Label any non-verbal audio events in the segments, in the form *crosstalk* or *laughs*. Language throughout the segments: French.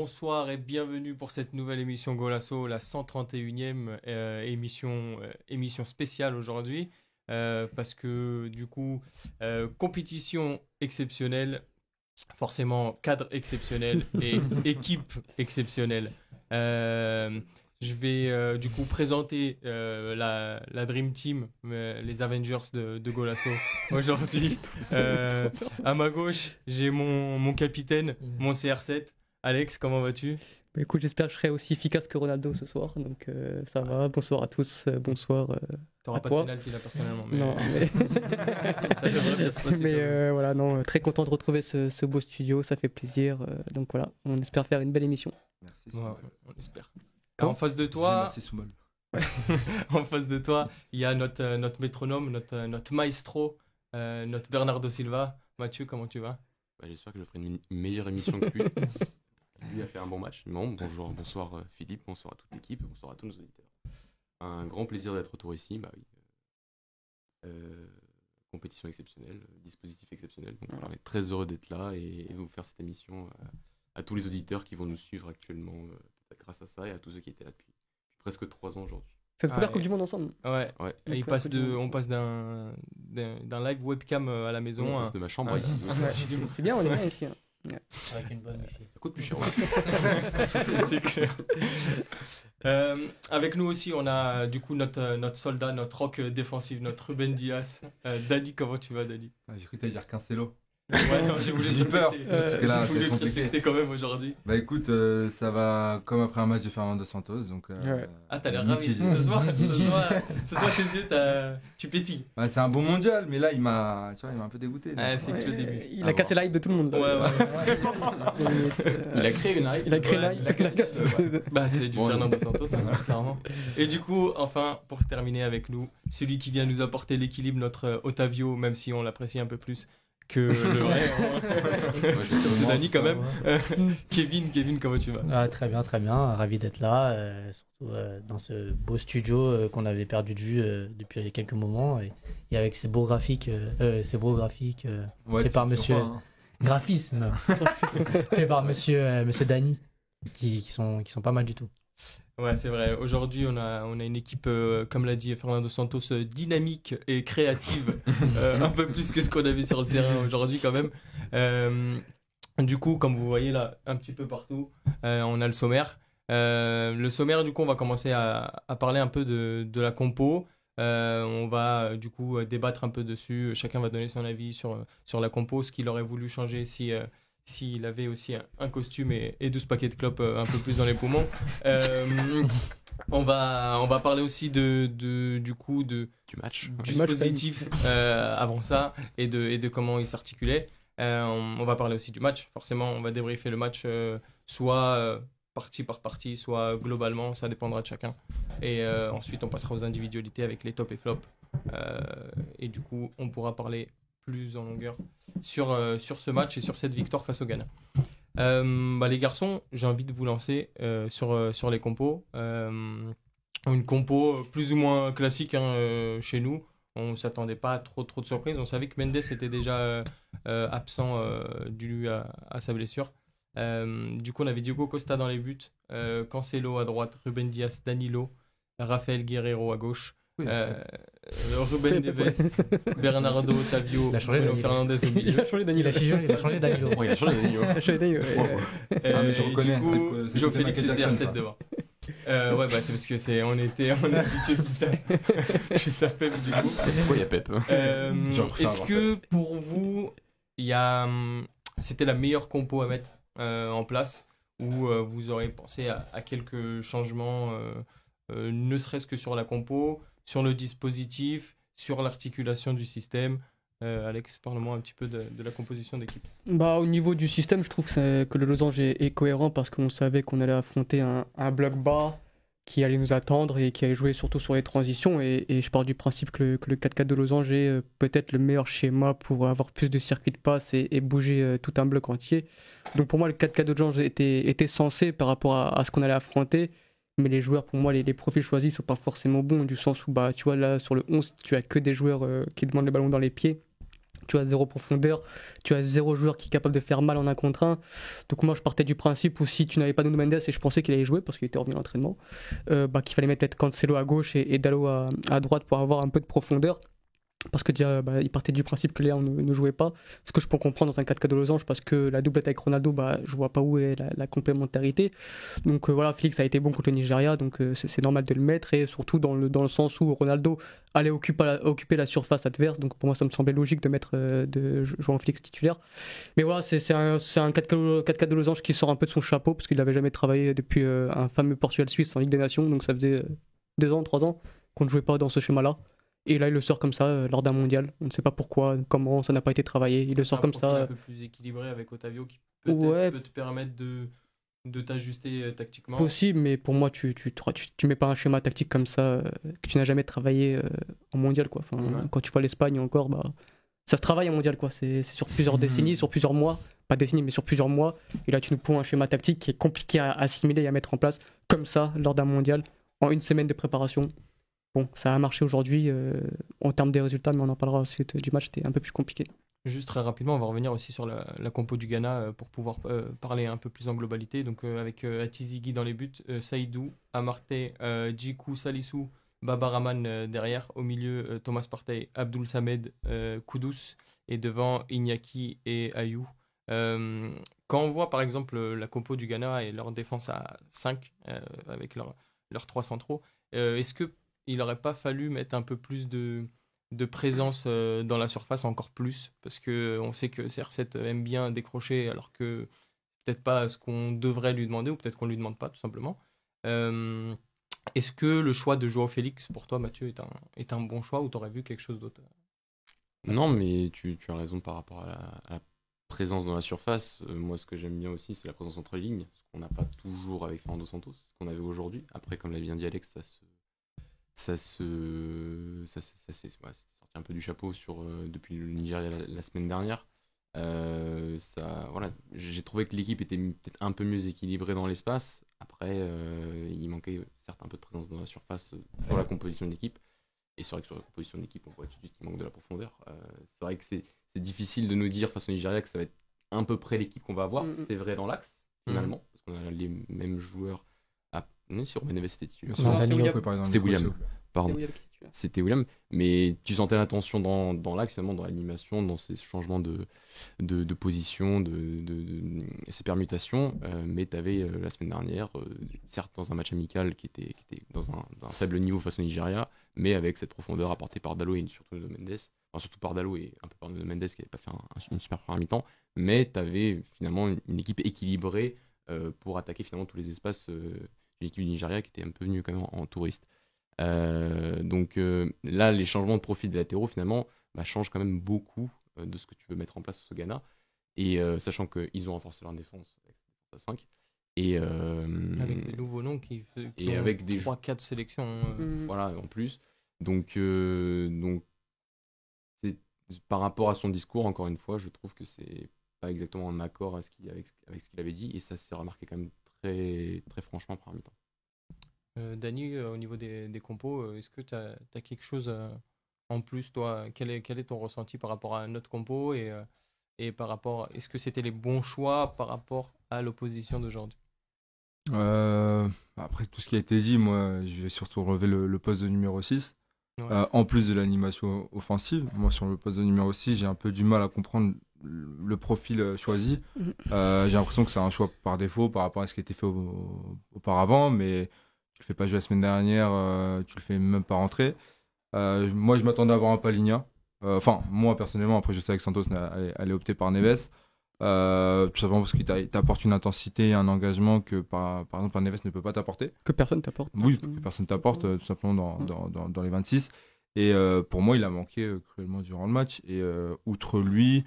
bonsoir et bienvenue pour cette nouvelle émission Golasso, la 131e euh, émission, euh, émission spéciale aujourd'hui. Euh, parce que du coup, compétition exceptionnelle, forcément cadre exceptionnel *laughs* et équipe exceptionnelle. je vais du coup présenter la, la, Dream Team, les Avengers de, de Golasso aujourd'hui. *laughs* à ma gauche, j'ai mon, mon capitaine, mon CR7. Alex, comment vas-tu? Bah, Écoute, j'espère que je serai aussi efficace que Ronaldo ce soir. Donc euh, ça va. Bonsoir à tous. Euh, bonsoir. Euh, T'auras pas de pénalty là personnellement. Mais... Non, mais. *laughs* ça, devrait bien se passer. Mais voilà, non, très content de retrouver ce, beau studio. Ça fait plaisir. donc voilà, on espère faire une belle émission. Merci. on espère. en face de toi. Merci Soumol. *laughs* en face de toi, il y a notre, notre métronome, notre, notre maestro, notre Bernardo Silva. Mathieu, comment tu vas? Bah, J'espère que je ferai une meilleure émission que lui. *laughs* lui a fait un bon match. bonjour, bonsoir euh, Philippe, bonsoir à toute l'équipe, bonsoir à tous nos auditeurs. Un grand plaisir d'être retour ici. Bah, oui. Euh, compétition exceptionnelle, dispositif exceptionnel. Donc, on est très heureux d'être là et, de vous faire cette émission euh, à, tous les auditeurs qui vont nous suivre actuellement grâce à ça et à tous ceux qui étaient là depuis, presque trois ans aujourd'hui. Cette première Coupe du Monde ensemble. Ouais. ouais. Et passe de, on passe d'un, d'un, live webcam à la maison. On passe de ma chambre ici. *laughs* C'est bien, on est bien ici. Hein. Avec une bonne Ça coûte plus cher. *laughs* c'est clair. Euh, avec nous aussi, on a du coup notre, notre soldat, notre rock défensif, notre Ruben Diaz. Euh, Dani, comment tu vas, Dani ah, J'ai cru que dire Cancelo. Ouais, non, j'ai voulu te peur. Parce que là, voulu te respecter quand même aujourd'hui. Bah écoute, euh, ça va comme après un match de Fernando Santos. Donc, euh, Ah, t'as l'air ravi. Ce *laughs* soir, ce soir, tes yeux, tu pétilles. C'est un bon mondial, mais là, il m'a un peu dégoûté. Ah, c'est que le début. Il a cassé l'hype de tout le monde. Ouais, ouais. il a créé une hype. Il a créé l'hype. Bah, c'est du Fernando Santos, hein, clairement. Et du coup, enfin, pour terminer avec nous, celui qui vient nous apporter l'équilibre, notre Otavio, même si on l'apprécie un peu plus que *laughs* le vrai. Hein. *laughs* Dani quand même. *laughs* Kevin, Kevin, comment tu vas? Ah, Très bien, très bien. Ravi d'être là, euh, surtout euh, dans ce beau studio euh, qu'on avait perdu de vue depuis quelques moments et, avec ces beaux graphiques, ces beaux graphiques faits par Monsieur hein. graphisme fait par Monsieur Monsieur Dani, qui, qui sont qui sont pas mal du tout. Ouais, c'est vrai. Aujourd'hui, on a, on a une équipe, euh, comme l'a dit Fernando Santos, euh, dynamique et créative, *laughs* euh, un peu plus que ce qu'on a vu sur le terrain aujourd'hui quand même. du coup, comme vous voyez là, un petit peu partout, on a le sommaire. le sommaire, du coup, on va commencer à, à parler un peu de, de la compo. on va du coup débattre un peu dessus. Chacun va donner son avis sur, sur la compo, ce qu'il aurait voulu changer si s'il avait aussi un, costume et, et, 12 paquets de clopes euh, un peu plus dans les poumons. Euh, on, va, on va parler aussi de, de du coup de, du match, du dispositif euh, avant ça et de, et de comment il s'articulait. On, va parler aussi du match. Forcément, on va débriefer le match soit partie par partie, soit globalement, ça dépendra de chacun. Et ensuite, on passera aux individualités avec les tops et flops. et du coup, on pourra parler plus en longueur sur, euh, sur ce match et sur cette victoire face au Ghana. Euh, bah, les garçons, j'ai envie de vous lancer euh, sur, sur les compos. une compo plus ou moins classique hein, chez nous. On ne s'attendait pas à trop, trop de surprises. On savait que Mendes était déjà absent dû à, à, sa blessure. du coup, on avait Diogo Costa dans les buts, Cancelo à droite, Ruben Diaz, Danilo, Rafael Guerrero à gauche, euh, Ruben Neves, Bernardo Savio, Bruno Fernandez au milieu. Il a changé Danilo. Il a changé Danilo. il a changé Danilo. Il a changé Danilo. Ah, mais je reconnais. Du coup, Joe Félix et CR7 devant. Euh, ouais, bah c'est parce que c'est, on était, on est *laughs* habitué ça, puis ça Pep du coup. Pourquoi il y a Pep euh, Est-ce que pour vous, il y a, hum, c'était la meilleure compo à mettre euh, en place, ou euh, vous aurez pensé à, à quelques changements, euh, ne serait-ce que sur la compo, sur le dispositif, sur l'articulation du système. Euh, Alex, parle-moi un petit peu de, la composition d'équipe. Bah, au niveau du système, je trouve que, que le losange est, cohérent parce qu'on savait qu'on allait affronter un, bloc bas qui allait nous attendre et qui allait jouer surtout sur les transitions. Et, je pars du principe que le, 4-4 de losange est euh, peut-être le meilleur schéma pour avoir plus de circuits de passe et, bouger euh, tout un bloc entier. Donc pour moi, le 4-4 de losange était, était censé par rapport à ce qu'on allait affronter mais les joueurs, pour moi, les, profils choisis sont pas forcément bons, du sens où, bah, tu vois, là, sur le 11, tu as que des joueurs euh, qui demandent le ballon dans les pieds. tu as zéro profondeur, tu as zéro joueur qui est capable de faire mal en un contre un. Donc moi je partais du principe où si tu n'avais pas Nuno Mendes et je pensais qu'il allait jouer parce qu'il était revenu à l'entraînement, euh, bah, qu'il fallait mettre peut-être Cancelo à gauche et, et Dallo à, à droite pour avoir un peu de profondeur parce que déjà, bah, il partait du principe que Léon ne, ne, jouait pas. Ce que je peux comprendre dans un 4 4 de losange, parce que la doublette avec Ronaldo, bah, je vois pas où est la, complémentarité. Donc euh, voilà, Félix a été bon contre le Nigeria, donc euh, c'est normal de le mettre, et surtout dans le, dans le sens où Ronaldo allait occuper la, surface adverse. Donc pour moi, ça me semblait logique de mettre euh, de jouer en Félix titulaire. Mais voilà, c'est un, un 4 4 de losange qui sort un peu de son chapeau, parce qu'il n'avait jamais travaillé depuis un fameux Portugal-Suisse en Ligue des Nations, donc ça faisait deux ans, trois ans qu'on ne jouait pas dans ce schéma-là. Et là, il le sort comme ça euh, lors d'un mondial. On ne sait pas pourquoi, comment, ça n'a pas été travaillé. Il le sort comme ça. Un peu plus équilibré avec Otavio qui peut, ouais. peut te permettre de, de t'ajuster euh, tactiquement. Possible, mais pour moi, tu, tu, tu, tu, mets pas un schéma tactique comme ça euh, que tu n'as jamais travaillé euh, en mondial. Quoi. Enfin, ouais. Quand tu vois l'Espagne encore, bah, ça se travaille en mondial. quoi. C'est sur plusieurs mmh. décennies, sur plusieurs mois. Pas décennies, mais sur plusieurs mois. Et là, tu nous poses un schéma tactique qui est compliqué à assimiler et à mettre en place comme ça lors d'un mondial en une semaine de préparation. Bon, ça a marché aujourd'hui euh, en termes des résultats, mais on en parlera ensuite du match, c'était un peu plus compliqué. Juste très rapidement, on va revenir aussi sur la, compo du Ghana euh, pour pouvoir euh, parler un peu plus en globalité. Donc avec Atizigi dans les buts, Saïdou, Amarte, Djikou, Salissou, Babaraman derrière, au milieu Thomas Partey, Abdul Samed, Koudous et devant Iñaki et Ayou. quand on voit par exemple la compo du Ghana et leur défense à 5 avec leurs leur 3 centraux, est-ce que il n'aurait pas fallu mettre un peu plus de, de présence euh, dans la surface encore plus parce que on sait que CR7 aime bien décrocher alors que peut-être pas ce qu'on devrait lui demander ou peut-être qu'on lui demande pas tout simplement. Euh, Est-ce que le choix de Joao Félix pour toi Mathieu est un, est un bon choix ou t'aurais vu quelque chose d'autre? Non mais tu, as raison par rapport à la, à la présence dans la surface. Euh, moi ce que j'aime bien aussi c'est la présence entre lignes, ce qu'on n'a pas toujours avec Fernando Santos, ce qu'on avait aujourd'hui. Après comme l'a bien dit Alex ça se ça se ça, ça, s'est ouais, sorti un peu du chapeau sur euh, depuis le Nigeria la, la semaine dernière. Euh, ça voilà j'ai trouvé que l'équipe était peut-être un peu mieux équilibrée dans l'espace. Après euh, il manquait certes un peu de présence dans la surface sur la composition de l'équipe. Et c'est vrai que sur la composition de l'équipe on voit tout de suite qu'il manque de la profondeur. Euh, c'est vrai que c'est difficile de nous dire face au Nigeria que ça va être un peu près l'équipe qu'on va avoir. Mm -hmm. c'est vrai dans l'axe finalement mm. -hmm. parce qu'on a les mêmes joueurs non, sur Beneves, c'était C'était William. Pardon. C'était William. Mais tu sentais l'intention dans, dans l'axe, finalement, dans l'animation, dans ces changements de, de, de position, de, de, de, ces permutations. Euh, mais tu avais euh, la semaine dernière, euh, certes dans un match amical qui était, qui était dans un, un, faible niveau face au Nigeria, mais avec cette profondeur apportée par Dalo et surtout de Mendes. Enfin, surtout par Dalo et un peu par Mendes qui n'avait pas fait un, un, une super première mi-temps. Mais tu avais finalement une, une, équipe équilibrée pour attaquer finalement tous les espaces l'équipe du Nigeria qui était un peu venue quand même en, en touriste. Euh, donc euh, là, les changements de profil des latéraux finalement bah, changent quand même beaucoup euh, de ce que tu veux mettre en place au Ghana. Et sachant qu'ils ont renforcé leur défense avec à 5. Et, avec des nouveaux noms qui, qui et ont avec des 3-4 sélections. Mmh. Voilà, en plus. Donc, donc par rapport à son discours, encore une fois, je trouve que c'est pas exactement en accord avec ce qu'il avec, avec ce qu'il avait dit. Et ça s'est remarqué quand même très, très franchement par mi-temps. Euh, Dany, euh, au niveau des, des compos, euh, est-ce que tu as, as, quelque chose euh, en plus, toi quel est, quel est ton ressenti par rapport à notre compo et, euh, et par rapport, est-ce que c'était les bons choix par rapport à l'opposition d'aujourd'hui? Après tout ce qui a été dit, moi, je vais surtout relever le, le poste de numéro 6. Ouais. en plus de l'animation offensive, moi sur le poste de numéro 6, j'ai un peu du mal à comprendre le profil choisi. Euh, j'ai l'impression que c'est un choix par défaut par rapport à ce qui était fait au, auparavant, mais tu le fais pas jouer la semaine dernière, euh, tu le fais même pas rentrer. Euh, moi, je m'attendais à avoir un Paligna. Euh, enfin, moi personnellement, après, je sais que Santos allait, allait opter par Neves. Euh, tout simplement parce qu'il t'apporte une intensité et un engagement que par, par exemple un Neves ne peut pas t'apporter. Que personne t'apporte. Oui, que personne t'apporte tout simplement dans, dans, dans, dans, les 26. Et euh, pour moi, il a manqué cruellement durant le match. Et outre lui,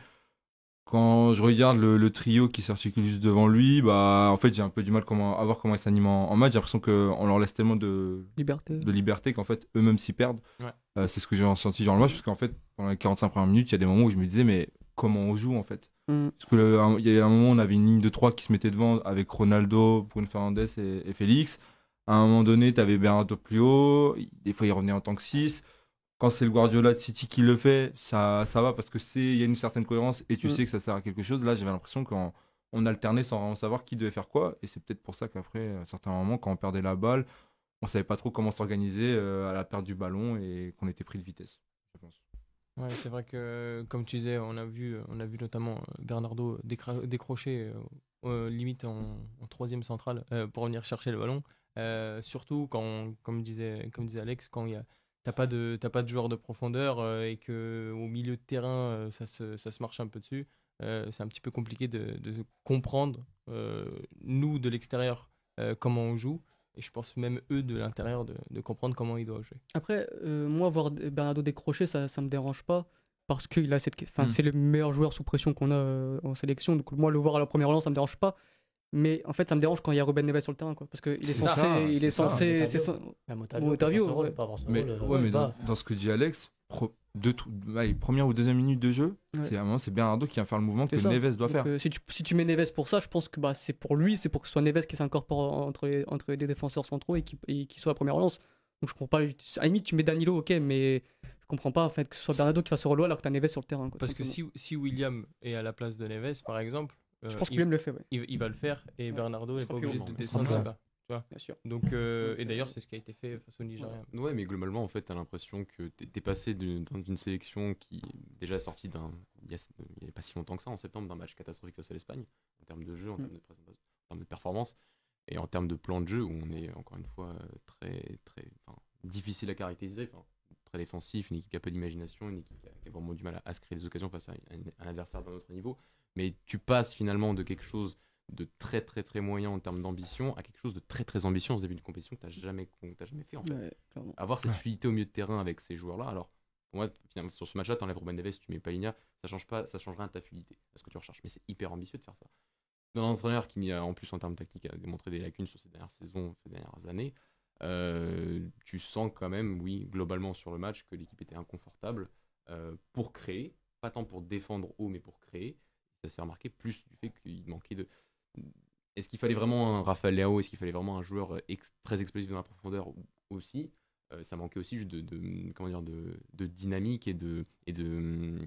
quand je regarde le, le, trio qui s'articule juste devant lui, bah en fait j'ai un peu du mal comment, à voir comment ils s'animent en, en, match. J'ai l'impression qu'on leur laisse tellement de liberté, de liberté qu'en fait eux-mêmes s'y perdent. Ouais. Euh, c'est ce que j'ai ressenti dans le match, parce qu'en fait pendant les 45 premières minutes, il y a des moments où je me disais mais comment on joue en fait? Mm. Parce que il y a un moment où on avait une ligne de 3 qui se mettait devant avec Ronaldo, Bruno Fernandes et, et Félix. À un moment donné, tu avais Bernardo plus haut, des fois il revenait en tant que 6 quand c'est le Guardiola de City qui le fait, ça, ça va parce que c'est il y a une certaine cohérence et tu mm. sais que ça sert à quelque chose. Là, j'avais l'impression qu'on on alternait sans vraiment savoir qui devait faire quoi. Et c'est peut-être pour ça qu'après, à certains moments, quand on perdait la balle, on savait pas trop comment s'organiser euh, à la perte du ballon et qu'on était pris de vitesse, je pense. Ouais, c'est vrai que, comme tu disais, on a vu, on a vu notamment euh, Bernardo décrocher euh, limite en, troisième centrale pour venir chercher le ballon. surtout quand, comme disait, comme disait Alex, quand il y a t'as pas de t'as pas de joueur de profondeur et que au milieu de terrain ça se, ça se marche un peu dessus c'est un petit peu compliqué de, de comprendre nous de l'extérieur comment on joue et je pense même eux de l'intérieur de, de, comprendre comment ils doivent jouer. Après, euh, moi, voir Bernardo décrocher, ça ne me dérange pas. Parce que a cette... enfin, hmm. c'est le meilleur joueur sous pression qu'on a euh, en sélection. Donc, moi, le voir à la première lance, ça me dérange pas. Mais en fait, ça me dérange quand il y a Ruben Neves sur le terrain. Quoi, parce qu'il est, censé. il est, censé. C'est son... Otavio, Mais, ouais, mais dans, dans, ce que dit Alex, deux, première ou deuxième minute de jeu, c'est un c'est Bernardo qui vient faire le mouvement que Neves doit faire. Euh, si, tu, si, tu, mets Neves pour ça, je pense que bah, c'est pour lui, c'est pour que ce soit Neves qui s'incorpore entre les, entre les défenseurs centraux et qui, qui soit la première relance. Donc je comprends pas. À la limite, tu mets Danilo, ok, mais je comprends pas en fait que ce soit Bernardo qui fasse ce rôle alors que tu as Neves sur le terrain. Parce que si, si William est à la place de Neves, par exemple, je pense euh, que William le fait. Il, va le faire et Bernardo n'est pas obligé de descendre. Bien sûr. Donc, euh, et d'ailleurs, c'est ce qui a été fait face au Nigeria. Ouais, mais globalement, en fait, tu as l'impression que tu es, passé d'une sélection qui déjà sortie d'un. Il n'y a, pas si longtemps que ça, en septembre, d'un match catastrophique face à l'Espagne, en termes de jeu, en, mm. termes de en termes de performance, et en termes de plan de jeu, où on est encore une fois très, très difficile à caractériser. Très défensif, une équipe qui a peu d'imagination, une équipe qui a, vraiment du mal à, se créer des occasions face à un, un adversaire d'un autre niveau. Mais tu passes finalement de quelque chose de très très très moyen en termes d'ambition à quelque chose de très très ambitieux en ce début de compétition que tu n'as jamais, jamais fait en fait. Avoir cette fluidité au milieu de terrain avec ces joueurs-là, alors pour moi, finalement, sur ce match-là, tu enlèves Ruben Neves, tu mets Palhinha, ça change pas, ça changera ta fluidité, à ce que tu recherches. Mais c'est hyper ambitieux de faire ça. Dans un entraîneur qui, en plus en termes tactiques, a démontré des lacunes sur ces dernières saisons, ces dernières années, euh, tu sens quand même, oui, globalement sur le match, que l'équipe était inconfortable euh, pour créer, pas tant pour défendre haut, mais pour créer. Ça s'est remarqué plus du fait qu'il manquait de, est-ce qu'il fallait vraiment un Rafael Leao Est-ce qu'il fallait vraiment un joueur euh, très explosif dans la profondeur aussi euh, Ça manquait aussi de, de, comment dire, de, de, dynamique et de. Et de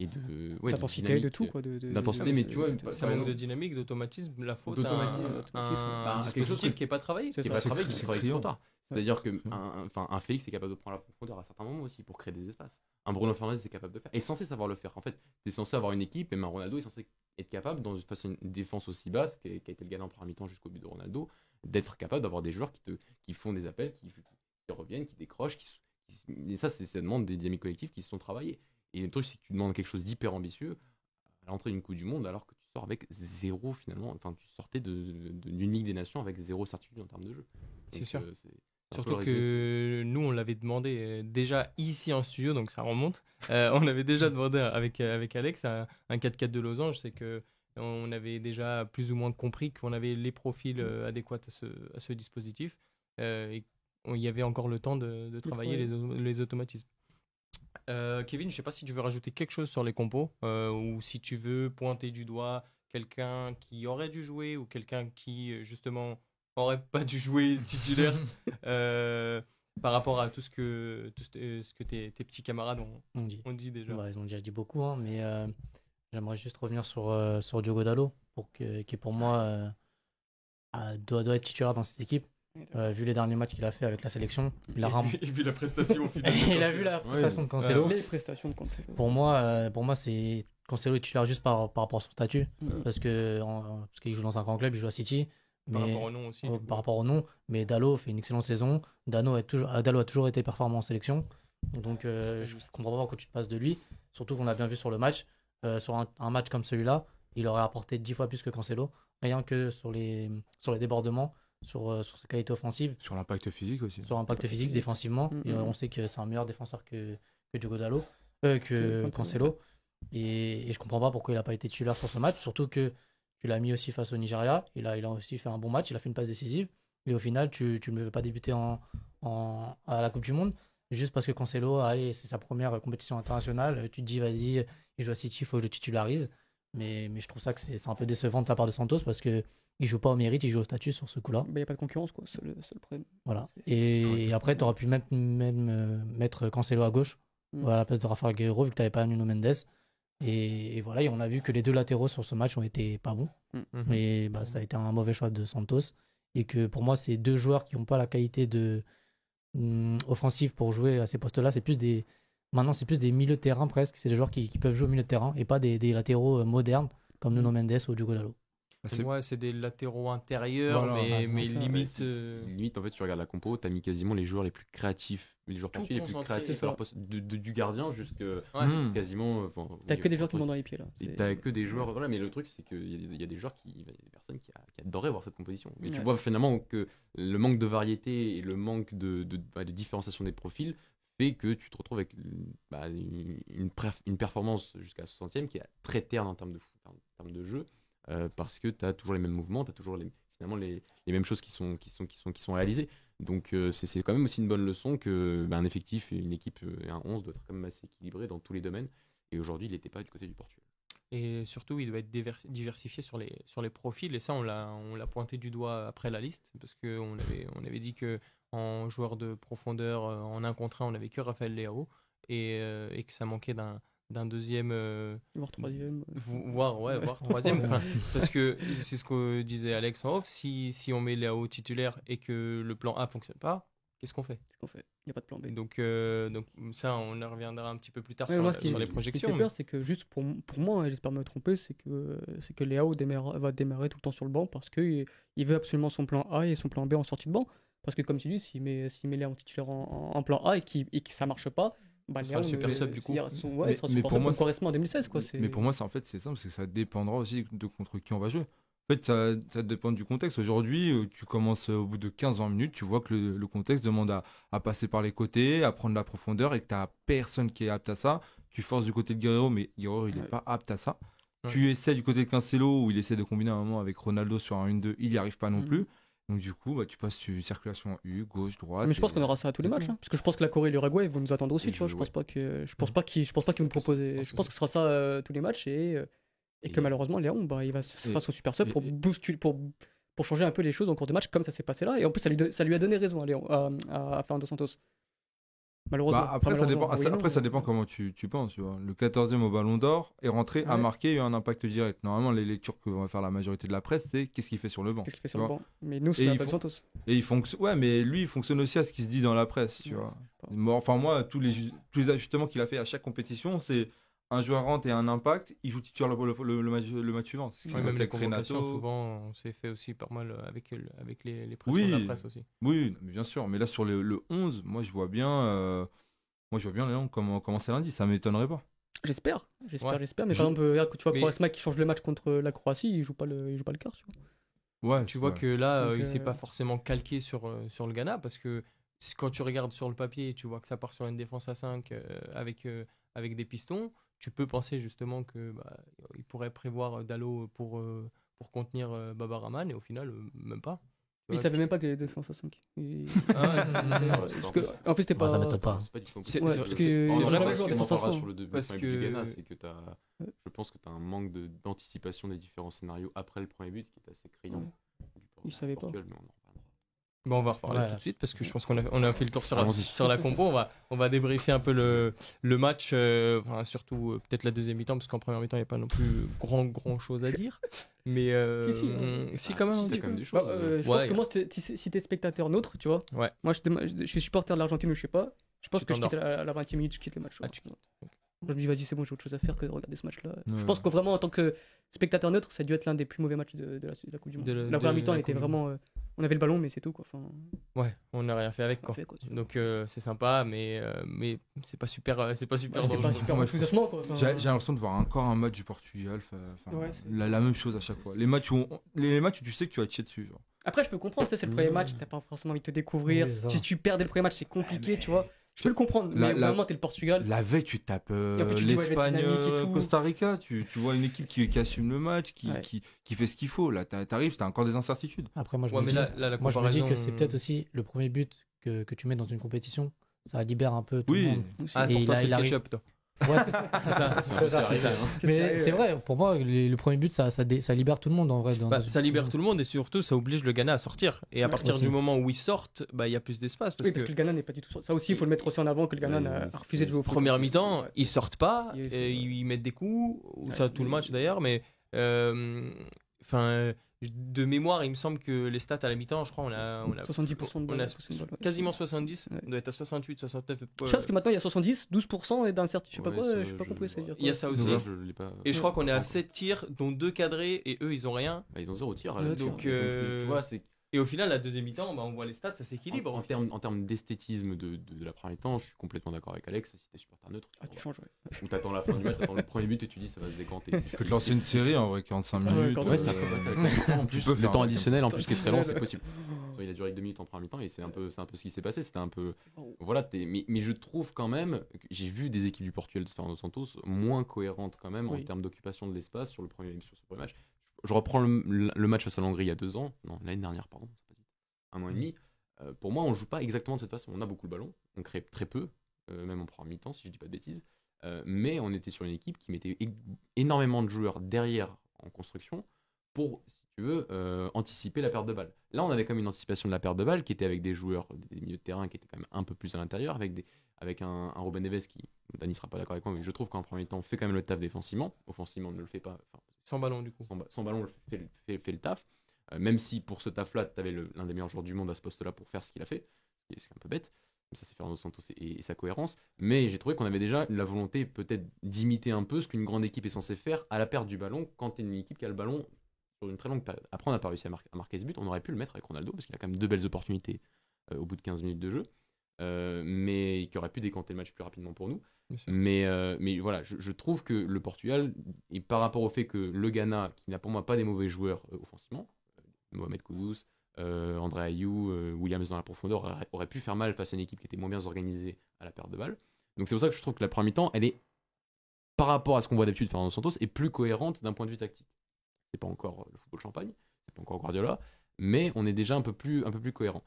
et de ouais, d'intensité de, tout quoi d'intensité mais tu vois ça manque de dynamique d'automatisme la faute à un, un, un dispositif qui n'est pas travaillé. Qui n'est pas travaillé qui travaille trop tard c'est à dire que un, enfin un Félix est capable de prendre la profondeur à certains moments aussi pour créer des espaces un Bruno Fernandes est capable de faire est censé savoir le faire en fait tu es censé avoir une équipe et un Ronaldo est censé être capable, dans, face à une défense aussi basse, qui a, été le gagnant par mi-temps jusqu'au but de Ronaldo, d'être capable d'avoir des joueurs qui, te, qui font des appels, qui, reviennent, qui décrochent. Qui, et ça, ça demande des dynamiques collectives qui se sont travaillées. Et le truc, c'est que tu demandes quelque chose d'hyper ambitieux à l'entrée d'une Coupe du Monde, alors que tu sors avec zéro finalement. Enfin, tu sortais d'une de, Ligue des Nations avec zéro certitude en termes de jeu. C'est sûr. Euh, Surtout que nous, on l'avait demandé euh, déjà ici en studio, donc ça remonte. Euh, on avait déjà demandé avec, euh, avec Alex un, 4-4 de losange. C'est que on avait déjà plus ou moins compris qu'on avait les profils adéquats à ce, à ce dispositif. et il y avait encore le temps de, travailler les, les, automatismes. Kevin, je ne sais pas si tu veux rajouter quelque chose sur les compos ou si tu veux pointer du doigt quelqu'un qui aurait dû jouer ou quelqu'un qui justement aurait pas dû jouer titulaire *laughs* euh, par rapport à tout ce que, tout ce que tes, tes petits camarades ont, on dit. dit déjà. ils ont déjà dit beaucoup, hein, mais euh, j'aimerais juste revenir sur, euh, sur Diogo Dallo, pour que, qui pour moi doit, doit être titulaire dans cette équipe. vu les derniers matchs qu'il a fait avec la sélection, il a ram... et vu la prestation au final. *laughs* il a vu la prestation de Cancelo. Les prestations de Cancelo. Pour moi, pour moi c'est Cancelo est titulaire juste par, par rapport à son statut, parce que parce qu'il joue dans un grand club, il joue à City. Par rapport au nom aussi. par rapport au nom. Mais Dallo fait une excellente saison. Dano a toujours, euh, Dallo a toujours été performant en sélection. Donc euh, je comprends pas pourquoi tu te passes de lui. Surtout qu'on a bien vu sur le match. Euh, sur un, match comme celui-là, il aurait apporté 10 fois plus que Cancelo. Rien que sur les, sur les débordements, sur, sur ses qualités offensives. Sur l'impact physique aussi. Sur l'impact physique défensivement. Mm, mm, on mm. sait que c'est un meilleur défenseur que, que Diogo Dallo. que Cancelo. Et, et, je comprends pas pourquoi il n'a pas été titulaire sur ce match. Surtout que tu l'as mis aussi face au Nigeria. Il a, il a aussi fait un bon match. Il a fait une passe décisive. Mais au final, tu ne veux pas débuter en, en, à la Coupe du Monde. Juste parce que Cancelo, allez, c'est sa première compétition internationale. Tu te dis, vas-y, il joue à City, il faut que je le titularise. Mais, mais je trouve ça que c'est un peu décevant de la part de Santos parce que il joue pas au mérite, il joue au statut sur ce coup-là. Il n'y a pas de concurrence, quoi, c'est le, problème. Voilà. Et, après, tu aurais pu même, même euh, mettre Cancelo à gauche, mm. à la place de Rafael Guerrero, vu que tu n'avais pas Nuno Mendes. Et, voilà, et on a vu que les deux latéraux sur ce match ont été pas bons. Mm. Mais bah, ça a été un mauvais choix de Santos. Et que pour moi, c'est deux joueurs qui n'ont pas la qualité de mm, offensive pour jouer à ces postes-là. C'est plus des. Maintenant, c'est plus des milieux de terrain presque. C'est des joueurs qui, peuvent jouer au milieu de terrain et pas des, des latéraux euh, modernes comme Nuno Mendes ou Diogo Dalot. Bah, c'est des latéraux intérieurs, mais, mais limite. Euh, limite, en fait, tu regardes la compo, tu as mis quasiment les joueurs les plus créatifs, les joueurs les plus créatifs, alors, de, du gardien jusqu'à ouais. quasiment. Enfin, t'as que des joueurs qui vont dans les pieds là. T'as que des joueurs. Voilà, mais le truc, c'est qu'il y, y, a des joueurs qui. Il y a des personnes qui, qui adoraient voir cette composition. Mais tu vois finalement que le manque de variété et le manque de, de, de différenciation des profils fait que tu te retrouves avec bah, une, une, performance jusqu'à 60e qui est très terne en termes de, en termes de jeu. Euh, parce que tu as toujours les mêmes mouvements, tu as toujours les, finalement les, mêmes choses qui sont, qui sont, qui sont, qui sont réalisées. Donc euh, c'est quand même aussi une bonne leçon que ben, un effectif et une équipe et un 11 doit être quand même assez équilibré dans tous les domaines. Et aujourd'hui, il n'était pas du côté du Portugal. Et surtout, il doit être diversifié sur les, sur les profils. Et ça, on l'a pointé du doigt après la liste, parce qu'on avait, on avait dit que en joueur de profondeur, euh, en un contre un, on avait que Raphaël Leao, et, et que ça manquait d'un d'un deuxième euh, voire troisième voire ouais voire troisième. Parce que c'est ce que disait Alex en off si, si on met Léo titulaire et que le plan A fonctionne pas qu'est-ce qu'on fait? Qu'est-ce qu'on fait? Il n'y a pas de plan B. Donc euh, donc ça on y reviendra un petit peu plus tard sur, les projections ce qui peur c'est que juste pour, pour moi j'espère me tromper c'est que c'est que Léo va démarrer tout le temps sur le banc parce que il veut absolument son plan A et son plan B en sortie de banc. Parce que comme tu dis s'il met s'il met Léo titulaire en, plan A et qui et que ça marche pas bah, c'est un super sub du coup. Ouais, mais, pour moi, en 2016 quoi. Mais pour moi, c'est en fait c'est simple, c'est que ça dépendra aussi de contre qui on va jouer. En fait, ça, ça dépend du contexte. Aujourd'hui, euh, tu commences euh, au bout de 15-20 minutes, tu vois que le, contexte demande à, à, passer par les côtés, à prendre la profondeur et que tu n'as personne qui est apte à ça. Tu forces du côté de Guerrero, mais Guerrero, il n'est pas apte à ça. Tu essaies du côté de Cancelo, où il essaie de combiner un moment avec Ronaldo sur un 1-2, il n'y arrive pas non mm. plus. Donc du coup, bah, tu passes sur circulation U, gauche, droite. Mais je pense qu'on aura ça à tous les matchs, hein, parce que je pense que la Corée et l'Uruguay vont nous attendre aussi. Tu vois, je pense pas que je pense pas qu'ils je pense pas qu'ils vont proposer. Je pense que ce sera ça euh, tous les matchs et euh, et que malheureusement Léon, bah, il va se son super sub pour booster pour pour changer un peu les choses en cours de match comme ça s'est passé là. Et en plus, ça lui, ça lui a donné raison à, Léon, à, à, à Fernando Santos. Malheureusement. Bah, après, ça dépend, après, ça dépend comment tu, tu penses. Tu vois. Le 14e au Ballon d'Or est rentré, a marqué, a eu un impact direct. Normalement, les lectures que va faire la majorité de la presse, c'est qu'est-ce qu'il fait sur le banc. Qu'est-ce qu'il fait sur le banc Mais nous, c'est pas Santos. Et il fonctionne. Ouais, mais lui, il fonctionne aussi à ce qui se dit dans la presse. Tu vois. Enfin, moi, tous les, tous les ajustements qu'il a fait à chaque compétition, c'est un joueur rentre et un impact, il joue titulaire le, le, le, match, le match suivant. même les convocations, souvent, on s'est fait aussi pas mal avec, avec les, les pressions de la presse aussi. Oui, bien sûr. Mais là, sur le, 11, moi, je vois bien. Euh, moi, je vois bien Léon comment commencer lundi, ça m'étonnerait pas. J'espère, j'espère, j'espère. Mais par exemple, regarde, tu vois, mais... qui change le match contre la Croatie, il joue pas le, il joue pas le quart, tu vois. Ouais, tu vois que là, euh, il s'est euh, pas forcément calqué sur, euh, sur le Ghana parce que quand tu regardes sur le papier, tu vois que ça part sur une défense à 5 avec, avec des pistons. Tu peux penser justement que bah, il pourrait prévoir Dalo pour, pour contenir Baba Rahman et au final, même pas. Il savait même pas qu'il y avait deux défenses à 5. Ah *laughs* en fait, c'était pas. Ça m'étonne pas. C'est vraiment sur défense à 5. sur le début parce que c'est que as, je pense que tu as un manque d'anticipation des différents scénarios après le premier but qui est assez criant. Il savait pas. Bon, on va reparler tout de suite parce que je pense qu'on a, on a fait le tour sur la, sur la compo. On va, on va débriefer un peu le, le match, euh, enfin, surtout euh, peut-être la deuxième mi-temps parce qu'en première mi-temps il n'y a pas non plus grand, grand chose à dire. Mais euh, si, si, hein. si, quand même. Si, quand même des choses. Bah, je pense que moi, si t'es spectateur neutre, tu vois, ouais. moi je, je, suis supporter de l'Argentine ou je sais pas, je pense que je quitte à la 20 e minute, je quitte le match. Ah, je me dis, vas-y, c'est bon, j'ai autre chose à faire que de regarder ce match-là. Je pense que vraiment, en tant que spectateur neutre, ça a dû être l'un des plus mauvais matchs de, la, Coupe du Monde. la première mi-temps, elle était vraiment on avait le ballon, mais c'est tout. Quoi. Enfin, ouais, on n'a rien fait avec. Quoi. Donc euh, c'est sympa, mais, euh, mais c'est pas super. Euh, c'est pas super. Ouais, pas super enthousiasmant. J'ai l'impression de voir encore un match du Portugal. la, la, même chose à chaque fois. Les matchs où, les matchs où tu sais que tu vas te chier dessus. Genre. Après, je peux comprendre, c'est le premier match, t'as pas forcément envie de te découvrir. si tu perdais le premier match, c'est compliqué, tu vois. Je peux le comprendre, mais vraiment, t'es le Portugal. La veille, tu tapes euh, l'Espagne, euh, Costa Rica, tu, tu, vois une équipe qui, qui assume le match, qui, qui, qui, fait ce qu'il faut. Là, t'arrives, t'as encore des incertitudes. Après, moi, je, me, dis, moi, je me dis que c'est peut-être aussi le premier but que, que, tu mets dans une compétition. Ça libère un peu tout oui. le monde. Ah, et il, a, il arrive... Ouais, *laughs* c'est ça. c'est ça. Mais c'est vrai, pour moi, le, premier but, ça, ça, ça, libère tout le monde en vrai. Bah, ça libère tout le monde et surtout, ça oblige le Ghana à sortir. Et à partir du moment où ils sortent, bah, il y a plus d'espace. Parce, oui, parce que... le Ghana n'est pas du tout. Ça aussi, il faut le mettre aussi en avant que le Ghana a refusé de jouer au Première mi-temps, ils sortent pas, et ils mettent des coups, ça tout le match d'ailleurs, mais. Euh, enfin de mémoire, il me semble que les stats à la mi-temps, je crois, on a, on a 70% de on a quasiment 70, on doit être à 68, 69. Je sais parce que maintenant il y a 70, 12% et d'incertitude, je sais pas quoi, je sais pas compris ça veut dire. Il y a ça aussi. Et je crois qu'on est à 7 tirs, dont 2 cadrés, et eux ils ont rien. Bah, ils ont 0 tir. Donc, euh, tu vois, c'est et au final, la deuxième mi-temps, bah, on voit les stats, ça s'équilibre. En, en termes d'esthétisme de, de, la première mi-temps, je suis complètement d'accord avec Alex. Si t'es supporter neutre, ah, tu changes, ouais. Ou t'attends la fin du match, t'attends le premier but et tu dis ça va se décanter. Tu peux te lancer une série en vrai, 45 minutes. Ouais, ça peut En plus, le temps additionnel, en plus, qui est très long, c'est possible. Il a duré que 2 minutes en première mi-temps et c'est un, peu, un peu ce qui s'est passé. C'était un peu. Voilà, mais, mais, je trouve quand même, j'ai vu des équipes du Portugal de Fernando Santos moins cohérentes quand même en termes d'occupation de l'espace sur, le premier, sur ce premier match. Je reprends le, match face à l'Hongrie il y a deux ans, non, l'année dernière, pardon, un mois et demi. Euh, pour moi, on joue pas exactement de cette façon. On a beaucoup le ballon, on crée très peu, euh, même en première mi-temps, si je dis pas de bêtises. Euh, mais on était sur une équipe qui mettait énormément de joueurs derrière en construction pour, si tu veux, anticiper la perte de balle. Là, on avait quand même une anticipation de la perte de balle qui était avec des joueurs, des milieux de terrain qui étaient quand même un peu plus à l'intérieur, avec, des, avec un, Robin Neves qui, Dani sera pas d'accord avec moi, mais je trouve qu'en premier temps, fait quand même le taf défensivement. Offensivement, on ne le fait pas. Sans ballon, du coup. Sans, ballon, fait, fait, le taf. Euh, même si pour ce taf-là, tu avais l'un des meilleurs joueurs du monde à ce poste-là pour faire ce qu'il a fait, ce qui est un peu bête. Ça, c'est Fernando Santos et, sa cohérence. Mais j'ai trouvé qu'on avait déjà la volonté peut-être d'imiter un peu ce qu'une grande équipe est censée faire à la perte du ballon quand tu es une équipe qui a le ballon sur une très longue période. Après, on n'a pas réussi à, marquer ce but. On aurait pu le mettre avec Ronaldo parce qu'il a quand même deux belles opportunités euh, au bout de 15 minutes de jeu. Euh, mais qui aurait pu décanter le match plus rapidement pour nous. Mais, mais voilà, je, trouve que le Portugal, et par rapport au fait que le Ghana, qui n'a pour moi pas des mauvais joueurs offensivement, Mohamed euh, André Ayou, euh, Williams dans la profondeur aurait, pu faire mal face à une équipe qui était moins bien organisée à la perte de balles. Donc c'est pour ça que je trouve que la première mi-temps, elle est, par rapport à ce qu'on voit d'habitude Fernando Santos, est plus cohérente d'un point de vue tactique. C'est pas encore le football champagne, c'est pas encore Guardiola, mais on est déjà un peu plus, un peu plus cohérent.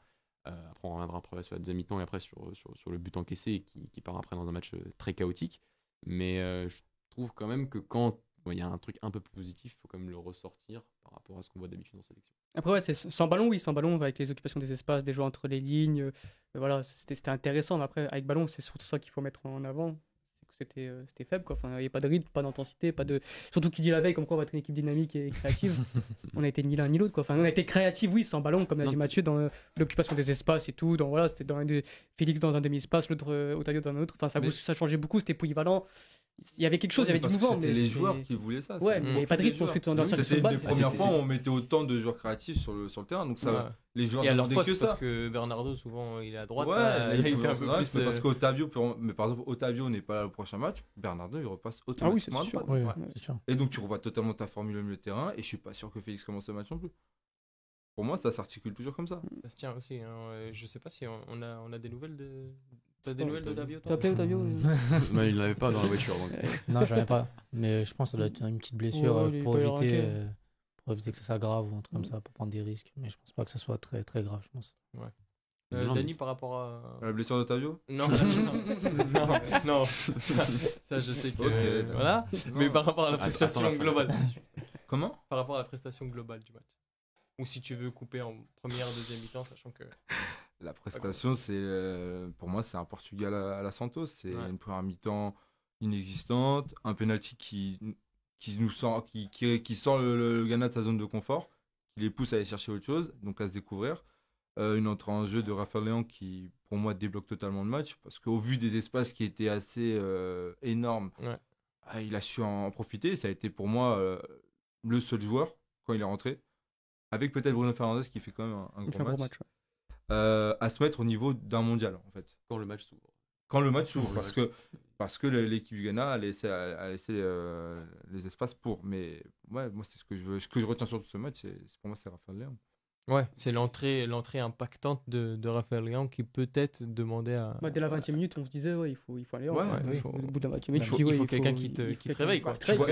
Euh, après, on reviendra après sur la deuxième mi-temps et après sur, sur, le but encaissé qui, qui, part après dans un match très chaotique. Mais je trouve quand même que quand il y a un truc un peu plus positif, il faut quand même le ressortir par rapport à ce qu'on voit d'habitude en sélection. Après, ouais, c'est sans ballon, oui, sans ballon, avec les occupations des espaces, des joueurs entre les lignes, euh, c'était intéressant. Mais après, avec ballon, c'est surtout ça qu'il faut mettre en avant. C'était euh, c'était faible, quoi. Enfin, il n'y a pas de rythme, pas d'intensité, pas de. Surtout qui dit la veille, comme quoi on va être une équipe dynamique et créative. *laughs* on a été ni l'un ni l'autre, quoi. Enfin, on a été créatif, oui, sans ballon, comme l'a dit Mathieu, dans euh, l'occupation des espaces et tout. Dans, voilà, c'était dans un Félix dans un demi-espace, l'autre Otavio dans un autre. Enfin, ça, ça changeait beaucoup, c'était polyvalent il y avait quelque chose, il y avait du mouvement. C'était les joueurs qui voulaient ça. Ouais, mais il n'y avait pas de rythme ensuite dans C'était les premières fois où on mettait autant de joueurs créatifs sur le, sur le terrain. Donc ça, les joueurs Et alors que ça. Parce que Bernardo, souvent, il est à droite. Ouais, il a été un peu plus. C'est parce euh, qu'Otavio, mais par exemple, Otavio n'est pas là au prochain match. Bernardo, il repasse automatiquement ah oui, c'est sûr. Et donc tu revois totalement ta formule au milieu de terrain. Et je suis pas sûr que Félix commence le match non plus. Pour moi, ça s'articule toujours comme ça. Ça se tient aussi. Hein. Je sais pas si on a, on a des nouvelles de, T'as des nouvelles d'Otavio T'as appelé Otavio *laughs* Mais il l'avait pas dans la voiture. *laughs* non, j'en ai pas. Mais je pense que ça doit être une petite blessure euh, pour, éviter, euh, pour éviter que ça s'aggrave ou un truc comme mm. ça, pour prendre des risques. Mais je pense pas que ça soit très, très grave, je pense. Ouais. Euh, Dani, par rapport à... la blessure d'Otavio *laughs* non, non, non, ça, je sais que voilà. Mais par rapport à la prestation globale. Comment? Par rapport à la prestation globale du match. Ou si tu veux couper en première, deuxième mi-temps, sachant que la prestation, c'est euh, pour moi, c'est un Portugal à, la Santos. C'est une première mi-temps inexistante, un penalty qui, qui nous sort, qui, qui, sort le, Ghana de sa zone de confort, qui les pousse à aller chercher autre chose, donc à se découvrir. Euh, une entrée en jeu de Rafael Léon qui, pour moi, débloque totalement le match, parce qu'au vu des espaces qui étaient assez euh, énormes, ah, il a su en, profiter. Ça a été pour moi le seul joueur quand il est rentré, avec peut-être Bruno Fernandes qui fait quand même un, gros match. Euh, à se mettre au niveau d'un mondial, en fait. Quand le match s'ouvre. Quand le match s'ouvre, parce, que, parce que l'équipe du Ghana a laissé, a laissé euh, les espaces pour. Mais ouais, moi, c'est ce que je, ce que je retiens sur tout ce match, c'est, pour moi, c'est Raphaël Léon. Ouais, c'est l'entrée, l'entrée impactante de, de Raphaël Léon qui peut-être demandait à. Bah, dès la 20 e minute, on se disait, ouais, il faut, il faut aller ouais, il faut, au bout de la 20 e minute, il faut, quelqu'un qui te, qui te réveille. Quoi. Tu, vois,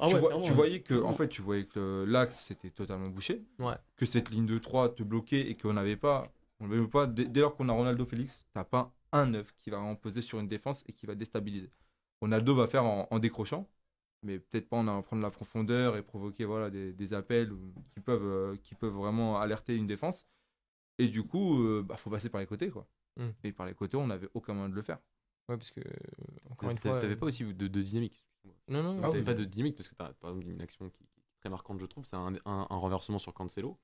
ah tu, voyais que, en fait, tu voyais que l'axe c'était totalement bouché, que cette ligne de 3 te bloquait et qu'on n'avait pas on ne veut pas. Dès, lors qu'on a Ronaldo Félix, t'as pas un neuf qui va poser sur une défense et qui va déstabiliser. Ronaldo va faire en, décrochant, mais peut-être pas en prendre la profondeur et provoquer voilà, des, appels qui peuvent, euh, qui peuvent vraiment alerter une défense. Et du coup, il bah, faut passer par les côtés. Quoi. Hmm. Et par les côtés, on n'avait aucun moyen de le faire. Ouais, parce que, encore une fois. T'avais pas aussi de, dynamique. Non, non, t'avais pas de dynamique parce que t'as par exemple une action qui, est très marquante, je trouve, c'est un, un, renversement sur Cancelo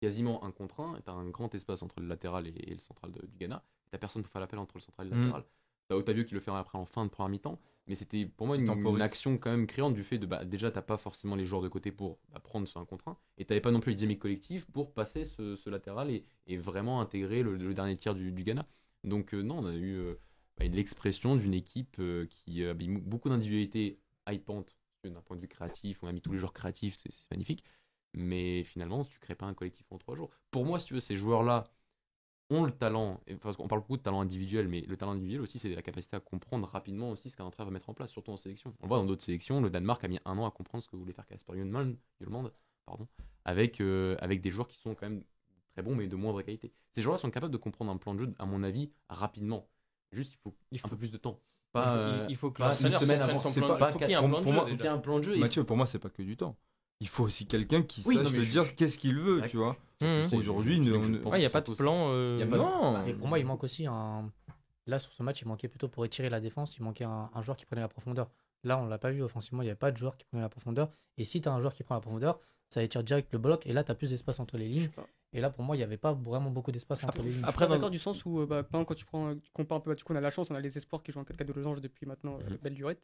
quasiment un contre un, tu as un grand espace entre le latéral et, le central du Ghana, tu personne pour faire l'appel entre le central et le mm. latéral. Tu as Otavio qui le fait après en fin de première mi-temps, mais c'était pour moi une, action quand même créante du fait de bah, déjà t'as pas forcément les joueurs de côté pour bah, prendre sur un contre un, et t'avais pas non plus les dynamique collective pour passer ce, latéral et, vraiment intégrer le, dernier tiers du, Ghana. Donc euh, non, on a eu euh, bah, l'expression d'une équipe euh, qui a beaucoup d'individualité hypante d'un point de vue créatif, on a mis tous les joueurs créatifs, c'est magnifique, mais finalement, tu crées pas un collectif en trois jours. Pour moi, si tu veux, ces joueurs-là ont le talent, parce qu'on parle beaucoup de talent individuel, mais le talent individuel aussi, c'est la capacité à comprendre rapidement aussi ce qu'un entraîneur va mettre en place, surtout en sélection. On le voit dans d'autres sélections, le Danemark a mis un an à comprendre ce que voulait faire Casper Jolmand, pardon, avec, euh, avec des joueurs qui sont quand même très bons, mais de moindre qualité. Ces joueurs-là sont capables de comprendre un plan de jeu, à mon avis, rapidement. Juste, il faut, il faut un peu plus de temps. Pas, il, faut, que une semaine avant. Son plan, pas, il y ait un plan de jeu. Mathieu, pour moi, c'est pas que du temps il faut aussi quelqu'un qui sache le dire qu'est-ce qu'il veut, tu vois. Mmh. Aujourd'hui, il n'y a pas de plan. Euh, non. Et pour moi, il manque aussi un. Là, sur ce match, il manquait plutôt pour étirer la défense, il manquait un, joueur qui prenait la profondeur. Là, on l'a pas vu offensivement, il n'y avait pas de joueur qui prenait la profondeur. Et si tu as un joueur qui prend la profondeur, ça étire direct le bloc, et là, tu as plus d'espace entre les lignes. Et là, pour moi, il n'y avait pas vraiment beaucoup d'espace entre les lignes. Après, dans du sens où, euh, bah, quand tu prends, tu compares un peu, du coup, on a la chance, on a les espoirs qui jouent en 4 4 de losange depuis maintenant euh, mmh. belle durée.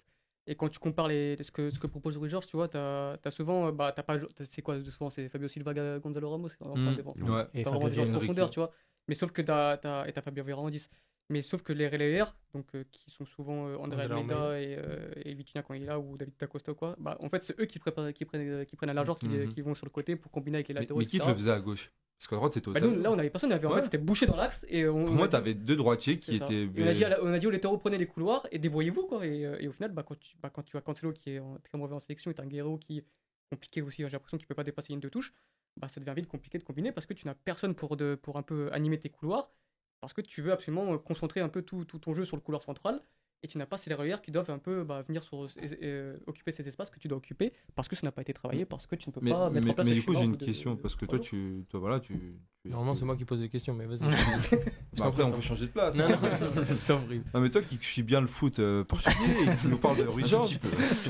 Et quand tu compares les, ce, que, ce que propose Louis Georges, tu vois, tu as, souvent, bah, t'as pas, c'est quoi, souvent c'est Fabio Silva, Gonzalo Ramos, mmh, ouais. et Fabio vraiment profondeur, tu vois. Mais sauf que tu as, et t'as Fabio en 10. Mais sauf que les relayeurs, donc euh, qui sont souvent euh, André Almeida et, euh, et Vitinha quand il est là ou David Dacosta ou quoi, bah en fait c'est eux qui, préparent, qui prennent qui prennent à largeur, qui, mmh. qui, vont sur le côté pour combiner avec les latéraux. Mais, mais qui te le faisait à gauche? Parce qu'à droite, c'était bah, Là, on avait personne. On avait, en fait, c'était bouché dans l'axe. Et on, Pour moi, tu avais deux droitiers qui étaient. on, a dit, on a dit aux latéraux, prenez les couloirs et débrouillez-vous. Quoi. Et, euh, et, au final, bah, quand, tu, bah, quand tu as Cancelo qui est très mauvais en sélection et un Guerrero qui est compliqué aussi, j'ai l'impression qu'il ne peut pas dépasser une de touche, bah, ça devient vite compliqué de combiner parce que tu n'as personne pour, de, pour un peu animer tes couloirs. Parce que tu veux absolument concentrer un peu tout, tout ton jeu sur le couloir central et tu n'as pas ces relayeurs qui doivent un peu bah, venir sur, euh, occuper ces espaces que tu dois occuper parce que ça n'a pas été travaillé, parce que tu ne peux pas mettre en place Mais du coup, j'ai une question, parce que toi, tu, toi, voilà, tu, Normalement, c'est moi qui pose des questions, mais vas-y. *laughs* *laughs* bah après, on peut changer de place. Non, non, *laughs* je Non, mais toi qui suis bien le foot euh, portugais et qui nous parle de Rui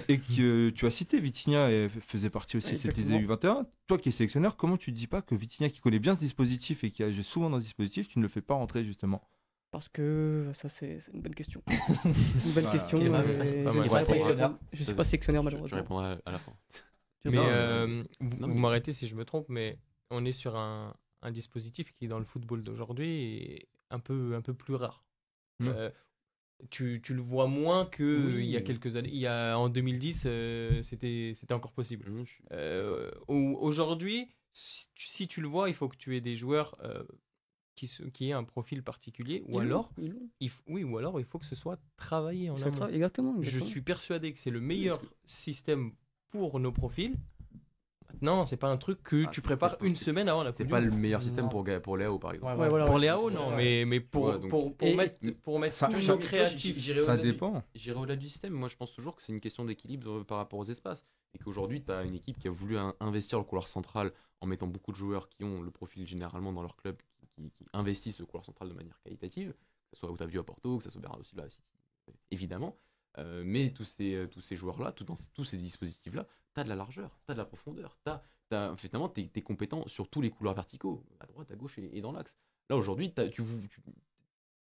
et que tu as cité Vitinha et faisait partie aussi de cette U21, toi qui es sélectionneur, comment tu ne dis pas que Vitinha qui connaît bien ce dispositif et qui agit souvent dans ce dispositif, tu ne le fais pas rentrer justement? Parce que ça, c'est une bonne question. *laughs* une bonne question. Je ne suis pas sélectionneur, malheureusement. Je répondrai à la fin. Mais euh, vous, m'arrêtez si je me trompe, mais on est sur un, un dispositif qui, dans le football d'aujourd'hui, est un peu, un peu plus rare. Euh, tu, tu, le vois moins qu'il il y a quelques années. Il y a, en 2010, euh, c'était c'était encore possible. Aujourd'hui, si, si, tu le vois, il faut que tu aies des joueurs qui, qui ait un profil particulier, ou alors, il, oui, ou alors il faut que ce soit travaillé en amont. exactement, Je suis persuadé que c'est le meilleur système pour nos profils. Non, c'est pas un truc que ah, tu prépares une semaine avant la C'est pas le meilleur système pour, pour Léo, par exemple. pour Léo, non, mais, mais pour, pour, pour, mettre, pour mettre ça, tous nos créatifs. Ça dépend. J'irai au-delà du système. Moi, je pense toujours que c'est une question d'équilibre par rapport aux espaces. Et qu'aujourd'hui, tu as une équipe qui a voulu investir le couloir central en mettant beaucoup de joueurs qui ont le profil généralement dans leur club qui, investissent le couloir central de manière qualitative, que ce soit Otavio à Porto, que ce soit Bernardo Silva à City, évidemment. Euh, mais tous ces, euh, tous ces joueurs-là, tout tous ces dispositifs-là, tu as de la largeur, tu as de la profondeur, tu as, finalement, tu es, compétent sur tous les couloirs verticaux, à droite, à gauche et, dans l'axe. Là, aujourd'hui, tu, tu,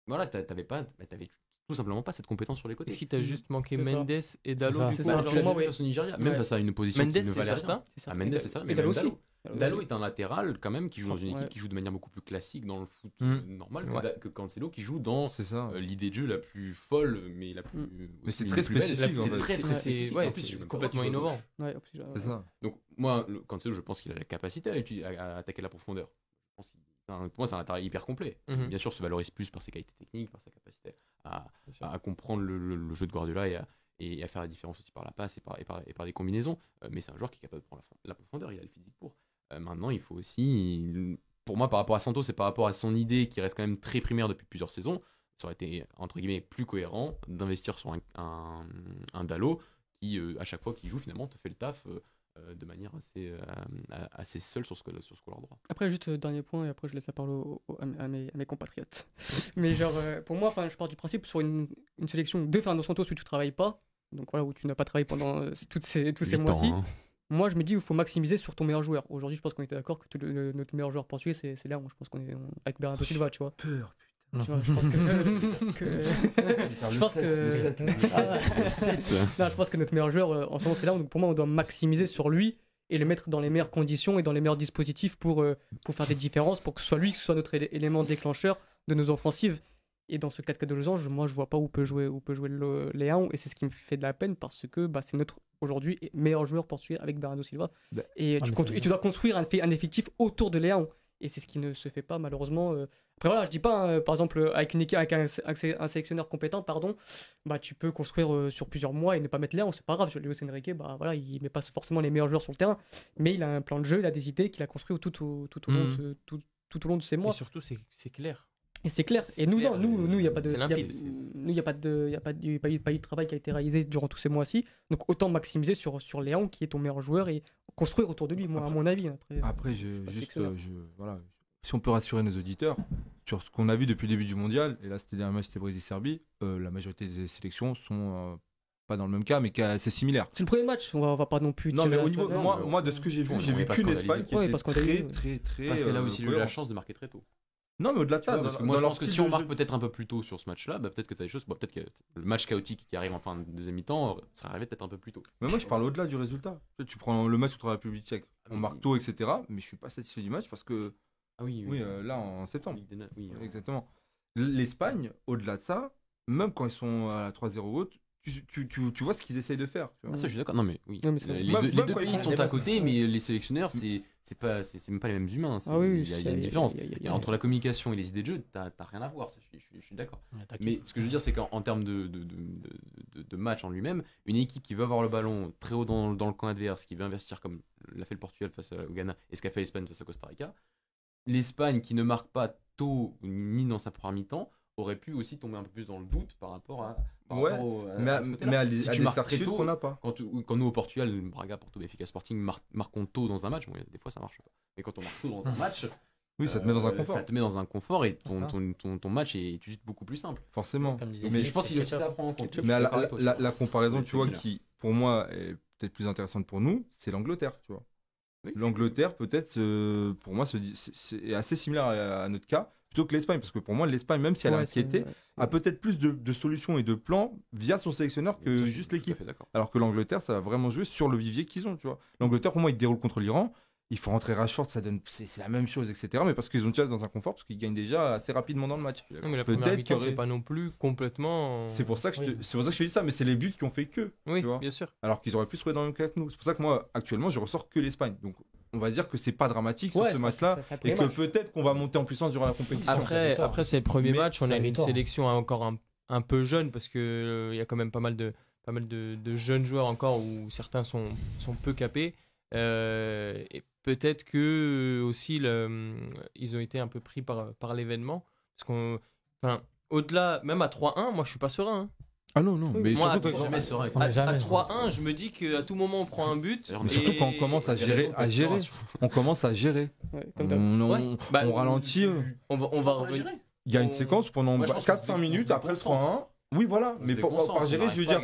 voilà, t'avais pas, bah, avais tout simplement pas cette compétence sur les côtés. Est-ce qu'il t'a juste manqué Mendes et Dallo du coup, face au Nigeria, même face à une position Mendes, qui ne valait rien. Ah, Mendes, c'est ça, mais. Dallo est un latéral quand même qui joue dans une équipe qui joue de manière beaucoup plus classique dans le foot mm. euh, normal que, Cancelo qui joue dans euh, l'idée de jeu la plus folle mais la plus. Mm. Mais c'est très spécifique. C'est complètement innovant. C'est ça. Donc moi, Cancelo, je pense qu'il a la capacité à, attaquer la profondeur. pour moi, c'est un intérêt hyper complet. Mm-hmm. Bien sûr, se valorise plus par ses qualités techniques, par sa capacité à, comprendre le, jeu de Guardiola et à, et à faire la différence aussi par la passe et par, et par, des combinaisons. Euh, mais c'est un joueur qui est capable de prendre la profondeur, il a le physique pour. Euh, maintenant, il faut aussi, pour moi, par rapport à Santos et par rapport à son idée qui reste quand même très primaire depuis plusieurs saisons, ça aurait été entre guillemets plus cohérent d'investir sur un, un, un Dalo qui, à chaque fois qu'il joue, finalement, te fait le taf de manière assez, assez seule sur ce, sur ce couloir droit. Après, juste dernier point, et après je laisse la parole à, mes, à, mes, compatriotes. *laughs* Mais genre, pour moi, je pars du principe sur une, une sélection de Fernando Santos où tu travailles pas, donc voilà, où tu n'as pas travaillé pendant toutes ces, tous ces mois-ci. Hein. Moi, je me dis, il faut maximiser sur ton meilleur joueur. Aujourd'hui, je pense qu'on était d'accord que notre meilleur joueur portugais, c'est là où je pense qu'on est avec Bernardo Silva, tu vois. Peur, putain. Tu vois, je pense que. *laughs* je pense que. *laughs* non, je pense que notre meilleur joueur, euh, en ce moment, c'est là. Donc pour moi, on doit maximiser sur lui et le mettre dans les meilleures conditions et dans les meilleurs dispositifs pour, euh, pour faire des différences, pour que ce soit lui, que ce soit notre élément déclencheur de nos offensives. Et dans ce 4 4 de losange, moi, je vois pas où peut jouer, où peut jouer le Léon. Et c'est ce qui me fait de la peine parce que bah, c'est notre, aujourd'hui, meilleur joueur portugais avec Bernardo Silva. Bah, et, tu, tu, dois construire un, un, effectif autour de Léon. Et c'est ce qui ne se fait pas, malheureusement. Euh. Après, voilà, je dis pas, hein, par exemple, avec, une équipe, avec un, un, sélectionneur compétent, pardon, bah, tu peux construire euh, sur plusieurs mois et ne pas mettre Léon. C'est pas grave. Luis Enrique, bah, voilà, il met pas forcément les meilleurs joueurs sur le terrain. Mais il a un plan de jeu, il a des idées qu'il a construit tout, au, tout, au long de, mmh. tout, tout au long de ces mois. Et surtout, c'est clair. Et c'est clair. Et nous, non, nous, nous, il n'y a pas de, nous, il y a pas de, y a pas pas de travail qui a été réalisé durant tous ces mois-ci. Donc autant maximiser sur sur Léon, qui est ton meilleur joueur, et construire autour de lui, moi, à mon avis. Après, après je, juste, je, voilà, si on peut rassurer nos auditeurs sur ce qu'on a vu depuis le début du mondial, et là c'était dernier match, c'était Brésil-Serbie, euh, la majorité des sélections sont euh, pas dans le même cas, mais c'est similaire. C'est le premier match, on va, va pas non plus. Non, mais au niveau, moi, moi, de ce que j'ai vu, j'ai vu qu'une Espagne qui était très, très, très, Parce qu'elle a aussi eu la chance de marquer très tôt. Non, mais au-delà de ça, moi je pense que si on marque peut-être un peu plus tôt sur ce match-là, bah, peut-être que tu as des choses. Peut-être que le match chaotique qui arrive en fin de deuxième mi-temps serait arrivé peut-être un peu plus tôt. Mais moi je parle au-delà du résultat. Tu prends le match contre la République tchèque, ah on marque tôt, etc. Mais je suis pas satisfait du match parce que. Ah oui, oui. Euh, là en septembre. Oui, Exactement. L'Espagne, au-delà de ça, même quand ils sont à la 3-0 haute, tu, tu, tu, vois ce qu'ils essayent de faire. Ah, ça, je suis d'accord. Non, mais oui. les, deux, pays sont à côté, mais les sélectionneurs, c'est c'est pas c'est même pas les mêmes humains. Ah oui, il, y a, une différence. entre la communication et les idées de jeu, t'as rien à voir. je, je, suis d'accord. mais ce que je veux dire, c'est qu'en termes de, de, de, de, match en lui-même, une équipe qui veut avoir le ballon très haut dans, dans le camp adverse, qui veut investir comme l'a fait le Portugal face au Ghana et ce qu'a fait l'Espagne face à Costa Rica, l'Espagne qui ne marque pas tôt ni dans sa première mi-temps aurait pu aussi tomber un peu plus dans le doute par rapport à. Ouais, mais, à, mais à, si tu marques très tôt, qu'on n'a pas. Quand, quand, nous au Portugal, Braga, Porto, Benfica Sporting mar marquons tôt dans un match, bon, des fois ça marche pas. Mais quand on marque tôt dans un *laughs* match. Oui, ça te met dans un euh, confort. Ça te met dans un confort et ton, ton, ton, ton match est tout de suite beaucoup plus simple. Forcément. Mais je pense qu'il y a aussi ça à prendre en compte. Mais la, la, comparaison, tu vois, qui pour moi est peut-être plus intéressante pour nous, c'est l'Angleterre, tu vois. L'Angleterre, peut-être, pour moi, c'est assez similaire à, notre cas plutôt que l'Espagne. Parce que pour moi, l'Espagne, même si elle a inquiété, a peut-être plus de, solutions et de plans via son sélectionneur que juste l'équipe. Alors que l'Angleterre, ça va vraiment jouer sur le vivier qu'ils ont. Tu vois. L'Angleterre, pour moi, il déroule contre l'Iran. Il faut rentrer Rashford, ça donne, c'est la même chose, etc. Mais parce qu'ils ont déjà dans un confort, parce qu'ils gagnent déjà assez rapidement dans le match. Non, mais la première c'est pas non plus complètement. C'est pour ça que je c'est pour ça que je te dis ça, mais c'est les buts qui ont fait que. Oui, bien sûr. Alors qu'ils auraient pu se trouver dans le même cas que nous. C'est pour ça que moi, actuellement, je ressors que l'Espagne. Donc on va dire que c'est pas dramatique sur ce match-là et que peut-être qu'on va monter en puissance durant la compétition. Après, après c'est le premier match, on a une sélection encore un, un, peu jeune parce que euh, il y a quand même pas mal de pas mal de, de, jeunes joueurs encore où certains sont, sont peu capés. Euh, et peut-être que aussi le, ils ont été un peu pris par, par l'événement parce qu'on enfin au-delà même à 3-1 moi je suis pas serein hein. Ah non, non, mais Moi, surtout à, 3-1, je me dis qu'à tout moment on prend un but. Mais surtout quand on commence à gérer, à gérer, on commence à gérer. on, bah, ralentit. On va, on va revenir. Il y a une séquence pendant 4-5 minutes après le 3-1. Oui, voilà, mais par gérer, je veux dire,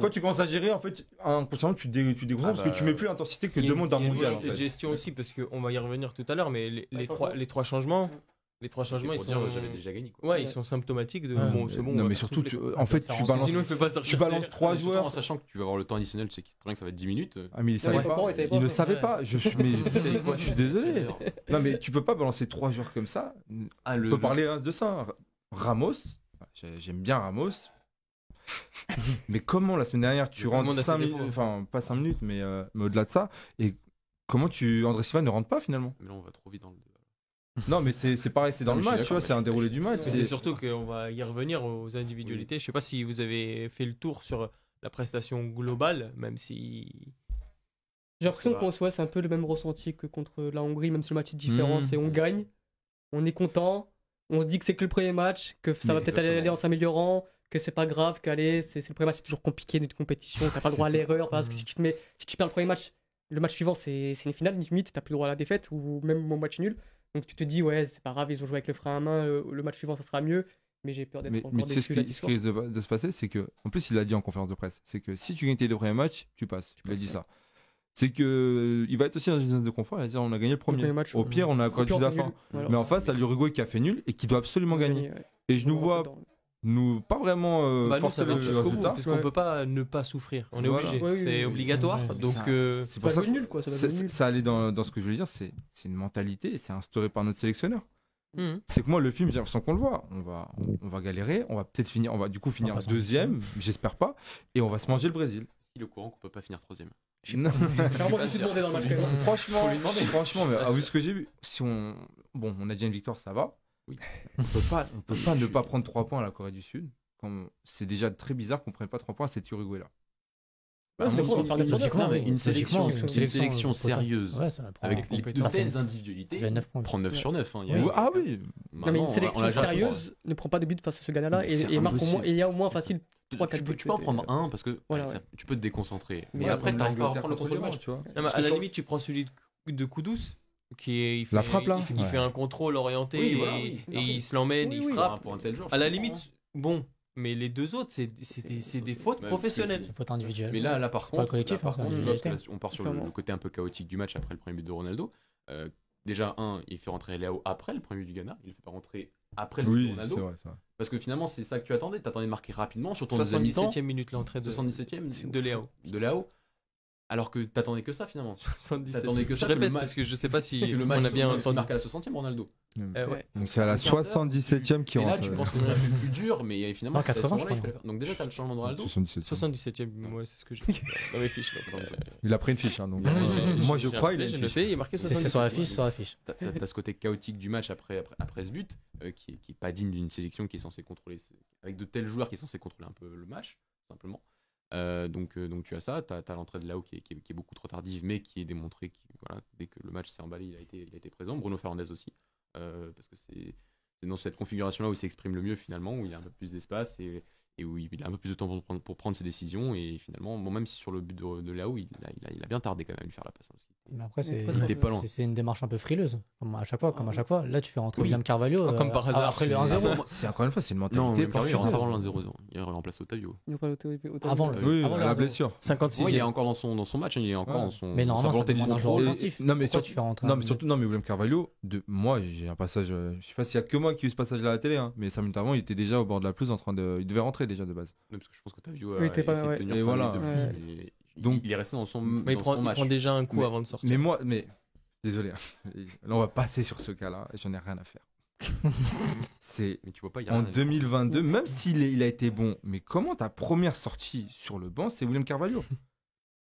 quand tu commences à gérer, en fait, inconsciemment, tu, dé, tu découvres ah parce que tu bah, mets plus l'intensité que demande d'un mondial. Il y a une gestion aussi, parce qu'on va y revenir tout à l'heure, mais les, les, trois, les trois changements, les trois changements, ils sont. J'avais déjà gagné. Quoi. Ouais, ils sont symptomatiques de. Bon, c'est bon. Non, mais surtout, en fait, tu balances. Sinon, il pas Tu balances trois joueurs. En sachant que tu vas avoir le temps additionnel, tu sais très bien que ça va être 10 minutes. Ah, mais il savait pas. Il ne savait pas. Je suis, *laughs* je suis désolé. Non, mais tu peux pas balancer trois joueurs comme ça. Ah, On peut parler de ça. Ramos, j'aime bien Ramos. *laughs* mais comment la semaine dernière tu rentres 5 minutes, enfin pas 5 minutes, mais, euh, mais au-delà de ça, et comment tu André Silva ne rentre pas finalement? Mais là on va trop vite dans le non, mais c'est pareil, c'est dans le match, c'est un déroulé du match. C'est surtout qu'on va y revenir aux individualités. Je sais pas si vous avez fait le tour sur la prestation globale, même si. J'ai l'impression qu'on soit c'est un peu le même ressenti que contre la Hongrie, même si le match est différent. Hmm. C'est on gagne, on est content, on se dit que c'est que le premier match, que ça va peut-être aller en s'améliorant, que c'est pas grave, qu'aller, c'est le premier match, c'est toujours compliqué d'une compétition, t'as pas le droit à l'erreur, parce que si tu, te mets, si tu perds le premier match, le match suivant c'est une finale, limite, t'as plus le droit à la défaite, ou même au match nul. Donc tu te dis, ouais, c'est pas grave, ils ont joué avec le frein à main, euh, le match suivant ça sera mieux, mais j'ai peur d'être encore mais tu sais, ce qui, risque de, se passer, c'est que, en plus, il a dit en conférence de presse, c'est que si tu gagnes tes deux premiers matchs, tu passes. Tu l'as dit ça. C'est que il va être aussi dans une zone de confort. Il va dire on a gagné le premier. match, Au pire, on a accordé la fin. mais en face, à l'Uruguay qui a fait nul et qui doit absolument gagner. Et je nous vois nous pas vraiment euh, bah forcer le résultat parce qu'on peut pas ne pas souffrir. On est obligé. C'est obligatoire. Donc euh, c'est pas ça nul quoi ça, ça allait dans, dans, ce que je voulais dire c'est une mentalité c'est instauré par notre sélectionneur. Mhm. C'est que moi, le film, j'ai l'impression qu'on le voit. On va, on, va galérer, on va peut-être finir, on va du coup finir deuxième, j'espère pas, et on va se manger le Brésil. Il est au courant qu'on peut pas finir troisième. *laughs* Non. *laughs* franchement, franchement, mais, ah, vu ce que j'ai vu, si on, bon, on a déjà une victoire, ça va. Oui. *laughs* on peut pas, on peut pas ne pas prendre trois points à la Corée du Sud. C'est déjà très bizarre qu'on prenne pas trois points à cette Uruguay là une sélection, une sélection sérieuse avec de telles individualités prend 9 sur 9. Hein, ah oui non, mais une sélection sérieuse ne prend pas de but face à ce Ghana-là et, marque au moins, il y a au moins facile 3-4 buts. Tu peux en prendre un parce que tu peux te déconcentrer. Mais après, tu n'arrives pas à reprendre le contrôle match. À la limite, tu prends celui de coup douce qui il fait, la frappe là il, fait un contrôle orienté et, il se l'emmène il frappe à la limite bon mais les deux autres, c'est des, des, fautes professionnelles. C'est fautes individuelles. Mais là, là par contre, collectif, hein, on part sur le, côté un peu chaotique du match après le premier but de Ronaldo. Euh, déjà, un, il fait rentrer Léo après le premier but du Ghana. Il ne fait pas rentrer après le but de Ronaldo. Vrai, Parce que finalement, c'est ça que tu attendais. Tu attendais de marquer rapidement sur ton 77e minute l'entrée de 77e de Léo. De Léo. Alors que t'attendais que ça finalement. 77. T'attendais que ça. Je répète parce que je sais pas si le match on a bien entendu. marqué à la 60e Ronaldo. Euh, ouais. Donc c'est à la 77e qui rentre. Et là tu penses que c'est un peu plus dur mais finalement c'est 80 là, il fallait faire. Donc déjà t'as le changement de Ronaldo. 77e. ouais, c'est ce que j'ai dans mes fiches. Il a pris une fiche hein, donc. Moi je crois il a noté, il est marqué 77. C'est sur la fiche, sur la fiche. T'as ce côté chaotique du match après après ce but euh, qui est pas digne d'une sélection qui est censée contrôler avec de tels joueurs qui est censé contrôler un peu le match simplement. Euh, donc, euh, donc tu as ça, tu as, l'entrée de Lao qui est, qui, est, beaucoup trop tardive, mais qui est démontré que voilà, dès que le match s'est emballé, il a été, présent. Bruno Fernandez aussi, euh, parce que c'est dans cette configuration-là où il s'exprime le mieux finalement, où il a un peu plus d'espace et, et, où il a un peu plus de temps pour prendre, ses décisions. Et finalement, bon, même si sur le but de, de Lao, il a, bien tardé quand même à lui faire la passe. Hein, mais après, c'est une démarche un peu frileuse, comme à chaque fois. Comme à chaque fois. Là, tu fais rentrer William Carvalho. comme par hasard. Après le 1-0. C'est encore une fois, c'est une mentalité. Non, il rentre avant le 1-0. Il remplace Otavio. Avant, oui, avant la blessure. 56. il est encore dans son, dans son match. Il est encore dans son. Mais normalement, c'est un joueur offensif. Non, mais surtout, tu fais rentrer non, mais surtout, non, mais William Carvalho, de, moi, j'ai un passage. Euh, je sais pas s'il y a que moi qui ai eu ce passage-là à la télé, hein, mais 5 minutes avant, il était déjà au bord de la pelouse en train de. Il devait rentrer déjà de base. Parce que je pense qu'Otavio a essayé de tenir sa ligne donc, il est resté dans son, mais il, prend, match. il prend déjà un coup avant de sortir. Mais moi, mais désolé, hein. *laughs* là on va passer sur ce cas-là et j'en ai rien à faire. *laughs* c'est mais tu vois pas, en 2022, même s'il il a été bon, mais comment ta première sortie sur le banc, c'est William Carvalho?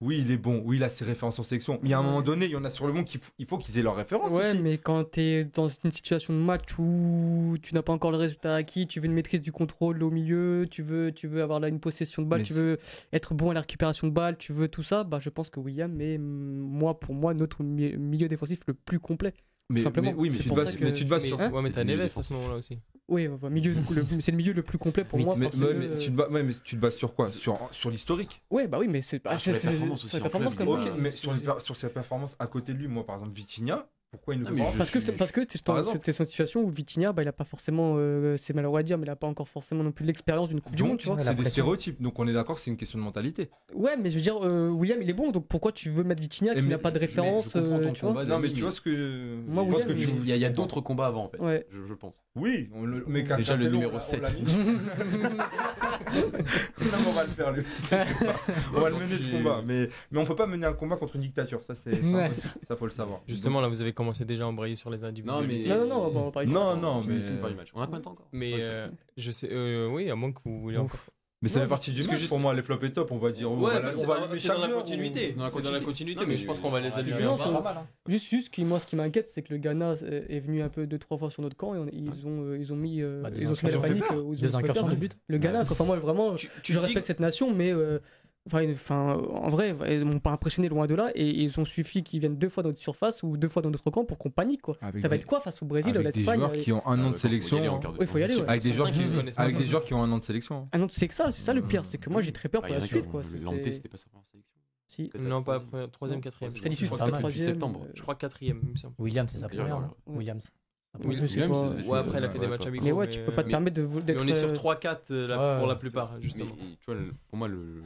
Oui, il est bon. Oui, il a ses références en sélection. Mais à un moment donné, il y en a sur le monde qu'il faut qu'ils aient leurs références ouais, aussi. mais quand tu es dans une situation de match où tu n'as pas encore le résultat acquis, tu veux une maîtrise du contrôle au milieu, tu veux, tu veux avoir là une possession de balle, tu veux être bon à la récupération de balle, tu veux tout ça, bah, je pense que William est, moi, pour moi, notre milieu défensif le plus complet. Mais, simplement. oui, mais tu, te bases, mais tu te bases sur. Ouais, mais t'as Neves à ce moment-là aussi. Oui, milieu, c'est le milieu le plus complet pour moi. Mais, tu te bases, mais tu te bases sur quoi? Sur, sur l'historique? Ouais, bah oui, mais c'est ah, sur les performances aussi. Comme mais sur, sur ses performances à côté de lui, moi par exemple, Vitinha, pourquoi il ne ah, parce, que, parce que c'était une situation où Vitinha, bah, il n'a pas forcément, euh, c'est malheureux à dire, mais il n'a pas encore forcément non plus l'expérience d'une Coupe du Monde. C'est des stéréotypes, donc on est d'accord que c'est une question de mentalité. Ouais, mais je veux dire, euh, William, il est bon, donc pourquoi tu veux mettre Vitinha qui n'a pas de référence euh, tu vois Non, mais tu vois ce que. Moi, il y a, d'autres combats avant, en fait, je, pense. Oui, on le... mais déjà le numéro 7. *laughs* *laughs* on va le faire, lui aussi. On va le mener ce combat, mais on peut pas mener un combat contre une dictature, ça, c'est ça, faut le savoir. Justement, là, vous avez commencé déjà à embrayer sur les individus. Non, mais... non, non, non, on va pas Non, non, mais... On a combien de temps encore Mais euh, je sais, euh, oui, à moins que vous voulez encore. Mais ça fait partie du match pour moi, les flops et top, on va dire. Ouais, on va, on va dans, la continuité. C'est dans la continuité, mais je pense qu'on va les allumer. Juste, juste moi, ce qui m'inquiète, c'est que le Ghana est venu un peu deux, trois fois sur notre camp et ils ont, euh, ils ont mis, bah, ils ont panique deux incursions de but. Le Ghana, enfin moi vraiment, je respecte cette nation, mais Enfin, en vrai, ils m'ont pas impressionné loin de là et ils ont suffi qu'ils viennent deux fois dans notre surface ou deux fois dans notre camp pour qu'on panique quoi. ça va être quoi face au Brésil, l'Espagne Des joueurs qui ont un an de sélection. Il faut y aller. Avec des joueurs qui avec des joueurs qui ont un an de sélection. Un an c'est que ça, c'est ça le pire, c'est que moi j'ai très peur pour la suite quoi. L'Anté c'était pas pour la sélection. Si. Non, pas la troisième, quatrième. C'est l'issue, c'est septembre. Je crois quatrième. Williams, c'est sa première. Williams. Williams, ouais, après, elle a fait des matchs amicaux. Mais ouais, tu peux pas te permettre de. Mais on est sur 3-4 pour la plupart, justement. Tu vois, pour moi, le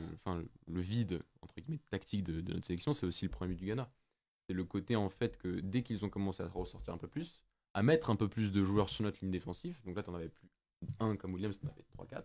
vide entre guillemets, tactique de, notre sélection, c'est aussi le premier but du Ghana. C'est le côté en fait que dès qu'ils ont commencé à ressortir un peu plus, à mettre un peu plus de joueurs sur notre ligne défensive, donc là tu n'en avais plus un comme Williams, tu en avais 3-4.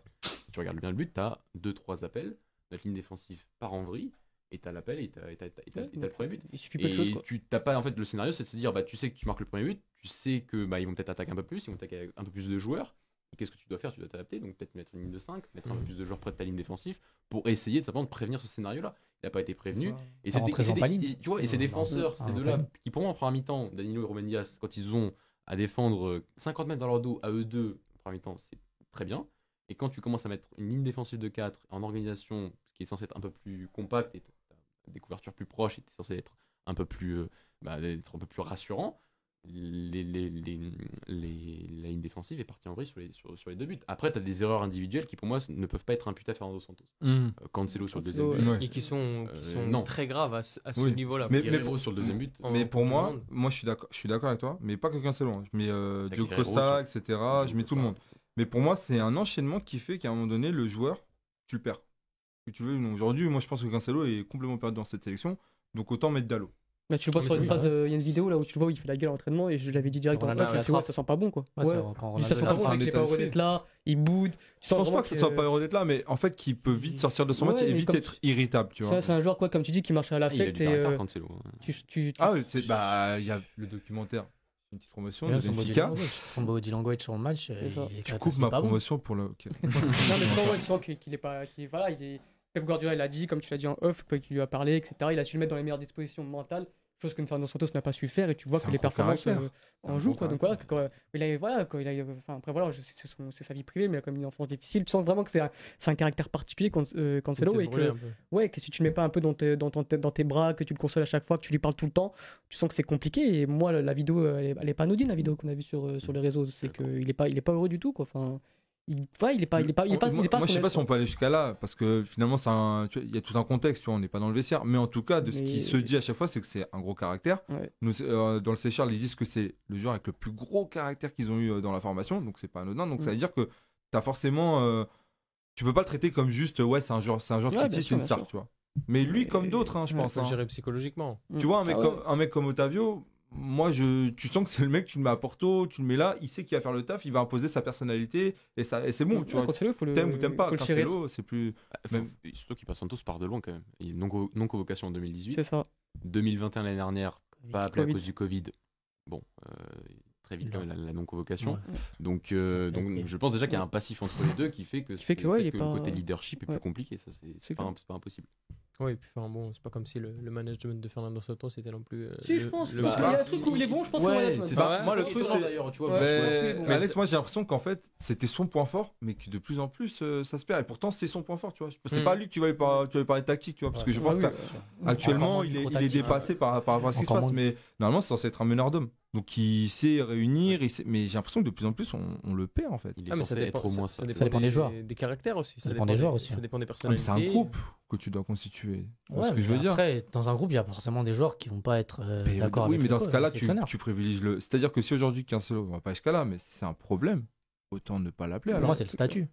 tu regardes bien le but, tu as 2-3 appels, notre ligne défensive part en vrille, et t'as l'appel et t'as, le premier but. Il suffit pas de choses. Tu t'as pas en fait le scénario, c'est de se dire bah tu sais que tu marques le premier but, tu sais que bah ils vont peut-être attaquer un peu plus, ils vont attaquer un peu plus de joueurs, qu'est-ce que tu dois faire? Tu dois t'adapter, donc peut-être mettre une ligne de 5, mettre un peu mmh. plus de joueurs près de ta ligne défensive pour essayer de simplement de prévenir ce scénario-là. Il n'a pas été prévenu. Et c'est tu vois, et ces défenseurs, ces deux-là, qui pour moi en première mi-temps, Danilo et Romain quand ils ont à défendre 50 mètres dans leur dos à eux deux, en première mi-temps, c'est très bien. Et quand tu commences à mettre une ligne défensive de 4 en organisation, ce qui est censé être un peu plus compact et des couvertures plus proches, et censé être un peu plus, euh, bah, être un peu plus rassurant, les, les, les, les, la ligne défensive est partie en vrille sur les, sur, sur les deux buts. Après, tu as des erreurs individuelles qui, pour moi, ne peuvent pas être imputées à Fernando Santos. Mmh. Cancelo sur le deuxième but. Et qui sont, qui sont non. très graves à, ce niveau-là. Mais, mais pour, sur le deuxième but. Mais pour moi, moi je suis d'accord avec toi, mais pas que Cancelo. Hein. Je mets euh, Diogo Costa, etc. Je mets tout le monde. Mais pour moi, c'est un enchaînement qui fait qu'à un moment donné, le joueur, tu le perds. Que tu veux, aujourd'hui, moi je pense que Cancelo est complètement perdu dans cette sélection. Donc autant mettre Dallo. Bah, tu le vois sur une phase, euh, il y a une vidéo là où tu le vois où il fait la gueule à l'entraînement et je l'avais dit direct en tu vois, ça sent pas bon quoi. Ouais, ça sent pas bon, il est pas heureux d'être là, il boude. Je pense pas que ça soit pas heureux d'être là, mais en fait, qu'il peut vite sortir de son match et vite être irritable, tu vois. C'est un joueur, quoi, comme tu dis, qui marche à la fête. Il a hein. Ah, bah, il y a le documentaire une petite promotion de Benfica. Son body language sur le match. Tu coupes ma promotion pour le. *laughs* Non, mais sans *laughs* qu'il est pas. Voilà, il est. Pep Guardiola l'a dit, comme tu l'as dit en off, qu'il lui a parlé, etc. Il a su le mettre dans les meilleures dispositions mentales chose que Fernando Santos n'a pas su faire et tu vois que les performances euh, en jouent quoi. Donc voilà quand, il a, voilà quand il a, enfin après voilà c'est sa vie privée mais il a quand même une enfance difficile. Tu sens vraiment que c'est un, un, caractère particulier quand euh, Cancelo et que ouais que si tu le mets pas un peu dans, tes, dans, ton, dans tes bras que tu le consoles à chaque fois que tu lui parles tout le temps tu sens que c'est compliqué. Et moi la, vidéo elle est, pas anodine la vidéo qu'on a vue sur, euh, sur les réseaux. C'est qu'il est pas il est pas heureux du tout quoi. Enfin il, il est pas, il est pas, il est pas, moi, pas moi je sais pas si on peut aller jusqu'à là, parce que finalement, il y a tout un contexte, tu vois, on n'est pas dans le vestiaire, mais en tout cas, de ce qui se dit à chaque fois, c'est que c'est un gros caractère. Nous, euh, dans le C ils disent que c'est le joueur avec le plus gros caractère qu'ils ont eu euh, dans la formation, donc c'est pas anodin, donc ça veut dire que tu as forcément, euh, tu peux pas le traiter comme juste, ouais, c'est un joueur, c'est un joueur de c'est une star, tu vois. Mais lui, comme d'autres, hein, je pense. Il faut hein. gérer psychologiquement. Tu vois, un mec, ah comme, un mec comme Otavio, moi, je, tu sens que c'est le mec, tu le mets à Porto, tu le mets là, il sait qu'il va faire le taf, il va imposer sa personnalité et, ça, et c'est bon. tu vois, t'aimes ou t'aimes pas. Cancelo, c'est plus. Bah, surtout qu'il passe tous par de loin quand même. Il non, convocation en 2018. C'est ça. 2021 l'année dernière, pas appelé à cause du Covid. Bon, euh, très vite la, non-convocation. Donc, euh, donc je pense déjà qu'il y a un passif entre les deux qui fait que, fait que, le côté leadership est plus compliqué. Ça, c'est pas, pas impossible. Oui, et puis enfin bon, c'est pas comme si le, le management de Fernando Soto c'était non plus. Euh, si, je pense. Le... Parce qu'il y a un truc où il est bon, je pense ouais, c'est ça. moi, le truc, c'est. d'ailleurs, tu vois. mais, mais Alex, moi, j'ai l'impression qu'en fait, c'était son point fort, mais que de plus en plus, euh, ça se perd. Et pourtant, c'est son point fort, tu vois. C'est hmm. pas lui que tu vas tu vas parler tactique, tu vois, parce que je pense qu'actuellement, il est, il est dépassé par, rapport à ce qui se passe. Mais normalement, c'est censé être un meneur d'homme. Donc il sait réunir, il sait... mais j'ai l'impression que de plus en plus on, on le perd en fait. Il est ah, mais ça dépend, être au moins ça, ça, dépend, des, joueurs, des caractères aussi. Ça, dépend des joueurs aussi. Ça hein. dépend des personnalités. c'est un groupe que tu dois constituer. Ouais, ce que je veux dire. Après, dans un groupe, il y a forcément des joueurs qui vont pas être euh, d'accord oui, avec. Mais dans ce cas-là, tu, tu, privilégies le. C'est-à-dire que si aujourd'hui Cancelo, on va pas jusqu'à là, mais c'est un problème, autant ne pas l'appeler. Pour moi, c'est le statut.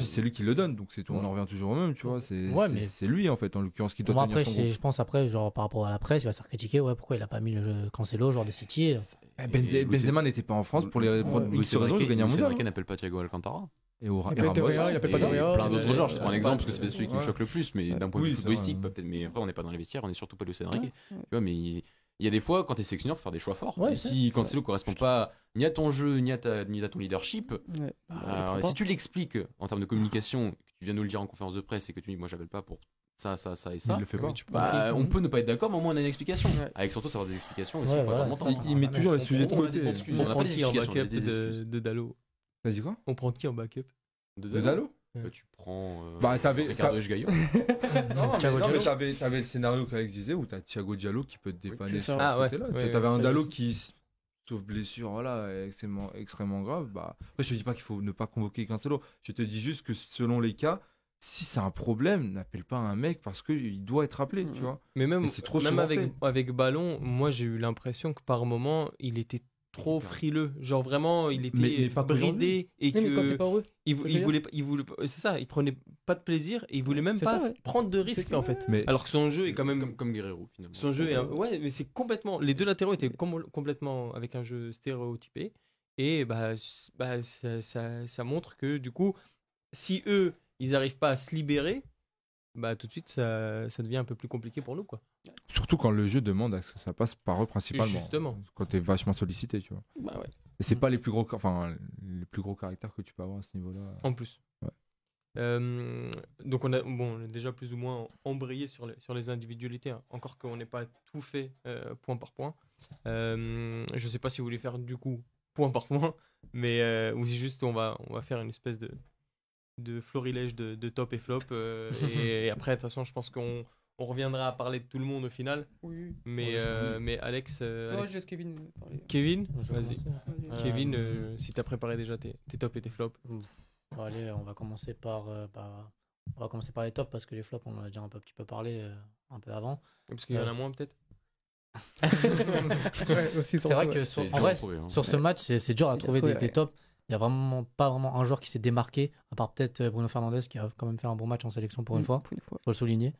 C'est lui qui le donne, donc c'est. On en revient toujours au même, tu vois. C'est lui en fait, en l'occurrence, qui doit bon, tenir après, son Je pense après, genre par rapport à la presse, il va se faire critiquer. Ouais, pourquoi il a pas mis le jeu Cancelo, genre de City eh, Benzema n'était pas en France pour les X raisons de gagner un mondial. Il n'appelle pas Thiago Alcantara. Et au il appelle pas Plein d'autres genres. Je prends l'exemple parce que c'est celui qui me choque le plus, mais d'un point de vue footballistique, peut-être. Mais après, on n'est pas dans les vestiaires, on est surtout pas le Enrique. Tu vois, mais il y a des fois, quand tu es sélectionneur, faut faire des choix forts. Ouais, si Cancelo correspond pas ni à ton jeu, ni à, ta, ni à ton leadership, bah, si tu l'expliques en termes de communication, que tu viens nous le dire en conférence de presse et que tu dis, moi, j'appelle pas pour ça, ça, ça et ça. Il le fait pas. Bah, on peut ne pas être d'accord, mais au moins on a une explication. Avec surtout savoir des explications aussi. il, met toujours les sujets de côté. On, prend qui en backup de, de Dalo Vas-y quoi? On prend qui en backup De, Dalo Bah, tu prends. Euh, bah, t'avais. Ricardo Gaillot. *laughs* non, mais, non, mais t'avais, avais le scénario qu'Alex disait où t'as Thiago Diallo qui peut te dépanner sur ah, ce côté-là. Ouais, t'avais un Diallo qui, sauf blessure, voilà, extrêmement, extrêmement grave. Bah, après, je te dis pas qu'il faut ne pas convoquer Cancelo. Je te dis juste que selon les cas, si c'est un problème, n'appelle pas un mec parce qu'il doit être appelé, tu vois. Mais même, c'est trop même avec, avec Ballon, moi j'ai eu l'impression que par moment, il était trop frileux. Genre vraiment, il était pas bridé et que il, voulait, il voulait, c'est ça, il prenait pas de plaisir et il voulait même pas prendre de risques en fait. Mais Alors que son jeu est quand même comme, Guerrero finalement. Son jeu est, ouais, mais c'est complètement. Les deux latéraux étaient complètement avec un jeu stéréotypé et bah, bah ça, ça, ça montre que du coup, si eux ils n'arrivent pas à se libérer, bah tout de suite ça, ça, devient un peu plus compliqué pour nous quoi. Surtout quand le jeu demande à ce que ça passe par eux principalement. Justement. Quand tu es vachement sollicité, tu vois. Bah ouais. Et c'est mm. pas les plus gros enfin les plus gros caractères que tu peux avoir à ce niveau-là. En plus. Ouais. Euh, donc on a bon déjà plus ou moins embrayé sur les, sur les individualités, hein. encore qu'on n'ait pas tout fait euh, point par point. Euh, je sais pas si vous voulez faire du coup point par point, mais ou si juste on va on va faire une espèce de de florilège de, de top et flop. Euh, *laughs* et, après, de toute façon, je pense qu'on on reviendra à parler de tout le monde au final. Oui. Mais, euh, mais Alex. Euh, non, juste Kevin. Kevin, vas-y. Kevin, si tu as préparé déjà tes, tes tops et tes flops. Bon, allez, on va commencer par. Bah, on va commencer par les tops parce que les flops, on en a déjà un peu, petit peu parlé un peu avant. Parce qu'il y en a moins peut-être *laughs* c'est vrai que sur, en vrai, hein. sur ce match, c'est dur à trouver des, des tops. Il n'y a vraiment pas vraiment un joueur qui s'est démarqué, à part peut-être euh, Bruno Fernandez qui a quand même fait un bon match en sélection pour une mm, fois. Il faut le souligner.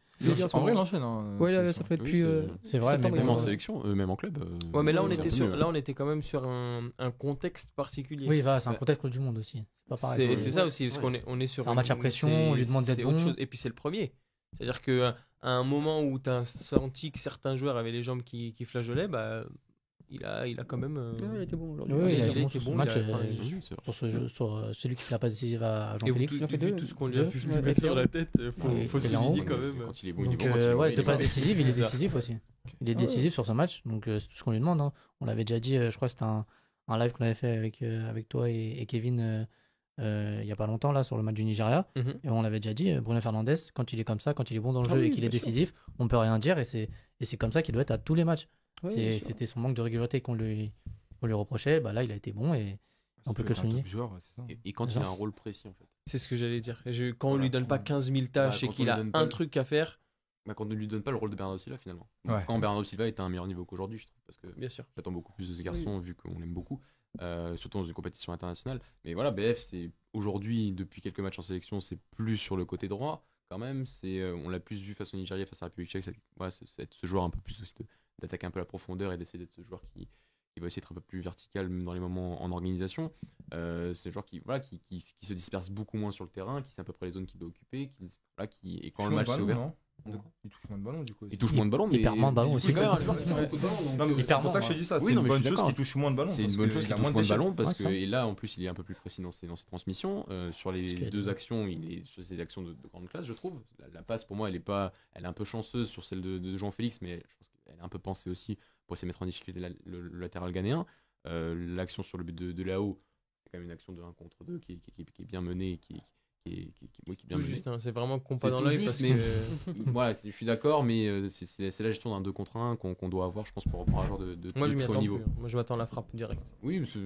en vrai, il enchaîne. Hein, ouais, ça fait depuis. c'est euh, vrai, même en sélection, euh, même en club. ouais, mais là, on était, sur, là, on était quand même sur un, un contexte particulier. Oui, c'est un contexte du monde aussi. C'est ça aussi, parce qu'on est, on est sur. un match à pression, on lui demande d'être bon. Et puis, c'est le premier. C'est-à-dire qu'à un moment où tu as senti que certains joueurs avaient les jambes qui, qui flageolaient, bah, il a, il a quand même. Euh... il a été bon aujourd'hui. Oui, il, a été bon sur ce match. sur, ce jeu, sur euh, celui qui fait la passe décisive à Jean-Félix. Et vu tout ce qu'on lui a pu *laughs* mettre sur la tête, il faut, faut souligner quand même. Quand il est bon, il est bon. Euh, ouais, de passe décisive, il est décisif aussi. Il est décisif sur ce match, donc euh, c'est tout ce qu'on lui demande. Hein. On l'avait déjà dit, je crois que c'était un, un live qu'on avait fait avec, avec toi et, Kevin. il n'y a pas longtemps là sur le match du Nigeria mhm. et on l'avait déjà dit Bruno Fernandez quand il est comme ça quand il est bon dans le ah jeu et qu'il est décisif on peut rien dire et c'est et c'est comme ça qu'il doit être à tous les matchs c'était son manque de régularité qu'on lui, lui reprochait. Bah là, il a été bon et on peut que le souligner. et, quand il a un rôle précis, en fait. C'est ce que j'allais dire. quand on lui donne pas 15 000 tâches bah, et qu'il a un truc à faire. Bah, quand on ne lui donne pas le rôle de Bernardo Silva, finalement. Quand Bernardo Silva est à un meilleur niveau qu'aujourd'hui, je trouve. Parce que Bien sûr. j'attends beaucoup plus de ce garçon, vu qu'on l'aime beaucoup. Euh, surtout dans une compétition internationale. Mais voilà, BF, c'est aujourd'hui, depuis quelques matchs en sélection, c'est plus sur le côté droit quand même. C'est, euh, on l'a plus vu face au Nigeria, face à la République tchèque. Voilà, c'est, ce joueur un peu plus aussi de, d'attaquer un peu la profondeur et d'essayer d'être ce joueur qui, qui, va essayer d'être un peu plus vertical même dans les moments en organisation. Euh, c'est un joueur qui, voilà, qui, qui, se disperse beaucoup moins sur le terrain, qui sait à peu près les zones qu'il doit occuper, qui, voilà, qui, et quand le match s'est ouvert. Il touche moins de ballons du coup. Il touche moins de ballons, mais il perd moins de ballons aussi. C'est pour ça que je te dis ça. C'est une bonne chose qu'il touche moins de ballons. C'est une bonne chose qu'il touche moins de ballons parce que et là en plus il est un peu plus précis dans ses, dans ses transmissions. Euh, sur les deux actions, il est sur ses actions de, grande classe, je trouve. La, passe pour moi, elle est pas, elle est un peu chanceuse sur celle de, de Jean-Félix, mais je pense elle a un peu pensé aussi pour essayer de mettre en difficulté le, latéral ghanéen. Euh, l'action sur le but de, de Lao, c'est quand même une action de 1 contre 2 qui, qui, est bien menée, qui, qui est, qui, bien juste, hein, c'est vraiment compas dans l'œil parce que *laughs* voilà, je suis d'accord, mais euh, c'est la gestion d'un 2 contre 1 qu'on doit avoir, je pense, pour, reprendre un joueur de, de Moi, je niveau. Plus, hein. Moi, je m'attends à la frappe direct. Oui, mais, ça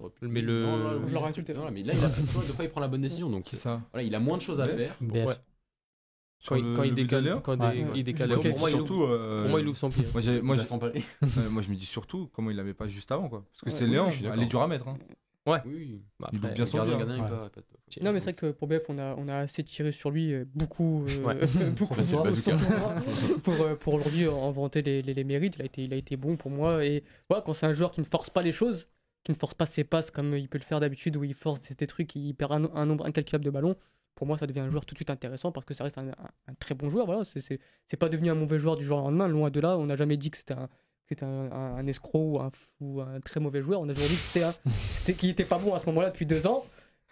aurait pu... mais le. je l'aurais insulté. Non, mais là, il a, *laughs* deux fois, il prend la bonne décision, donc ça. Voilà, il a moins de choses à faire. Quand, il, quand il décale, quand il décale, pour, moi, surtout, il ouvre, euh, pour moi, il ouvre son pied. Moi, moi, *laughs* moi, je me dis surtout comment il l'avait pas juste avant, quoi. Parce que c'est Léon, elle est dure à mettre. Hein. Ouais. Oui. Bah, il doit bien son bien. Non, mais c'est vrai que pour BF, on a, on a assez tiré sur lui, euh, beaucoup, euh, *laughs* beaucoup pour, *laughs* pour aujourd'hui en vanter les, les, mérites. Il a, été, il a été bon pour moi. Et voilà, quand c'est un joueur qui ne force pas les choses, qui ne force pas ses passes comme il peut le faire d'habitude, où il force des trucs, il perd un, un nombre incalculable de ballons, pour moi, ça devient un joueur tout de suite intéressant parce que ça reste un, très bon joueur. Voilà, c'est pas devenu un mauvais joueur du jour au lendemain. Loin de là, on n'a jamais dit que c'était un, un, un, escroc ou un, très mauvais joueur. On a toujours dit *laughs* qu'il était, pas bon à ce moment-là depuis deux ans.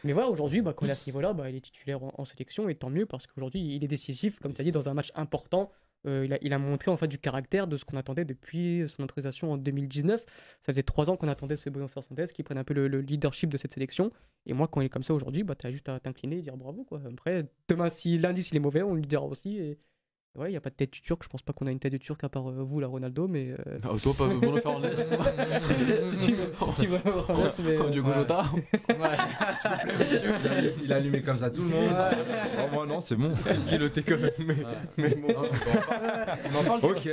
Mais voilà, aujourd'hui, bah, quand il est à ce niveau-là, bah, il est titulaire en, sélection et tant mieux parce qu'aujourd'hui, il est décisif, comme tu as dit, dans un match important il, a, il, a, montré en fait du caractère de ce qu'on attendait depuis son autorisation en 2019. Ça faisait trois ans qu'on attendait ce Bruno Fernandez qui prenne un peu le, le, leadership de cette sélection. Et moi, quand il est comme ça aujourd'hui, bah, tu as juste à t'incliner et dire bravo. Quoi. Après, demain, si lundi, s'il est mauvais, on lui dira aussi. Ouais, il n'y a pas de tête de turc. Je pense pas qu'on a une tête de turc à part euh, vous, la Ronaldo, mais. Euh... Ah, toi, pas Fernandes. *laughs* si, si, Bruno Fernandes, mais. Comme Diogo Jota. Il a allumé comme ça tout le monde. Oh, moi, non, c'est bon. C'est guilloté quand même. Mais, mais bon. On en parle. Ok.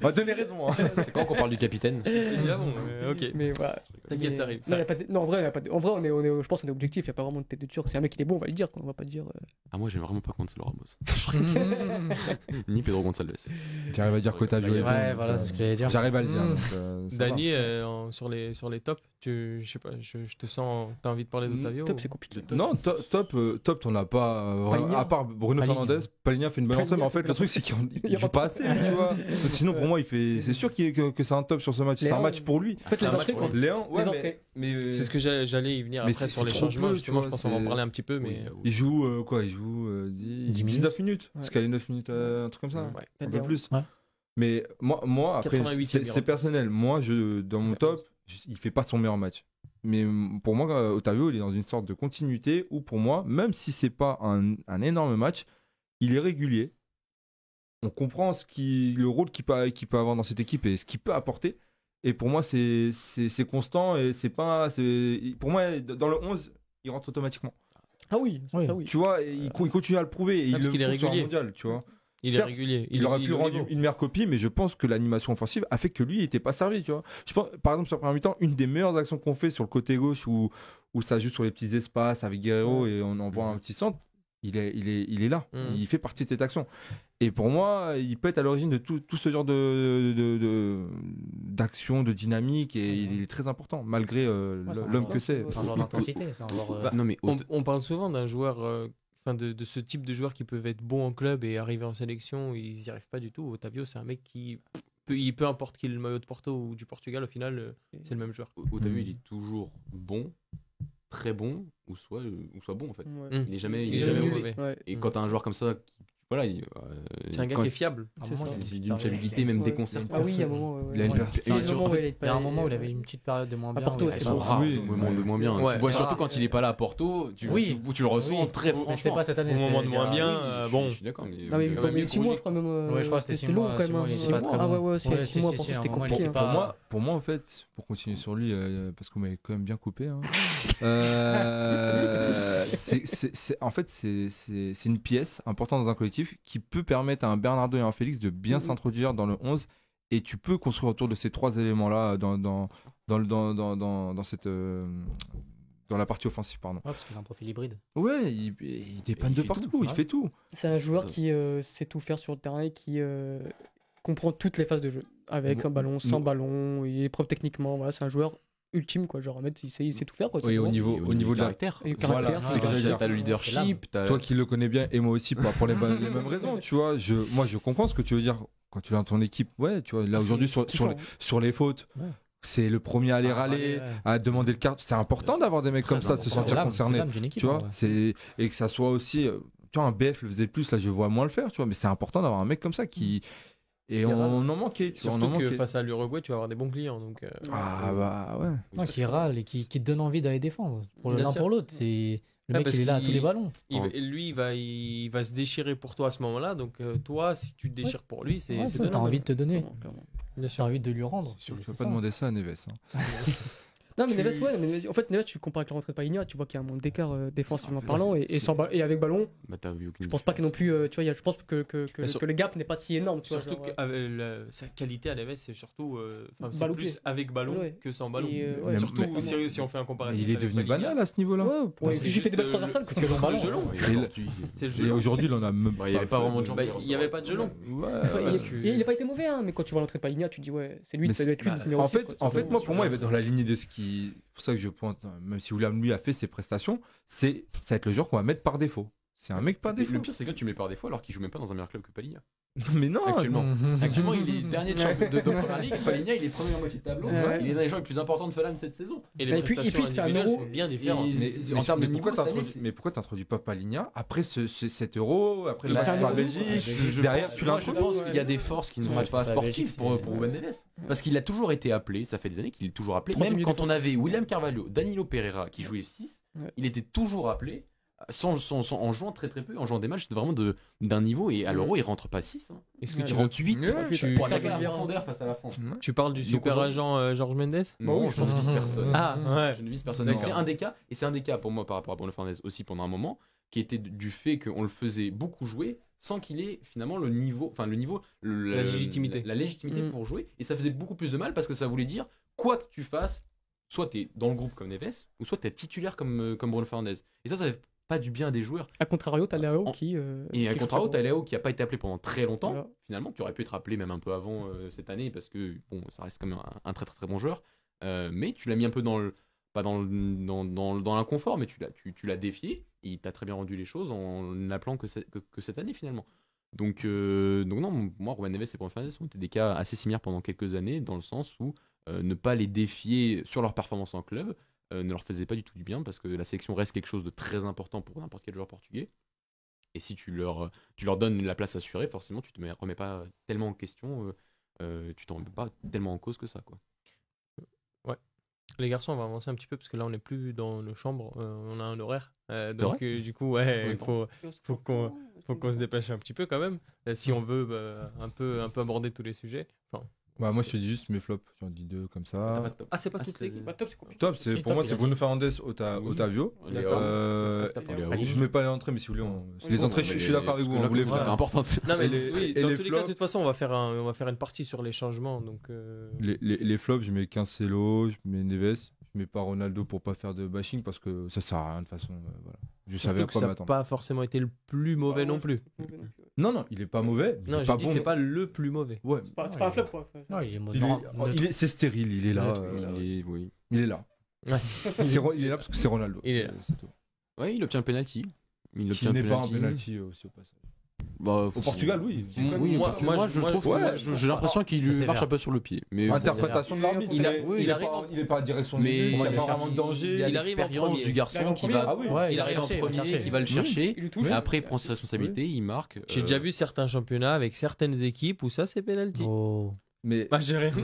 On va donner raison. Hein. C'est quand qu'on parle du capitaine? C'est déjà bon. Ok. Mais voilà. T'inquiète, ça arrive. Non, y a pas de... non, en vrai, y a pas de... en vrai on est, on est, je pense qu'on est objectif. Il n'y a pas vraiment de tête de turc. C'est un mec qui est bon, on va le dire. Quoi. On va pas dire. Euh... Ah, moi, j'aime vraiment pas Gonzalo Ramos. Ni Pedro Gonçalves. Tu arrives à dire est bon. Ouais, voilà, c'est ce que j'allais dire. J'arrive à le dire. Mm. donc, euh, ça Dany, euh, sur, les, sur les tops, tu, je sais pas, je, je te sens. T'as envie de parler d'Otavio Top, ou- c'est compliqué. Non, to- top, euh, top, t'en as pas. euh, à part Bruno. Fernandez, Paligna fait une bonne entrée, mais en fait le truc, c'est qu'il il joue pas assez, tu vois. *laughs* Sinon, pour moi, il fait. C'est sûr que, que c'est un top sur ce match. C'est un match pour lui. En fait, les entrées. Léon, ouais, Les mais, C'est ce que j'a- j'allais y venir Mais après sur les changements. Justement, je pense qu'on va en parler un petit peu, mais. il joue quoi Il joue euh, 10, 10 19 minutes. Ouais. Parce qu'elle est 9 minutes, un truc comme ça. Ouais. Un peu plus. Ouais. Mais moi, moi après, 88e, c'est personnel. Moi, je, dans mon top, je- il fait pas son meilleur match. Mais pour moi, euh, Otavio, il est dans une sorte de continuité où, pour moi, même si c'est pas un, un énorme match, il est régulier. On comprend ce qui, le rôle qu'il peut, qu'il peut avoir dans cette équipe et ce qu'il peut apporter. Et pour moi, c'est constant et c'est pas. c'est- Pour moi, dans le 11, il rentre automatiquement. Ah oui, ça, Oui. ça, oui. Tu vois, et il, co- il continue à le prouver. Et il parce qu'il est régulier. mondial, tu vois. Il est régulier. Il, aurait pu rendre une meilleure copie, mais je pense que l'animation offensive a fait que lui, il n'était pas servi, tu vois. Je pense, par exemple, sur le premier mi-temps, une des meilleures actions qu'on fait sur le côté gauche où, où ça joue sur les petits espaces avec Guerrero et on envoie un petit centre, il est, il est, il est là. Mm. Il fait partie de cette action. Et pour moi, il peut être à l'origine de tout, tout ce genre de, de, de- d'action, de, dynamique, et il est très important, malgré euh, Ouais, l'homme que c'est. C'est un joueur d'intensité, c'est un *laughs* joueur. euh, Bah, Non, mais On, Ota- on parle souvent d'un joueur, euh, enfin de, de ce type de joueurs qui peuvent être bons en club et arriver en sélection, ils n'y arrivent pas du tout. Otavio, c'est un mec qui, peu, il, peu importe qu'il ait le maillot de Porto ou du Portugal, au final, euh, c'est le même joueur. Otavio, il est toujours bon, très bon, ou soit, euh, ou soit bon en fait. Ouais. Mm. Il est jamais, il Il est est jamais jamais mauvais. Ouais. Et quand t'as un joueur comme ça, qui, voilà, il, euh, C'est un gars qui est fiable. à C'est moment, c'est d'une fiabilité même déconcertante. Ah oui, il y a un moment. Il y a un moment où il est Il y a un pas- moment où il avait une petite période de moins À bien. Porto, bon. pas- rare, Oui, de moins, de moins bien. Tu vois C'est surtout quand il est pas là à Porto, tu, Oui. tu, tu le ressens très Mais c'était franchement. pas cette année. Au moment de moins bien, euh, bon. je suis d'accord, mais Non, mais quand même mais mieux 6 que mois, je crois même. euh, Ouais, je crois que c'était six long mois, quand même. mois, il hein. était Six pas mois. très Ah ouais, ouais, Ouais, c'est si, 6 mois pour à c'était moment, compliqué. était hein. Pour moi, pour moi, en fait, pour continuer sur lui, parce qu'on m'avait quand même bien coupé, hein, c'est- c'est- c'est- en fait, c'est c'est- c'est une pièce importante dans un collectif qui peut permettre à un Bernardo et à un Félix de bien s'introduire dans le 11 et tu peux construire autour de ces trois éléments-là dans, dans, dans, le- dans, dans, dans, dans cette. euh, dans la partie offensive, pardon. Ouais, parce qu'il a un profil hybride. Ouais, il, il dépanne de partout, tout, il ouais. fait tout. C'est un joueur qui euh, sait tout faire sur le terrain et qui euh, comprend toutes les phases de jeu. Avec Bon, un ballon, sans bon. ballon, il est propre techniquement. Voilà, c'est un joueur ultime, quoi. Genre, en fait, il sait, il sait tout faire, quoi. Oui, au niveau, au niveau de la. caractère. Caractère. T'as le leadership, t'as Toi qui le connais bien et moi aussi pour, pour les, bonnes- les mêmes *laughs* raisons, tu vois, je, moi je comprends ce que tu veux dire quand tu es dans ton équipe. Ouais, tu vois, là Ah, aujourd'hui c'est- sur, sur, les, sur les fautes, Ouais. c'est le premier à aller Ah, râler, ouais, ouais. à demander le carte. C'est important d'avoir des mecs comme ça, de se sentir concerné. Tu vois, c'est et que ça soit aussi, euh, tu vois, un BF le faisait plus, là je vois moins le faire, tu vois, mais c'est important d'avoir un mec comme ça qui et on, en manquait, tu en Surtout que manquait. face à l'Uruguay, tu vas avoir des bons clients. Donc, euh, Ah bah ouais. Non, qui râle et qui, qui te donne envie d'aller défendre. Pour l'un sûr. pour l'autre. C'est le Ouais, mec, parce il est là à tous les ballons. il- lui, il va, il va se déchirer pour toi à ce moment-là. Donc, euh, toi, si tu te déchires pour lui, c'est Ouais, c'est ça, T'as envie de te donner. Bien as envie de lui rendre. C'est sûr C'est peux pas ça. demander ça à Neves. hein. *laughs* Non, mais Tu- Neves, ouais, mais en fait, Neves, tu compares avec la rentrée de Pagna, tu vois qu'il y a un monde d'écart euh, défensivement parlant et, et, sans ba- et avec ballon. Bah, Je pense pas que non plus, euh, tu vois, il y a- je pense que, que, que, Mais sur- que le gap n'est pas si énorme, tu vois. Surtout genre, que le- sa qualité à Neves, c'est surtout euh, enfin, c'est plus avec ballon Ouais. que sans ballon. Et, euh, Euh, ouais, surtout mais- si, si on fait un comparatif. il est devenu banal à ce niveau-là. Ouais, c'est juste, des belles euh, transversales le- que c'est le le- aujourd'hui, C'est le Et gelon. aujourd'hui, il en a même Bah, il y avait pas vraiment de jambes. Il y avait pas de Ouais, parce il, que- il- il a pas été mauvais, hein, mais quand tu vois l'entrée de Pagna, tu te dis, ouais, c'est lui, ça doit être lui. bah, En fait, moi, pour moi, il va être dans la lignée de ce qui. C'est pour ça que je pointe, hein, même si William lui a fait ses prestations, c'est ça va être le joueur qu'on va mettre par défaut. C'est un mec par défaut. Le pire, c'est que tu mets par défaut alors qu'il joue même pas dans un meilleur club que Paligna. *laughs* Mais non Actuellement, *laughs* Actuellement il est *laughs* dernier de, champion- de, de Première Ligue. Paligna, il est premier en moitié de tableau. Ouais. Il est l'un des joueurs les plus importants de Fulham cette saison. Et les puis- et prestations puis, fait un individuelles euro. sont bien différentes. Et- Mais, mais- en termes de mais niveau, pourquoi cette année, t'introduis- c'est- mais pourquoi t'introduis pas Paligna après ce, ce- cet euro, après le Bah, match contre la Belgique, derrière pense- tu je pense qu'il y a des forces qui ne Son sont pas sportives pour, Ruben Neves. Parce qu'il a toujours été appelé, ça fait des années qu'il est toujours appelé. Même quand on avait William Carvalho, Danilo Pereira qui jouait 6, Ouais. il était toujours appelé. Sans, sans- sans- en jouant très très peu, en jouant des matchs c'était vraiment de- d'un niveau et à l'euro il rentre pas 6. Hein. Est-ce que Ouais. tu, Il rentre 8 Ouais, tu- pour attaquer la profondeur face à la France. Ouais. tu parles du super agent euh, Georges Mendes Non, oui, je ne vise personne. Ah, ouais. Je ne vise personne. C'est un des cas, et c'est un des cas pour moi par rapport à Bruno Fernandes aussi pendant un moment, qui était du- fait qu'on le faisait beaucoup jouer sans qu'il ait finalement le niveau, enfin le niveau, le- La légitimité. la, la légitimité Mm. pour jouer, et ça faisait beaucoup plus de mal parce que ça voulait dire quoi que tu fasses, soit tu es dans le groupe comme Neves, ou soit tu es titulaire comme, euh, comme Bruno Fernandes. Et ça, ça fait pas du bien des joueurs. A contrario, t'as Léo En- qui. euh, Et à contrario, t'as Léo qui a pas été appelé pendant très longtemps, Voilà. finalement, qui aurait pu être appelé même un peu avant euh, cette année parce que bon, ça reste quand même un, un très très très bon joueur. Euh, mais tu l'as mis un peu dans le pas dans le- dans, dans, dans l'inconfort, mais tu l'as tu, tu l'as défié. Et il t'a très bien rendu les choses en n'appelant que, cette- que, que cette année finalement. Donc donc non, moi Ruben Neves et Bruno Fernandes ont été des cas assez similaires pendant quelques années dans le sens où ne pas les défier sur leur performance en club ne leur faisait pas du tout du bien parce que la sélection reste quelque chose de très important pour n'importe quel joueur portugais. Et si tu leur, tu leur donnes la place assurée, forcément, tu te mets- remets pas tellement en question, euh, euh, tu t'en remets pas tellement en cause que ça. Quoi. Les garçons, on va avancer un petit peu parce que là, on n'est plus dans nos chambres, euh, on a un horaire. Euh, donc, euh, du coup, ouais, il faut, faut qu'on faut qu'on se dépêche un petit peu quand même. Euh, si on veut bah, un, peu, un peu aborder tous les sujets. Enfin, Bah, moi, je te dis juste mes flops. J'en dis deux comme ça. Ah, c'est pas Ah, toute l'équipe. Bah, top, c'est compliqué. Top, c'est Si, pour top, moi, c'est Bruno Fernandes, Ota- Oui. Otavio. D'accord. Euh, C'est ça que t'as parlé, et oui. Je mets pas les entrées, mais si vous voulez, on- Oui, les bon, entrées, je suis d'accord avec vous. On voulait faire c'est important. Non, mais Et les- oui, et dans les tous les cas, de flops toute façon, on va faire, un, on va faire une partie sur les changements. Donc, euh, les, les, les flops, je mets Cancelo, je mets Neves. Je mets pas Ronaldo pour pas faire de bashing parce que ça sert à rien de toute façon. euh, voilà. Je savais à que quoi ça n'a m'attendre. pas forcément été le plus mauvais non plus. Non, non, il est pas mauvais. il Non, j'ai pas dit bon. c'est pas le plus mauvais. Ouais. C'est pas, c'est pas un flop, quoi. Non, il est Il modérant. est, oh, il est- c'est stérile, il est là. Neutre, euh, Il est, oui. il est là. Ouais. *laughs* C'est Ro- il est là parce que c'est Ronaldo. Il est là. C'est- tout. Ouais, il obtient un penalty. Il Qui obtient n'est pas un penalty. penalty euh, aussi au passage. Bah, Au Portugal, oui. Oui, Oui, moi- moi, moi, je trouve, ouais, que- j'ai l'impression qu'il lui marche un peu sur le pied. Mais Interprétation de l'arbitre. Il a- est- oui, il il est arrive pas- en- il est pas à direction de Mais but, il a a- pas vraiment de danger. il y a Il arrive en l'expérience premier. du garçon qui va, il arrive en chercher, il va premier, chercher. qui va le chercher. Touche. Et après, il prend ses responsabilités, il marque. J'ai euh, déjà vu certains championnats avec certaines équipes où ça, c'est penalty. Oh. Mais Bah, j'ai rien dit.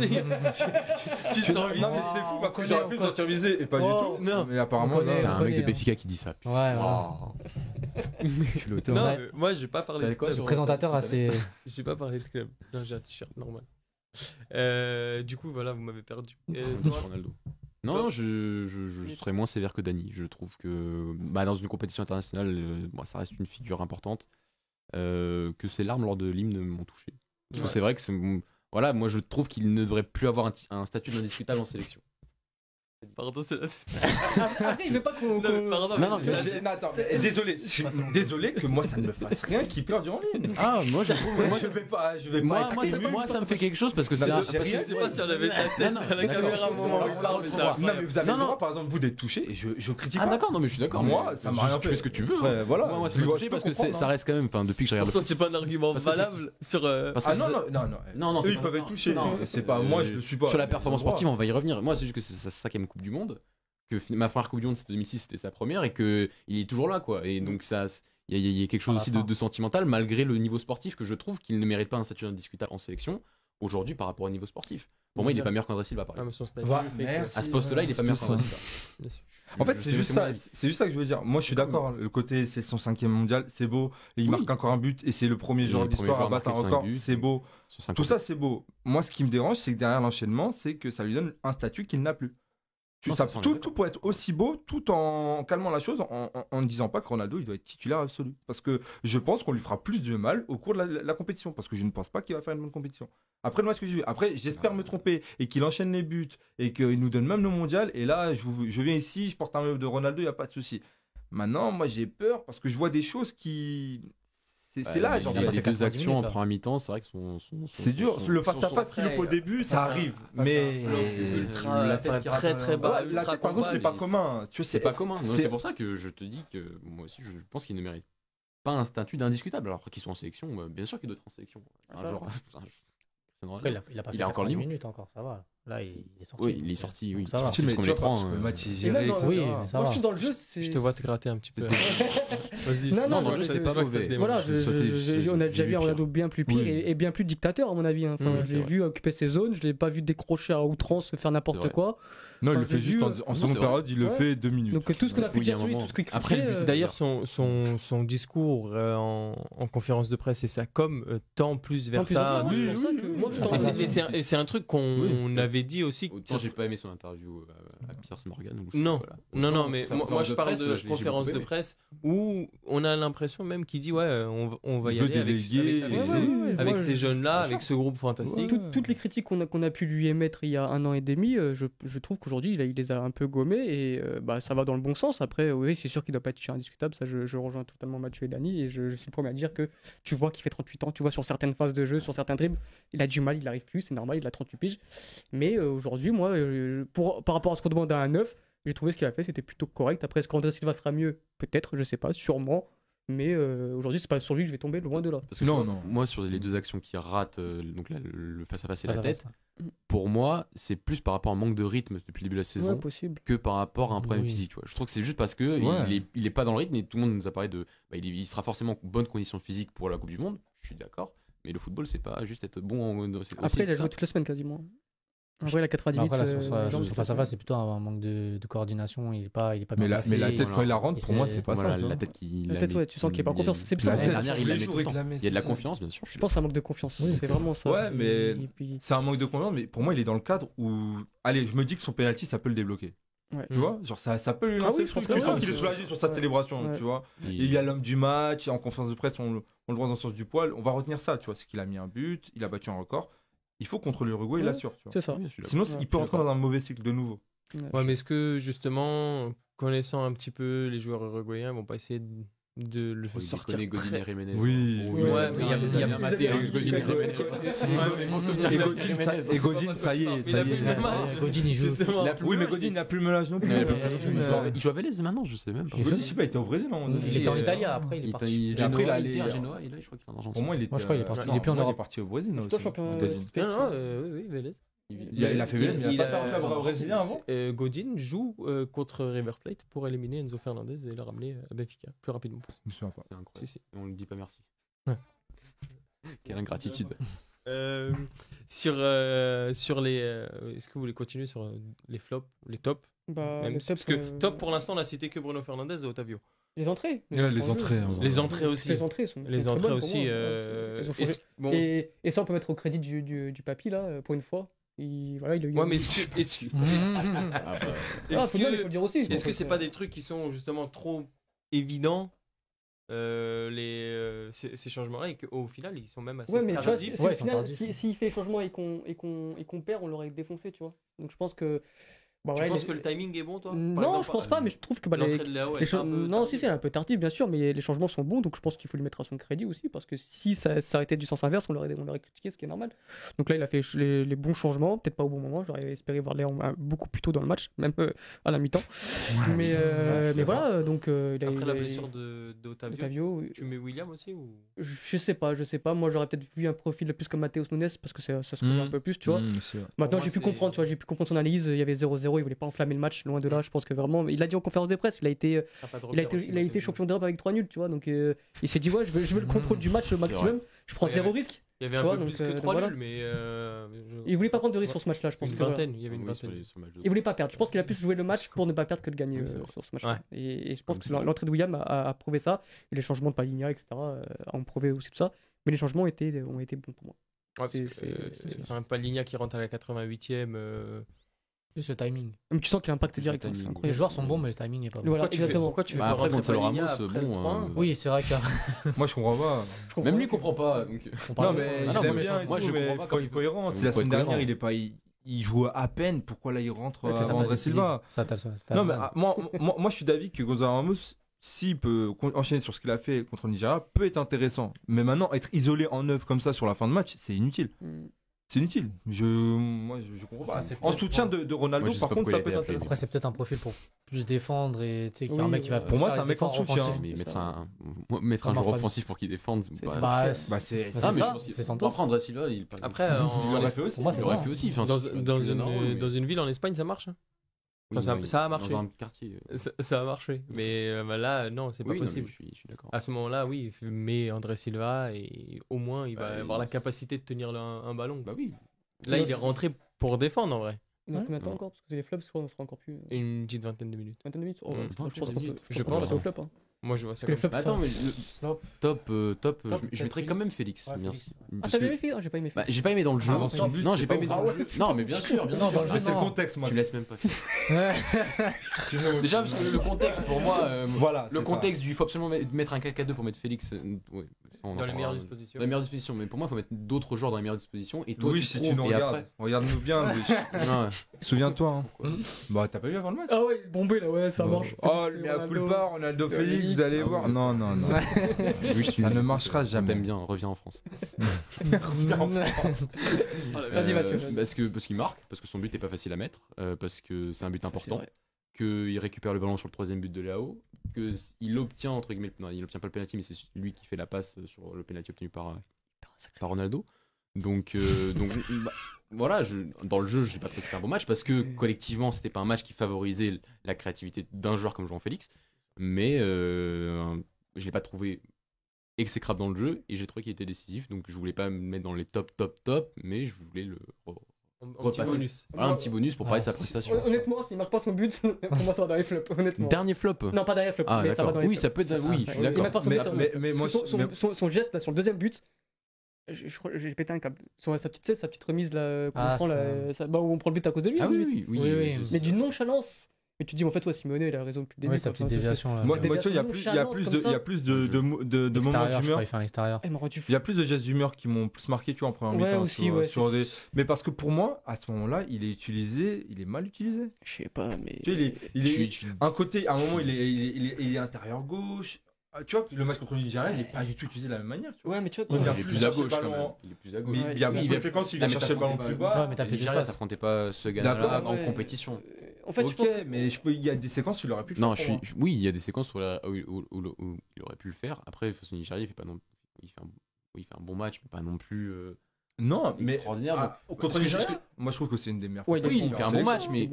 tu te sens visé. c'est fou parce que j'aurais pu me sentir visé et pas Oh, du tout. non. Mais apparemment, C'est un mec de connaît, Béfica qui dit ça. Ouais, ouais. *laughs* Culotté. Non, mais moi, j'ai pas parlé de quoi club. Le présentateur assez. J'ai pas parlé de club. Non, j'ai un t-shirt normal. Euh, du coup, voilà, vous m'avez perdu. *laughs* Euh, Ronaldo. Non, non, je, je, je serais moins sévère que Dani. Je trouve que bah, dans une compétition internationale, euh, bon, ça reste une figure importante. euh, que ses larmes lors de l'hymne m'ont touché. Parce que Ouais. c'est vrai que c'est. Voilà, moi je trouve qu'il ne devrait plus avoir un, statut d'indiscutable en sélection. Pardon, c'est la *laughs* Après, il veut pas qu'on. Mais pardon, Non, non, mais mais c'est- J'ai- non, attends, mais désolé, désolé que moi ça ne me fasse rien qui pleure durant l'hymne. Ah, moi je *laughs* trouve. moi, je vais pas, je vais pas moi, être moi, ça, ému. moi, ça me fait quelque chose parce que c'est mais un. j'ai parce que rien Je c'est- sais pas si on avait de la tête Non, non, à la d'accord. caméra au moment où il parle, mais ça. Non, mais vous avez Non, le non. droit, par exemple, vous d'être touché et je, je critique Ah, pas. d'accord, non, mais je suis d'accord. Moi, mais ça m'a tu- rien Tu fait. fais ce que tu veux. hein. Voilà. Moi, moi, ça Je m'a touché je peux parce que c'est- comprendre, ça hein. reste quand même. Enfin, depuis que je regarde Pour toi, c'est pas un argument Parce que c'est- valable sur. euh, Parce que Ah non, c'est- non, non, non. Non, non, Eux, c'est ils pas- peuvent être touchés. non, C'est pas moi, je le suis pas. Sur la performance sportive, on va y revenir. Moi, c'est juste que c'est sa Coupe du Monde. Que ma première Coupe du Monde, c'était 2006, c'était sa première, et que il est toujours là, quoi. Et donc, ça, il y, a- il y a quelque chose aussi de, sentimental, malgré le niveau sportif, que je trouve qu'il ne mérite pas un statut indiscutable en sélection aujourd'hui par rapport au niveau sportif. Pour moi, il n'est pas meilleur qu'André Silva, par Ah, exemple. À ce poste-là, il est pas meilleur qu'André. Silva. En fait, c'est juste ça. C'est juste ça que je veux dire. Moi, je suis d'accord. Le côté, c'est son cinquième mondial, c'est beau. Et il Oui. marque encore un but et c'est le premier joueur de l'histoire à battre un record. C'est beau. Tout ça, c'est beau. Moi, ce qui me dérange, c'est que derrière l'enchaînement, c'est que ça lui donne un statut qu'il n'a plus. Tu Non, ça, tout, tout peut être aussi beau tout en calmant la chose, en, en- en ne disant pas que Ronaldo il doit être titulaire absolu. Parce que je pense qu'on lui fera plus de mal au cours de la, la compétition. Parce que je ne pense pas qu'il va faire une bonne compétition. Après le match que j'ai vu, après j'espère me tromper et qu'il enchaîne les buts et qu'il nous donne même le mondial. Et là, je, vous- je viens ici, je porte un maillot de Ronaldo, il n'y a pas de souci. Maintenant, moi j'ai peur parce que je vois des choses qui. C'est c'est Bah, là, il genre. y a pas les fait deux 90 actions en première mi-temps, c'est vrai que sont. sont- sont- C'est dur. sont- Le face-à-face sont qu'il faut au très- début, face ça à- arrive. face à Mais. ultra- la qui très très euh, bas. Ouais, par combat, c'est pas commun. Tu C'est pas commun. c'est- pour ça que je te dis que moi aussi, je pense qu'il ne mérite pas un statut d'indiscutable. Alors qu'ils sont en sélection, bah, bien sûr qu'il doit être en sélection. *laughs* Un jour, il a, il a pas fait encore minutes encore, ça va. Là, il est sorti. Oui, il est sorti, oui. Ça va. Sorti, mais comme les trois, le match est géré. Dans, oui, mais ça Moi, va. je suis dans le jeu. Je te vois te gratter un petit peu. *laughs* Vas-y, non, non, dans le jeu, c'est pas mauvais. Voilà, on a déjà vu un Ronaldo bien plus pire et bien plus dictateur, à mon avis. Hein. Enfin, je l'ai vu occuper ses zones, je l'ai pas vu décrocher à outrance, faire n'importe quoi. Non, il le fait juste en, seconde période, il le fait deux minutes. Donc tout ce qu'on a pu dire tout ce qu'il Après, euh, d'ailleurs, son, son, son discours euh, en, conférence de presse et sa com euh, tend plus vers ça. Et c'est un truc qu'on avait dit aussi. J'ai pas aimé son interview à Pierce Morgan. Non, non, non, mais moi je parle de conférence de presse où on a l'impression même qu'il dit ouais, on va y aller avec ces jeunes-là, avec ce groupe fantastique. Toutes les critiques qu'on a pu lui émettre il y a un an et demi, je trouve que aujourd'hui, il, les a un peu gommés et euh, bah, ça va dans le bon sens. Après, oui, c'est sûr qu'il ne doit pas être indiscutable. Ça, je, rejoins totalement Mathieu et Dani et je, suis le premier à dire que tu vois qu'il fait 38 ans. Tu vois sur certaines phases de jeu, sur certains dribbles, il a du mal, il n'arrive plus, c'est normal, il a 38 piges. Mais euh, aujourd'hui, moi, euh, pour, par rapport à ce qu'on demande à un 9, j'ai trouvé ce qu'il a fait, c'était plutôt correct. Après, est-ce qu'André Silva fera mieux? Peut-être, je sais pas, sûrement. Mais euh, aujourd'hui, c'est pas sur lui que je vais tomber, loin de là. Parce que non, non. Moi, sur les deux actions qui ratent, euh, donc le face à face et la tête, pour moi, c'est plus par rapport à un manque de rythme depuis le début de la saison que par rapport à un problème physique. Je trouve que c'est juste parce que il, est, pas dans le rythme et tout le monde nous a parlé de. Bah, il, sera forcément en bonne condition physique pour la Coupe du Monde. Je suis d'accord. Mais le football, c'est pas juste être bon en. Après, il a joué toute la semaine quasiment. En vrai, la 98. Après, là, sur, face à face, c'est plutôt un manque de, coordination. Il est pas, il est pas mais, la, mais la tête, quand il la rentre, pour moi, c'est pas ça. La tête, qui, la tête ouais, tu sens qu'il n'y a pas confiance. C'est ça. La dernière, il, il y a de la confiance, bien sûr. Je pense à un manque de confiance. C'est vraiment ça. Ouais, mais c'est un manque de confiance. Mais pour moi, il est dans le cadre où. Allez, je me dis que son penalty, ça peut le débloquer. Tu vois, genre ça, ça peut lui lancer. Ah oui, je pense tu sens qu'il est soulagé sur sa célébration, tu vois. Il y a l'homme du match, en conférence de presse, on, on le voit dans le sens du poil. On va retenir ça, tu vois, c'est qu'il a mis un but, il a battu un record il faut contre l'Uruguay, il l'assure. C'est ça. Sinon, il peut rentrer dans un mauvais cycle de nouveau. Ouais, mais est-ce que justement, connaissant un petit peu les joueurs uruguayens, ils vont pas essayer de de le oui, sortir. Très... Godin et Jiménez. Oui, oui, ouais, mais il y a, il y a maté hein, Godin et Jiménez. Et Godin, ça y est, ça y est. Godin, il joue. Oui, mais Godin n'a plus le melage non plus. Il joue à Vélez maintenant, je sais même pas. Je sais pas, il était au Brésil. Il était en Italie, après il est parti. Après il a allé à Genoa, et là je crois qu'il est en Argentine. Pour moi, il était. Il est plus en Europe. parti au Brésil. C'est toi champion. Oui, oui, Vélez. Il, a, fait il, il, il a pas fait brésilien avant euh, Godin joue euh, contre River Plate pour éliminer Enzo Fernandez et le ramener à Benfica plus rapidement. C'est incroyable. Si, si. on lui dit pas merci. *laughs* Quelle ingratitude. Euh, sur, euh, sur les. Euh, est-ce que vous voulez continuer sur les flops, les tops? Bah, Même, Parce que top pour l'instant, on a cité que Bruno Fernandez et Otavio. Les entrées Les, les entrées. Hein, les entrées aussi. Les entrées sont. Les entrées aussi. Bon. Et, et, ça, on peut mettre au crédit du, du, du papy, là, pour une fois. Il, voilà, il a eu ouais, mais est-ce que. Est-ce que, ah, *laughs* bah. est-ce que, il faut dire aussi. Est-ce que c'est pas des trucs qui sont justement trop évidents euh, les, euh, ces, ces changements-là et qu'au final ils sont même assez ouais, mais tardifs. Tu vois, si, ouais, s'il si, fait changement et qu'on et qu'on et qu'on perd, on l'aurait défoncé, tu vois. Donc je pense que Bon, tu penses que le timing est bon, toi? Non, exemple, je pense pas, mais je trouve que bah, les, les non, si, c'est un peu tardif, bien sûr, mais les changements sont bons, donc je pense qu'il faut lui mettre à son crédit aussi, parce que si ça, ça été du sens inverse, on l'aurait, on l'aurait critiqué, ce qui est normal. Donc là, il a fait les, les bons changements, peut-être pas au bon moment, j'aurais espéré voir Léon beaucoup plus tôt dans le match, même euh, à la mi-temps. mais euh, mais voilà, donc euh, il a, Après la blessure de, d'Otavio, tu mets William aussi ou? Je sais pas, je sais pas. Moi, j'aurais peut-être vu un profil plus comme Matheus Nunes, parce que ça, ça se mmh. un peu plus, tu vois. Mmh, Maintenant, j'ai pu comprendre, tu vois, j'ai pu comprendre son analyse. Il y avait 0-0, il voulait pas enflammer le match loin de là. Je pense que vraiment, il a dit en conférence de presse, il a été, il a été, il a été champion d'Europe avec 3 nuls, tu vois. Donc euh, il s'est dit, ouais, je veux, je veux le contrôle du match au maximum. Je prends zéro risque. Il y avait un peu plus que 3 euh, nuls, mais. Euh, il voulait pas prendre de risque sur ce match-là, je pense. Une vingtaine, il y avait une vingtaine. Il voulait pas perdre. Je pense qu'il a plus joué le match pour ne pas perdre que de gagner sur ce match-là. Et, je pense que l'entrée de William a, prouvé ça. Et les changements de Paligna, etc., ont prouvé aussi tout ça. Mais les changements ont été, ont été bons pour moi. Ouais, c'est un Paligna qui rentre à la 88e. Ce timing. Mais tu sens qu'il a impacté direct. Hein, les joueurs sont bons, mais le timing n'est pas bon. Voilà, pourquoi exactement. pourquoi tu veux bah, après contre le Ramos, bon. Euh... Oui, c'est vrai que. *laughs* moi, je comprends pas. Je comprends Même lui, comprend pas. Donc... Non, mais ah, je l'aime bien. Moi, je comprends pas. Il est cohérent. Si la semaine dernière, il est pas il joue à peine, pourquoi là il rentre ouais, avant André Silva ça, Non, mais ah, moi, *laughs* moi, moi, je suis d'avis que Gonzalo Ramos, s'il peut enchaîner sur ce qu'il a fait contre le Nigeria, peut être intéressant. Mais maintenant, être isolé en neuf comme ça sur la fin de match, c'est inutile. C'est inutile. Je, moi, je, je comprends pas. en soutien de, de Ronaldo, par contre, ça peut être intéressant. Après, c'est peut-être un profil pour plus défendre et tu sais, oui, un mec qui va. Pour moi, c'est un mec en soutien. Mais mettre un, mettre un joueur offensif pour qu'il défende, bah, c'est ça. C'est Santos. Après, Silva, il. Après, il l'aurait fait aussi. Il l'aurait fait aussi. Dans une ville en Espagne, ça marche? Enfin, ça, ça, a marché. Dans un quartier. Ça, ça a marché. Mais euh, là, non, c'est pas oui, possible. Non, je suis, je suis d'accord. À ce moment-là, oui, mais André Silva, et au moins, il va bah, avoir la capacité de tenir un, un, ballon. Bah oui. Là, il est rentré pour défendre en vrai. Non, de temps encore? Parce que les flops, je crois, on sera encore plus. Une petite vingtaine de minutes. Vingtaine de minutes? Oh, mmh. Je pense qu'on peut. Je pense. au flop. Hein. Moi, je vois ça. Les flops, Attends, mais le top, top, euh, top, top je, je mettrais quand même Félix. Ouais, bien Félix. Ah, t'as aimé Félix J'ai pas aimé bah, Félix. j'ai pas aimé dans le jeu. Ah, non, j'ai pas aimé dans le jeu. Non, mais bien sûr, bien sûr. dans le jeu, c'est le contexte, moi. Tu laisses même pas. *laughs* Déjà, parce que le contexte, pour moi, euh, voilà, le contexte du il faut absolument mettre un 4-4-2 pour mettre Félix. Dans les meilleures dispositions. Dans les meilleures dispositions. Mais pour moi, il faut mettre d'autres joueurs dans les meilleures dispositions. Et toi, oui, si tu nous regardes, regarde-nous bien, *laughs* Souviens-toi. Bah, t'as pas vu avant le match Ah ouais, bombé là, ouais, ça marche. Oh, mais à Ronaldo Félix, vous allez voir. Non, non, non. *laughs* Ça ne marchera jamais. T'aimes bien, reviens en France. *laughs* *laughs* Vas-y, Mathieu. Parce que parce qu'il marque, parce que son but est pas facile à mettre, parce que c'est un but important, qu'il récupère le ballon sur le troisième but de Léo, qu'il obtient entre guillemets, non, il obtient pas le penalty, mais c'est lui qui fait la passe sur le penalty obtenu par par Ronaldo. Donc donc bah, voilà, je, dans le jeu, j'ai pas trouvé que c'était un bon match parce que collectivement, c'était pas un match qui favorisait la créativité d'un joueur comme Jean Félix, mais euh, je l'ai pas trouvé exécrable dans le jeu et j'ai trouvé qu'il était décisif. Donc je voulais pas me mettre dans les top, top, top, mais je voulais le un petit bonus. Voilà, un petit bonus pour parler de sa prestation. Honnêtement, s'il marque pas son but, *laughs* pour moi ça va dans les flops. Honnêtement. Dernier flop Non, pas dernier flop, ah, mais ça va dans les Oui, flops. ça peut être. Oui, je suis d'accord. son but, Mais, mais, moi, son, son, mais- son- son geste là sur le deuxième but, je, je j'ai pété un câble. Son- sa, petite, sa petite remise là, Ah, prend, là, ça- bah, où on prend le but à cause de lui. Ah hein, oui, oui, oui. Oui, oui, je- oui. Mais d'une nonchalance. Mais tu dis, en fait, ouais, Simone, il a raison depuis le début. Ouais, sa quoi. petite Enfin, c'est- déviation là. Moi, tu vois, il y a plus, il y a nonchalantes plus comme de, il y a ça. plus de, de, mo- de, de moments d'humeur. il. Il y a plus de gestes d'humeur qui m'ont plus marqué, tu vois, en première Ouais, mi-temps. aussi, sur- ouais, sur c'est- des- Mais parce que pour moi, à ce moment-là, il est utilisé, il est mal utilisé. Je sais pas, mais. Tu sais, il est, il un côté, à un moment, il est, il est, il est, il est intérieur gauche. Ah, Tu vois, le match contre le Nigeria, il est pas du tout utilisé de la même manière. Tu vois. Ouais, mais tu vois, mais Il est plus à gauche quand même. Il est plus à gauche. Mais Ouais, il y a il une conséquence, il Non, vient chercher le ballon plus bas. Ouais, mais t'as plus d'espace. t'affrontais pas ce gars-là en compétition. En fait, je pense. Ok, mais je peux- il y a des séquences où il aurait pu le Non, faire. je pour suis. moi. Oui, il y a des séquences où, la- où- où- où- où il aurait pu le faire. Après, au Nigeria, il fait pas non. Il fait un, oui, il fait un bon match, mais pas non plus euh, Non, mais. extraordinaire. Ah, Donc, contre Nigeria, que- moi je trouve que c'est une des meilleures. Ouais, oui, il fait un bon match, mais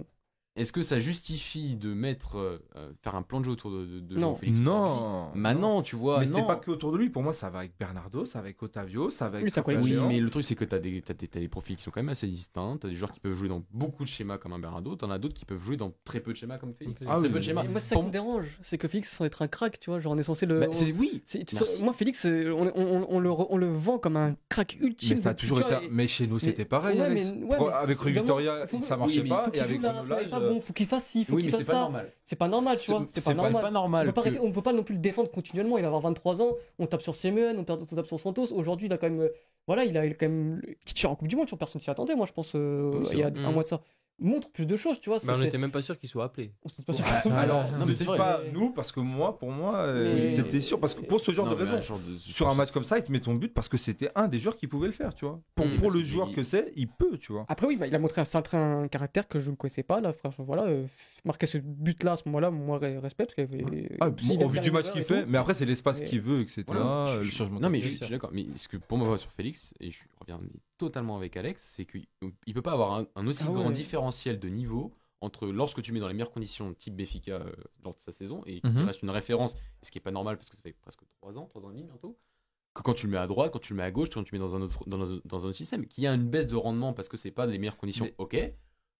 Est-ce que ça justifie de mettre euh, euh, faire un plan de jeu autour de, de, de Non. Jean-Félix Non. Maintenant, tu vois. Mais non. c'est pas que autour de lui. Pour moi, ça va avec Bernardo, ça va avec Otavio, ça va avec. Oui, ça Oui, mais le truc, c'est que tu as, des, t'as des, t'as des profils qui sont quand même assez distincts. Tu as des joueurs qui peuvent jouer dans beaucoup de schémas comme un Bernardo. Tu en as d'autres qui peuvent jouer dans très peu de schémas comme Félix. Ah très oui, peu de schémas. Moi, c'est ça qui me dérange. C'est que Félix, sans être un crack, tu vois. Genre, on est censé le. Bah, c'est- oui, c'est- merci. Moi, Félix, euh, on, on- on le, on le vend comme un crack ultime. Mais ça a toujours été. et- Mais chez nous, c'était pareil. Avec Rue Victoria, ça marchait pas. Et avec pas bon. Faut qu'il fasse ci, faut Oui, qu'il fasse ça. normal. C'est pas normal, tu vois. C'est pas normal. pas normal On peut pas, que- arrêter- on peut pas non plus le défendre continuellement. Il va avoir 23 ans. On tape sur Semen, on perd- on tape sur Santos. Aujourd'hui, il a quand même. euh, Voilà, il a quand même. Titulaire en Coupe du Monde, sur personne s'y attendait, moi, je pense, euh, Oui, il y a vrai. un mois de ça. Montre plus de choses, tu vois. Bah, on n'était même pas sûr qu'il soit appelé. on sait pas sûr. Ah, Alors, Non, mais c'est pas nous, parce que moi, pour moi, euh, Mais- c'était sûr. Parce que pour ce genre Non, de raison, un genre de- sur un match comme ça, il te met ton but parce que c'était un des joueurs qui pouvait le faire, tu vois. Pour, Mm, pour le que joueur il- que c'est, il peut, tu vois. Après, oui, bah, il a montré un certain caractère que je ne connaissais pas. Là, franchement, voilà, euh, marquer ce but-là à ce moment-là, moi, re- respect. Parce qu'il y avait. Ah, s'il bon, est au vu bien du match qu'il fait, mais après, c'est l'espace Mais- qu'il veut, etc. Voilà, je- le je- changement Non, mais je suis d'accord. Mais ce que pour moi, sur Félix, et je reviens totalement avec Alex, c'est qu'il il peut pas avoir un, un aussi Ah grand différentiel de niveau entre lorsque tu mets dans les meilleures conditions type Béfica euh, lors de sa saison et qu'il Mhm. reste une référence, ce qui est pas normal parce que ça fait presque 3 ans, 3 ans et demi bientôt, que quand tu le mets à droite, quand tu le mets à gauche, quand tu le mets dans un autre, dans un, dans un autre système, qu'il y a une baisse de rendement parce que c'est pas les meilleures conditions, Mais- ok.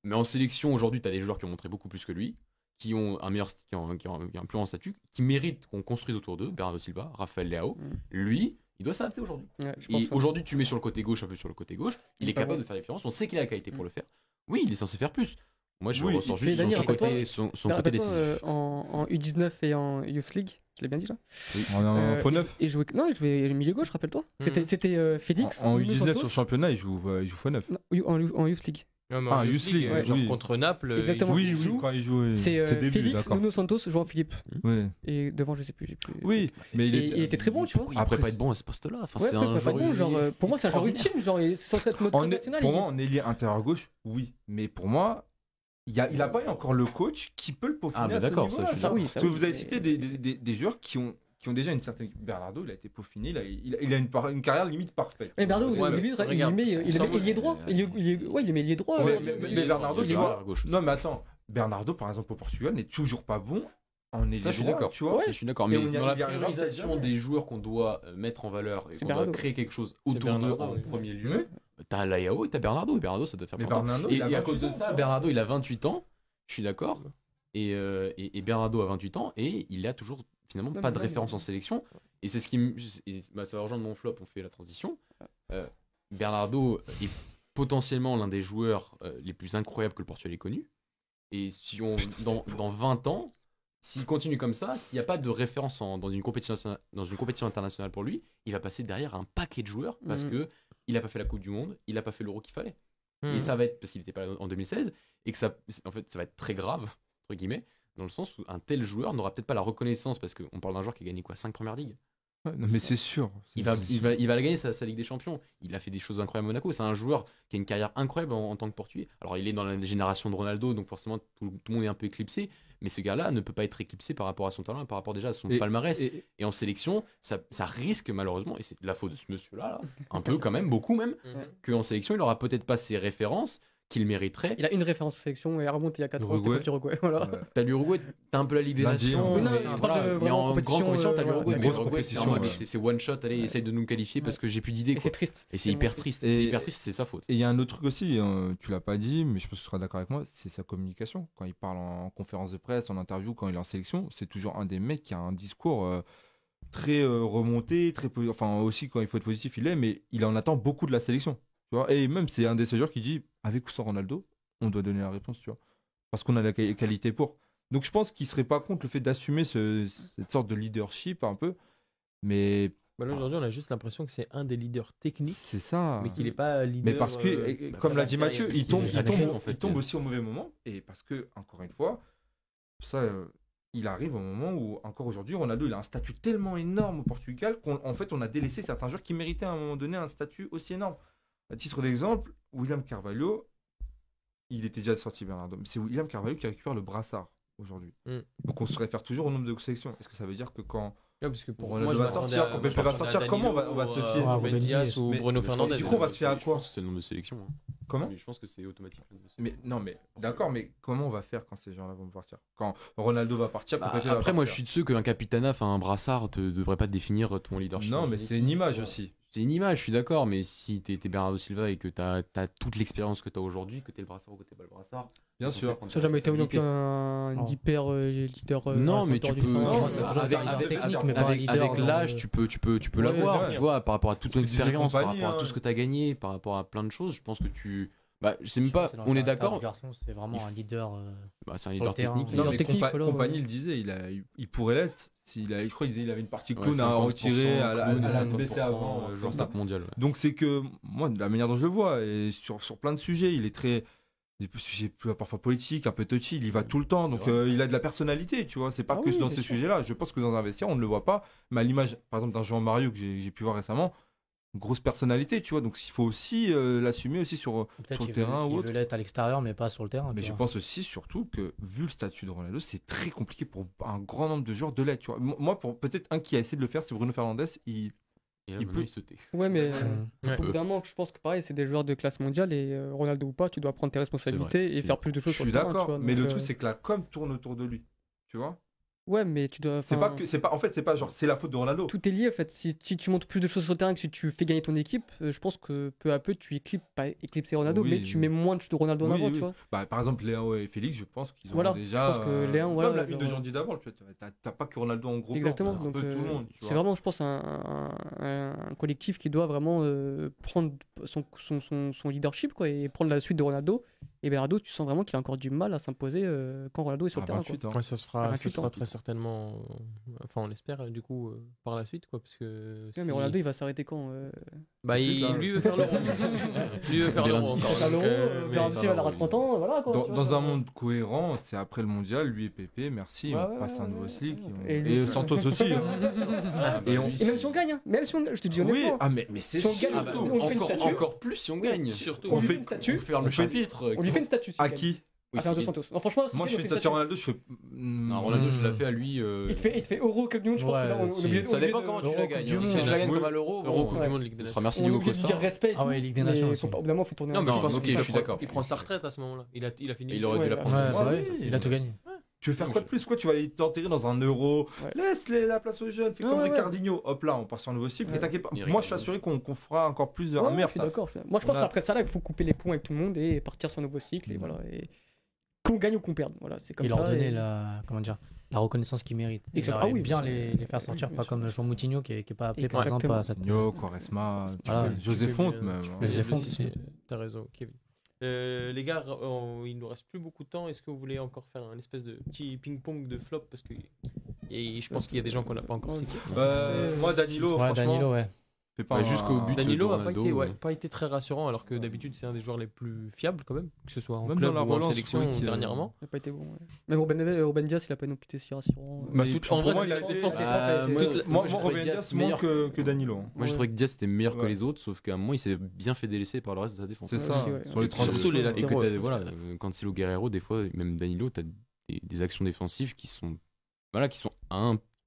Mais en sélection aujourd'hui, tu as des joueurs qui ont montré beaucoup plus que lui, qui ont un meilleur, qui ont, qui ont- qui ont un plus grand statut, qui méritent qu'on construise autour d'eux, Bernardo Silva, Raphaël Leao. Mhm. Lui, il doit s'adapter aujourd'hui. Ouais, Et aujourd'hui, tu mets sur le côté gauche, un peu sur le côté gauche. Il Il est capable bon. de faire la différence. On sait qu'il a la qualité pour le faire. Oui, il est censé faire plus. Moi, je Oui, ressens juste son, Dani, son côté, son, son côté décisif. euh, en, en U19 et en Youth League, je l'ai bien dit là. En Euh, faux il- neuf. Et jouait, non, il jouait milieu gauche, rappelle-toi. C'était, Mhm. c'était euh, Félix. En, en Nuno U19 Santos. sur le championnat, il joue, il joue faux neuf. Non, en, en Youth League. Ah, Youth League, genre contre Naples. Exactement. Oui, oui, quand il jouait. C'est euh, Félix, Nuno Santos, Jean Philippe. Oui. Et devant, je sais plus. plus oui, mais il, était... il, était... très bon, tu vois. Il après, pas être bon à ce poste-là. Enfin, ouais, c'est un joueur. Bon, genre, euh, pour moi, c'est un joueur ultime. Genre, c'est censé être notre national. Pour moi, en ailier intérieur gauche, oui. Mais pour moi, il n'a a pas eu encore le coach qui peut le peaufiner. Ah, bah d'accord, ça, ça, oui. Parce que vous avez cité des joueurs qui ont qui ont déjà une certaine. Bernardo, il a été peaufiné, il a, il a, une, une, carrière limite parfaite. Mais Bernardo, ouais, il, il, il, met, il, est droit. Il, il, ouais, il met lié droit. Mais, mais, mais Bernardo, tu vois. Non, mais attends, Bernardo, par exemple, au Portugal, n'est toujours pas bon en ailier Ça, je suis d'accord. Tu vois, ça, je suis d'accord. Mais dans la priorisation des joueurs qu'on doit euh, mettre en valeur et qu'on doit créer quelque chose autour d'eux en premier lieu, t'as Layao et t'as Bernardo. Bernardo, ça doit faire Bernardo, Et à cause de ça, Bernardo, il a 28 ans. Je suis d'accord. Euh, et, et, Bernardo a 28 ans et il a toujours finalement pas de référence en sélection. Et c'est ce qui bah, ça va rejoindre mon flop, on fait la transition. Euh, Bernardo est potentiellement l'un des joueurs euh, les plus incroyables que le Portugal ait connu. Et si on, dans, dans 20 ans, s'il continue comme ça, s'il n'y a pas de référence dans, une compétition, dans une compétition internationale pour lui, il va passer derrière un paquet de joueurs parce qu'il mhm. que il n'a pas fait la Coupe du Monde, il n'a pas fait l'Euro qu'il fallait. Et mhm. ça va être parce qu'il n'était pas là en 2016 et que ça, en fait, ça va être très grave entre guillemets dans le sens où un tel joueur n'aura peut-être pas la reconnaissance, parce qu'on parle d'un joueur qui a gagné quoi 5 premières ligues non, mais c'est sûr. Il va, il, va, il va la gagner, sa, Ligue des Champions. Il a fait des choses incroyables à Monaco. C'est un joueur qui a une carrière incroyable en, tant que portugais. Alors, il est dans la génération de Ronaldo, donc forcément, tout, le monde est un peu éclipsé. Mais ce gars-là ne peut pas être éclipsé par rapport à son talent, par rapport déjà à son palmarès. Et, en sélection, ça, ça, risque malheureusement, et c'est la faute de ce monsieur-là, *laughs* un peu quand même, beaucoup même, mhm. qu'en sélection, il n'aura peut-être pas ses références qu'il mériterait. Il a une référence sélection et remonte il y a 4 ans, c'était l'Uruguay. Voilà. T'as l'Uruguay, t'as un peu la Ligue des Nations. Non, mais en grande compétition, t'as l'Uruguay. Mais l'Uruguay, c'est one shot, allez, essaye de nous qualifier parce que j'ai plus d'idées. c'est triste. Et c'est hyper triste. C'est hyper triste, c'est sa faute. Et il y a un autre truc aussi, hein, tu l'as pas dit, mais je pense que tu seras d'accord avec moi, c'est sa communication. Quand il parle en conférence de presse, en interview, quand il est en sélection, c'est toujours un des mecs qui a un discours euh, très euh, remonté, très enfin aussi quand il faut être positif, il est, mais il en attend beaucoup de la sélection. Tu vois et même c'est un des joueurs qui dit avec ou sans Ronaldo, on doit donner la réponse, tu vois. Parce qu'on a la qualité pour. Donc je pense qu'il serait pas contre le fait d'assumer cette sorte de leadership un peu. Mais. Bah aujourd'hui, on a juste l'impression que c'est un des leaders techniques. C'est ça. Mais qu'il n'est pas leader. Mais parce que, euh, comme l'a dit Mathieu, il tombe, il tombe, il tombe aussi au mauvais moment. Et parce que, encore une fois, ça, euh, il arrive au moment où, encore aujourd'hui, Ronaldo, il a un statut tellement énorme au Portugal qu'en fait, on a délaissé certains joueurs qui méritaient à un moment donné un statut aussi énorme. À titre d'exemple, William Carvalho, il était déjà sorti Bernardo. Mais c'est William Carvalho qui récupère le brassard aujourd'hui. Mm. Donc on se réfère toujours au nombre de sélections. Est-ce que ça veut dire que quand ouais, parce que pour moi, va sortir, quand Pepe va sortir, comment on va, on va se fier à Ben Diaz ou Bruno Fernandez Du coup, on va se fier à quoi C'est le nombre de sélections. Hein. Comment Je pense que c'est automatique. Mais non, mais d'accord, mais comment on va faire quand ces gens-là vont partir? Quand Ronaldo va partir bah, Après, moi, je suis de ceux qu'un capitana, enfin un brassard, ne devrait pas définir ton leadership. Non, mais c'est une image aussi. C'est une image, je suis d'accord, mais si tu es Bernardo Silva et que tu as, toute l'expérience que tu as aujourd'hui, que tu es le brassard ou que tu pas le brassard. Bien sûr. Ça n'a jamais été un hyper euh, leader. Euh, non, mais tu peux. avec, l'âge, tu peux, tu peux, tu peux l'avoir, tu vois, par rapport à toute ton expérience, par rapport à tout hein. ce que tu as gagné, par rapport à plein de choses. Je pense que tu. Bah, c'est même pas. On est d'accord. C'est vraiment un leader. Euh, bah, c'est un leader technique. Non, mais Compagnie le disait, il, a, il pourrait l'être. A, je crois qu'il avait une partie clown à retirer, à la, baisser avant. Joueur mondial. Donc c'est que, moi, de la manière dont je le vois, et sur, sur plein de sujets, il est très des sujets parfois politiques, un peu touchy, il y va tout le temps, donc euh, il a de la personnalité, tu vois. C'est pas ah que dans ces sujets-là. Je pense que dans un vestiaire, on ne le voit pas. Mais à l'image, par exemple, d'un Jean Mario que j'ai pu voir récemment, grosse personnalité, tu vois. Donc il faut aussi euh, l'assumer aussi sur, sur le terrain veut, ou autre. Il veut l'être à l'extérieur, mais pas sur le terrain. Mais je pense aussi surtout que vu le statut de Ronaldo, c'est très compliqué pour un grand nombre de joueurs de l'être. Tu vois. Moi, pour peut-être un qui a essayé de le faire, c'est Bruno Fernandez. Il, il peut sauter. Ouais, mais *laughs* euh, d'un je pense que pareil, c'est des joueurs de classe mondiale et euh, Ronaldo ou pas, tu dois prendre tes responsabilités et faire plus de choses. Je suis d'accord, mais le truc c'est que la com tourne autour de lui, tu vois. Ouais, mais tu dois. C'est pas que c'est pas en fait c'est pas genre c'est la faute de Ronaldo. Tout est lié en fait. Si, si, tu montres plus de choses sur le terrain que si tu fais gagner ton équipe, euh, je pense que peu à peu tu éclipses pas éclipser Ronaldo, mais tu mets moins de Ronaldo en avant, tu vois. Bah, par exemple Léo et Félix, je pense qu'ils ont voilà, déjà. Je pense que Léon, voilà, comme la vie de Jordi d'abord, tu vois, t'as pas que Ronaldo en gros. Exactement. Donc euh, c'est vraiment, je pense, un, un, collectif qui doit vraiment euh, prendre son, son, son, son, leadership quoi et prendre la suite de Ronaldo et Bernardo, tu sens vraiment qu'il a encore du mal à s'imposer euh, quand Ronaldo est sur le terrain. Quoi. Ouais, ça se fera, ça sera très certainement. Enfin, on l'espère euh, du coup euh, par la suite, quoi, parce que. Si... Mais Ronaldo, il va s'arrêter quand euh... Bah, il... Là, lui veut faire l'euro. *laughs* lui veut faire l'euro encore. Faire euh, l'euro, il aura 30 ans, voilà. Quoi, dans, dans un monde cohérent, c'est après le mondial, lui et Pépé, merci, ouais, on passe à un nouveau slick. Et Santos aussi. Et même si on gagne, hein, même si on, je te dis honnêtement. Oui, ah mais c'est surtout encore plus si on gagne, surtout. On fait le chapitre fait une statue. À qui oui, Fernando Santos. Non, franchement, moi je fais une statue à Ronaldo, je fais. Hmm. Non, Ronaldo, je la fais à lui. Euh... Il te fait, il te fait Euro Coupe du Monde, je pense. Que là, on, on ça dépend comment tu la gagnes. Hein. Si tu la gagnes comme à l'Euro, Euro euh, Coupe du Monde, Ligue des Nations. Merci Hugo Costa. dire respect. Ah ouais, Ligue des Nations. Au bout d'un moment, faut tourner. Non, mais je pense ok, je suis d'accord. Il prend sa retraite à ce moment-là. Il a, il a fini. Il aurait dû la prendre. Bah il a tout gagné. Tu veux faire quoi de plus? Quoi Tu vas aller t'enterrer dans un euro? Laisse la place aux jeunes, fais comme ouais, Ricardinho. Hop là, on part sur un nouveau cycle. Et t'inquiète pas, moi je suis assuré qu'on fera encore plus de merde. Je suis d'accord. Moi je pense a... après ça là, il faut couper les ponts avec tout le monde et partir sur un nouveau cycle. Et mm. voilà. Qu'on gagne ou qu'on perde. Voilà, c'est comme et ça. leur donner et... la. Comment dire la reconnaissance qu'ils méritent. Et ah oui, bien les, faire euh, sortir, pas comme Jean Moutinho qui n'est pas appelé Exactement. par exemple à cette. Moutinho, Quaresma, José Fonte même. Hein. José Fonte, t'as raison, Kevin. Euh, les gars, il nous reste plus beaucoup de temps. Est-ce que vous voulez encore faire un espèce de petit ping-pong de flop? Parce que et je pense qu'il y a des gens qu'on n'a pas encore cités. Bah, moi, Danilo, franchement, pas jusqu'au but. Danilo n'a pas, été, pas été très rassurant, alors que d'habitude c'est un des joueurs les plus fiables quand même, que ce soit en même club dans la ou relance, en sélection dernièrement. Il pas été bon. Même Ruben, Ruben Dias, il n'a pas non plus été si rassurant. Bah, en vrai, il a été. Euh, moi, moi, euh, que, que Danilo. Moi, je trouvais que Dias était meilleur que les autres, sauf qu'à un moment, il s'est bien fait délaisser par le reste de sa défense. C'est ça. Sur les Surtout les latéraux. Voilà, euh, Cancelo Guerrero, des fois, même Danilo, tu as des actions défensives qui sont, voilà, qui sont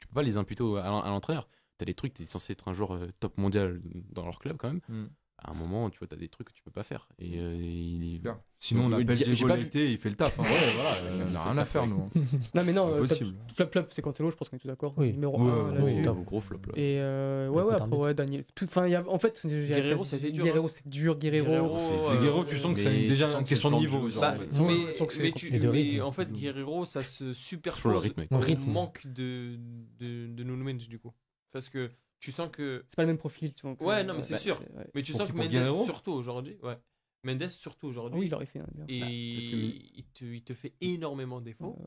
tu peux pas les imputer à l'entraîneur t'as des trucs, t'es censé être un joueur euh, top mondial dans leur club quand même. Hmm. À un moment, tu vois, t'as des trucs que tu peux pas faire. Et, hmm. euh, il... Sinon, on appelle Diego Lecté, il fait le taf. Hein. Ouais, voilà, euh, on a rien à faire, nous. Hein. *laughs* non, mais non, flop, flop, c'est Cancelo, je pense qu'on est tous d'accord. Oui. Numéro ouais, 1, gros flop. Là. Et ouais, ouais, après, ouais, Daniel. En fait, Guerrero, c'était dur. Guerrero, hein. c'est dur. Guerrero, tu sens que c'est déjà une question de niveau. Mais en fait, mm. Guerrero, ça se superpose au manque de Nunes, du coup. Parce que tu sens que. C'est pas le même profil, tu vois. Ouais, non, mais c'est bah, sûr. Mais tu sens que Mendes, surtout aujourd'hui, ouais. Mendes, surtout ah aujourd'hui. Oui, il aurait fait un bien. Il, te, il, te, fait énormément défaut.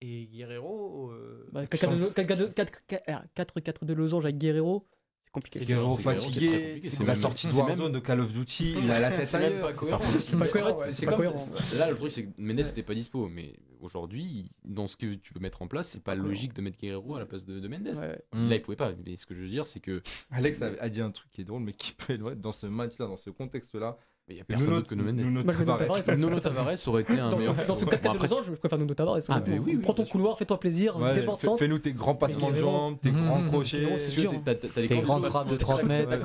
Et Guerrero. 4-4 de losange avec Guerrero, c'est compliqué. Guerrero fatigué, c'est la sortie de Warzone de Call of Duty, il a la tête ailleurs. C'est pas cohérent. C'est pas cohérent. Là, le truc, c'est que Mendes n'était pas dispo, mais aujourd'hui, dans ce que tu veux mettre en place, c'est pas logique de mettre Guerrero à la place de, Mendes. Mm. Là, il pouvait pas. Mais ce que je veux dire, c'est que. Alex a, dit un truc qui est drôle, mais qui peut être dans ce match-là, dans ce contexte-là. Il n'y a personne d'autre que Mendes. Bah, Nuno, Tavares. Nuno Tavares aurait été un dans meilleur. Ce, dans ce cas de présent, je préfère Nuno Tavares. Ah, hein. Prends ton couloir, fais-toi plaisir, ouais, Fais-nous tes grands passements de jambes, tes grands crochets. Tes grandes frappes de 30 mètres.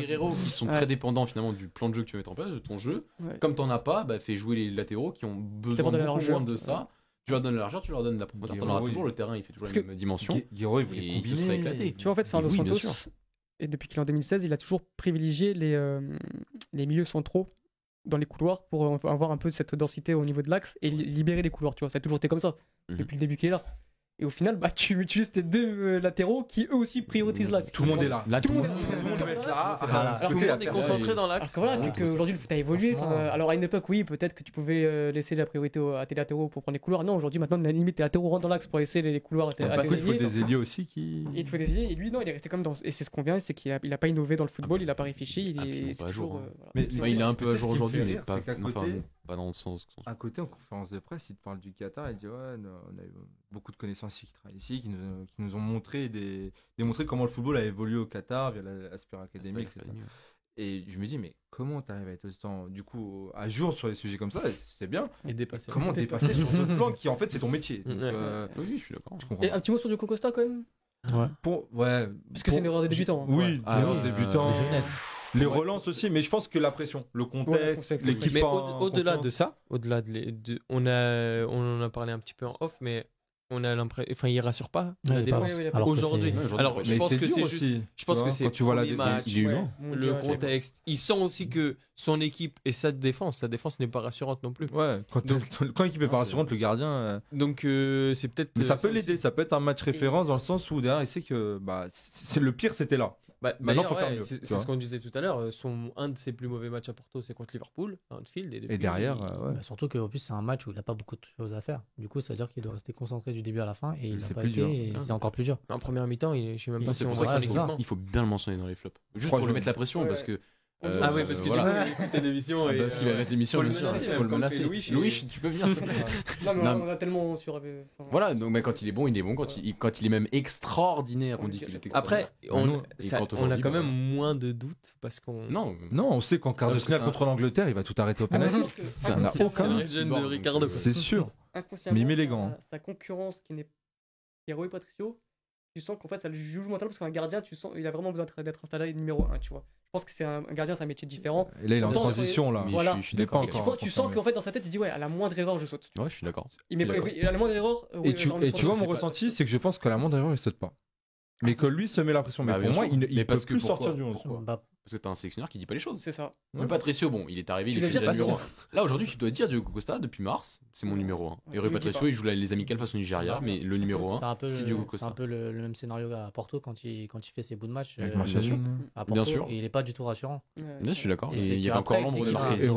Guerrero qui sont très dépendants finalement du plan de jeu que tu veux mettre en place, de ton jeu. Comme t'en as pas, bah, fais jouer les latéraux qui ont besoin de ça. Tu leur donnes l'argent, tu leur donnes la promotion, t'en auras toujours le terrain, il fait toujours la même dimension. Il voulait combiner. éclaté. Tu vois, en fait, Fernando Santos, et depuis qu'il est en 2016, il a toujours privilégié les, euh, les milieux centraux dans les couloirs pour euh, avoir un peu cette densité au niveau de l'axe et libérer les couloirs, tu vois. Ça a toujours été comme ça mhm. depuis le début qu'il est là. Et au final, bah, *laughs* tu utilises tes deux euh, latéraux qui eux aussi priorisent l'axe. Tout le monde est là. Tout le monde est là. Alors, tout le monde est concentré dans l'axe. Voilà, aujourd'hui le foot a évolué. Hein. Alors, à une époque, oui, peut-être que tu pouvais euh, laisser la priorité à tes latéraux pour prendre les couloirs. Non, aujourd'hui, maintenant, la limite, tes latéraux rentrent dans l'axe pour laisser les couloirs à tes Il faut des ailiers aussi qui. Il faut des ailiers. Et lui, non, il est resté comme dans. Et c'est ce qu'on vient, c'est qu'il a pas innové dans le football, ah, il a pas réfléchi. Il est toujours. Hein. Euh, mais il est un peu à jour aujourd'hui. C'est qu'à côté, pas dans le sens. À côté, en conférence de presse, il te parle du Qatar, il dit Ouais, on a eu beaucoup de connaissances ici qui travaillent ici, qui nous, ont montré des, démontré comment le football a évolué au Qatar via l'Aspire Academy, etc. Et je me dis, mais comment t'arrives à être autant, du coup, à jour sur les sujets comme ça C'est bien. Et dépasser. Comment dépasser sur d'autres plans qui, en fait, c'est ton métier. Euh, oui, je suis d'accord. Et un petit mot sur du Costa quand même? Pour, ouais. Parce que c'est une erreur des débutants. Hein. Oui, ouais. ah, oui, débutant. Les relances aussi, mais je pense que la pression, le contexte, l'équipe. Mais au-delà de ça, au-delà de, de, on a, on en a parlé un petit peu en off, mais on a l'impression, enfin, il rassure pas la défense aujourd'hui. Alors, je pense que c'est juste, je quand tu vois la défense, le contexte. Il sent aussi que son équipe et sa défense, sa défense n'est pas rassurante non plus. Ouais, quand, *laughs* l'équipe est pas rassurante, le gardien. Euh, Donc, euh, c'est peut-être. ça euh, peut l'aider, ça peut être un match référence dans le sens où derrière, il sait que bah, c'est le pire, c'était là. Bah, Maintenant, faut faire mieux. C'est ce qu'on disait tout à l'heure. Son un de ses plus mauvais matchs à Porto, c'est contre Liverpool, à Anfield, et, et derrière, ouais. bah, surtout qu'en plus c'est un match où il n'a pas beaucoup de choses à faire. Du coup, ça veut dire qu'il doit rester concentré du début à la fin, et il pas été, c'est encore plus dur. En première mi-temps, je sais même pas si on voit Il faut bien le mentionner dans les flops, juste pour lui mettre la pression, parce que euh, ah oui, parce que voilà. tu peux écouter l'émission. Ah bah, parce qu'il arrête l'émission, bien sûr. Faut le menacer. Louis, Louis, tu peux venir. *laughs* non, mais on a tellement sur. Voilà, donc mais quand il est bon, il est bon. Quand il, quand il est même extraordinaire, on dit qu'il est Après, on, on a quand même moins de doutes parce qu'on. Non, non, on sait qu'en quart de finale contre l'Angleterre, il va tout arrêter au penalty. Ça n'a aucun. de Ricardo. C'est sûr. Mais élégant. Sa concurrence qui n'est. Rui Patricio, tu sens qu'en fait ça le juge mentalement parce qu'un gardien, tu sens, il a vraiment besoin d'être installé numéro 1, tu vois. Je pense que c'est un, gardien, c'est un métier différent. Et là, il est en transition, là. Voilà. Je, suis d'accord. Tu, sens qu'en fait, dans sa tête, il dit, ouais, à la moindre erreur, je saute. Ouais, je suis d'accord. Il met à la moindre erreur. Et tu, et tu vois, mon ressenti, c'est que je pense qu'à la moindre erreur, il saute pas. Mais que lui se met la pression. Mais bah, pour moi, il ne peut plus sortir du 11. Parce que t'as un sélectionneur qui dit pas les choses. C'est ça. Même Patricio, bon, il est arrivé, il est numéro 1. Là, aujourd'hui, tu dois dire Diogo Costa, depuis mars, c'est mon numéro 1. Et Rui Patricio, il joue les amicales face au Nigeria, mais le numéro 1, c'est Diogo Costa. C'est un peu le, même scénario à Porto quand il, quand il fait ses bouts de match. Avec euh, à Porto, Bien sûr. Et il est pas du tout rassurant. Bien, je suis d'accord. Il y a encore l'ombre de marquer.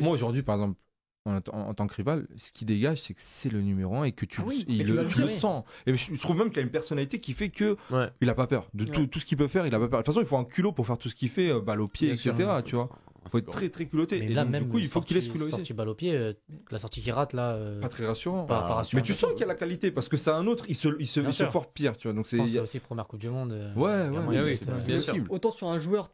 Moi, aujourd'hui, par exemple, en, tant que rival, ce qui dégage, c'est que c'est le numéro 1 et que tu, ah le, sens. Et je, trouve même qu'il a une personnalité qui fait que il a pas peur de tout, tout, ce qu'il peut faire. Il a pas peur. De toute façon, il faut un culot pour faire tout ce qu'il fait, euh, balle au pied, etc. tu vois. Il faut être très très culotté. et là, même du coup, il faut qu'il laisse culotté. Sortie balle au pied, euh, la sortie qui rate là. Euh, pas très rassurant. mais tu sens qu'il y a la qualité parce que c'est un autre, il se, il se, il se fort pire, tu vois. Donc c'est aussi première Coupe du Monde. Ouais, ouais, oui, Autant sur un joueur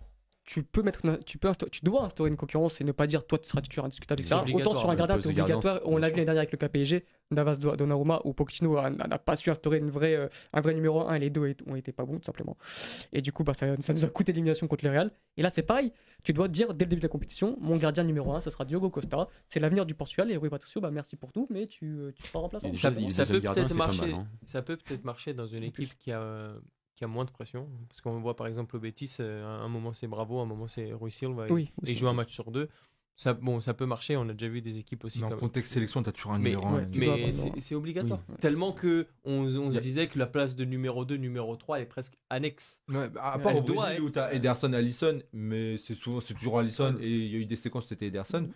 tu peux mettre tu peux tu dois instaurer une concurrence et ne pas dire toi tu seras titulaire indiscutable etc. autant sur un gardien c'est obligatoire. on l'a vu l'année dernière avec le KPG Navas Donnarumma ou Pochettino n'a pas su instaurer une vraie, euh, un vrai numéro 1 et les deux ont été pas bons tout simplement. Et du coup bah, ça, ça nous a coûté l'élimination contre le Real. Et là c'est pareil. Tu dois dire dès le début de la compétition mon gardien numéro 1 ce sera Diogo Costa. C'est l'avenir du Portugal et Rui Patricio bah merci pour tout mais tu, euh, tu pas remplaçant. ça, ça, peut peut-être marcher. hein. ça peut peut-être marcher dans une équipe qui a qui a moins de pression. Parce qu'on voit par exemple au Betis, euh, un moment c'est Bravo, un moment c'est Rui Silva. Oui, et, joue un match sur deux. Ça, bon, ça peut marcher, on a déjà vu des équipes aussi. Mais en contexte sélection, tu as toujours un numéro 1. mais c'est obligatoire. Tellement que on, se disait que la place de numéro 2, numéro 3 est presque annexe. Bah, à part au Brésil où tu as Ederson Allison, mais c'est souvent c'est toujours Allison et il y a eu des séquences où c'était Ederson. Mm.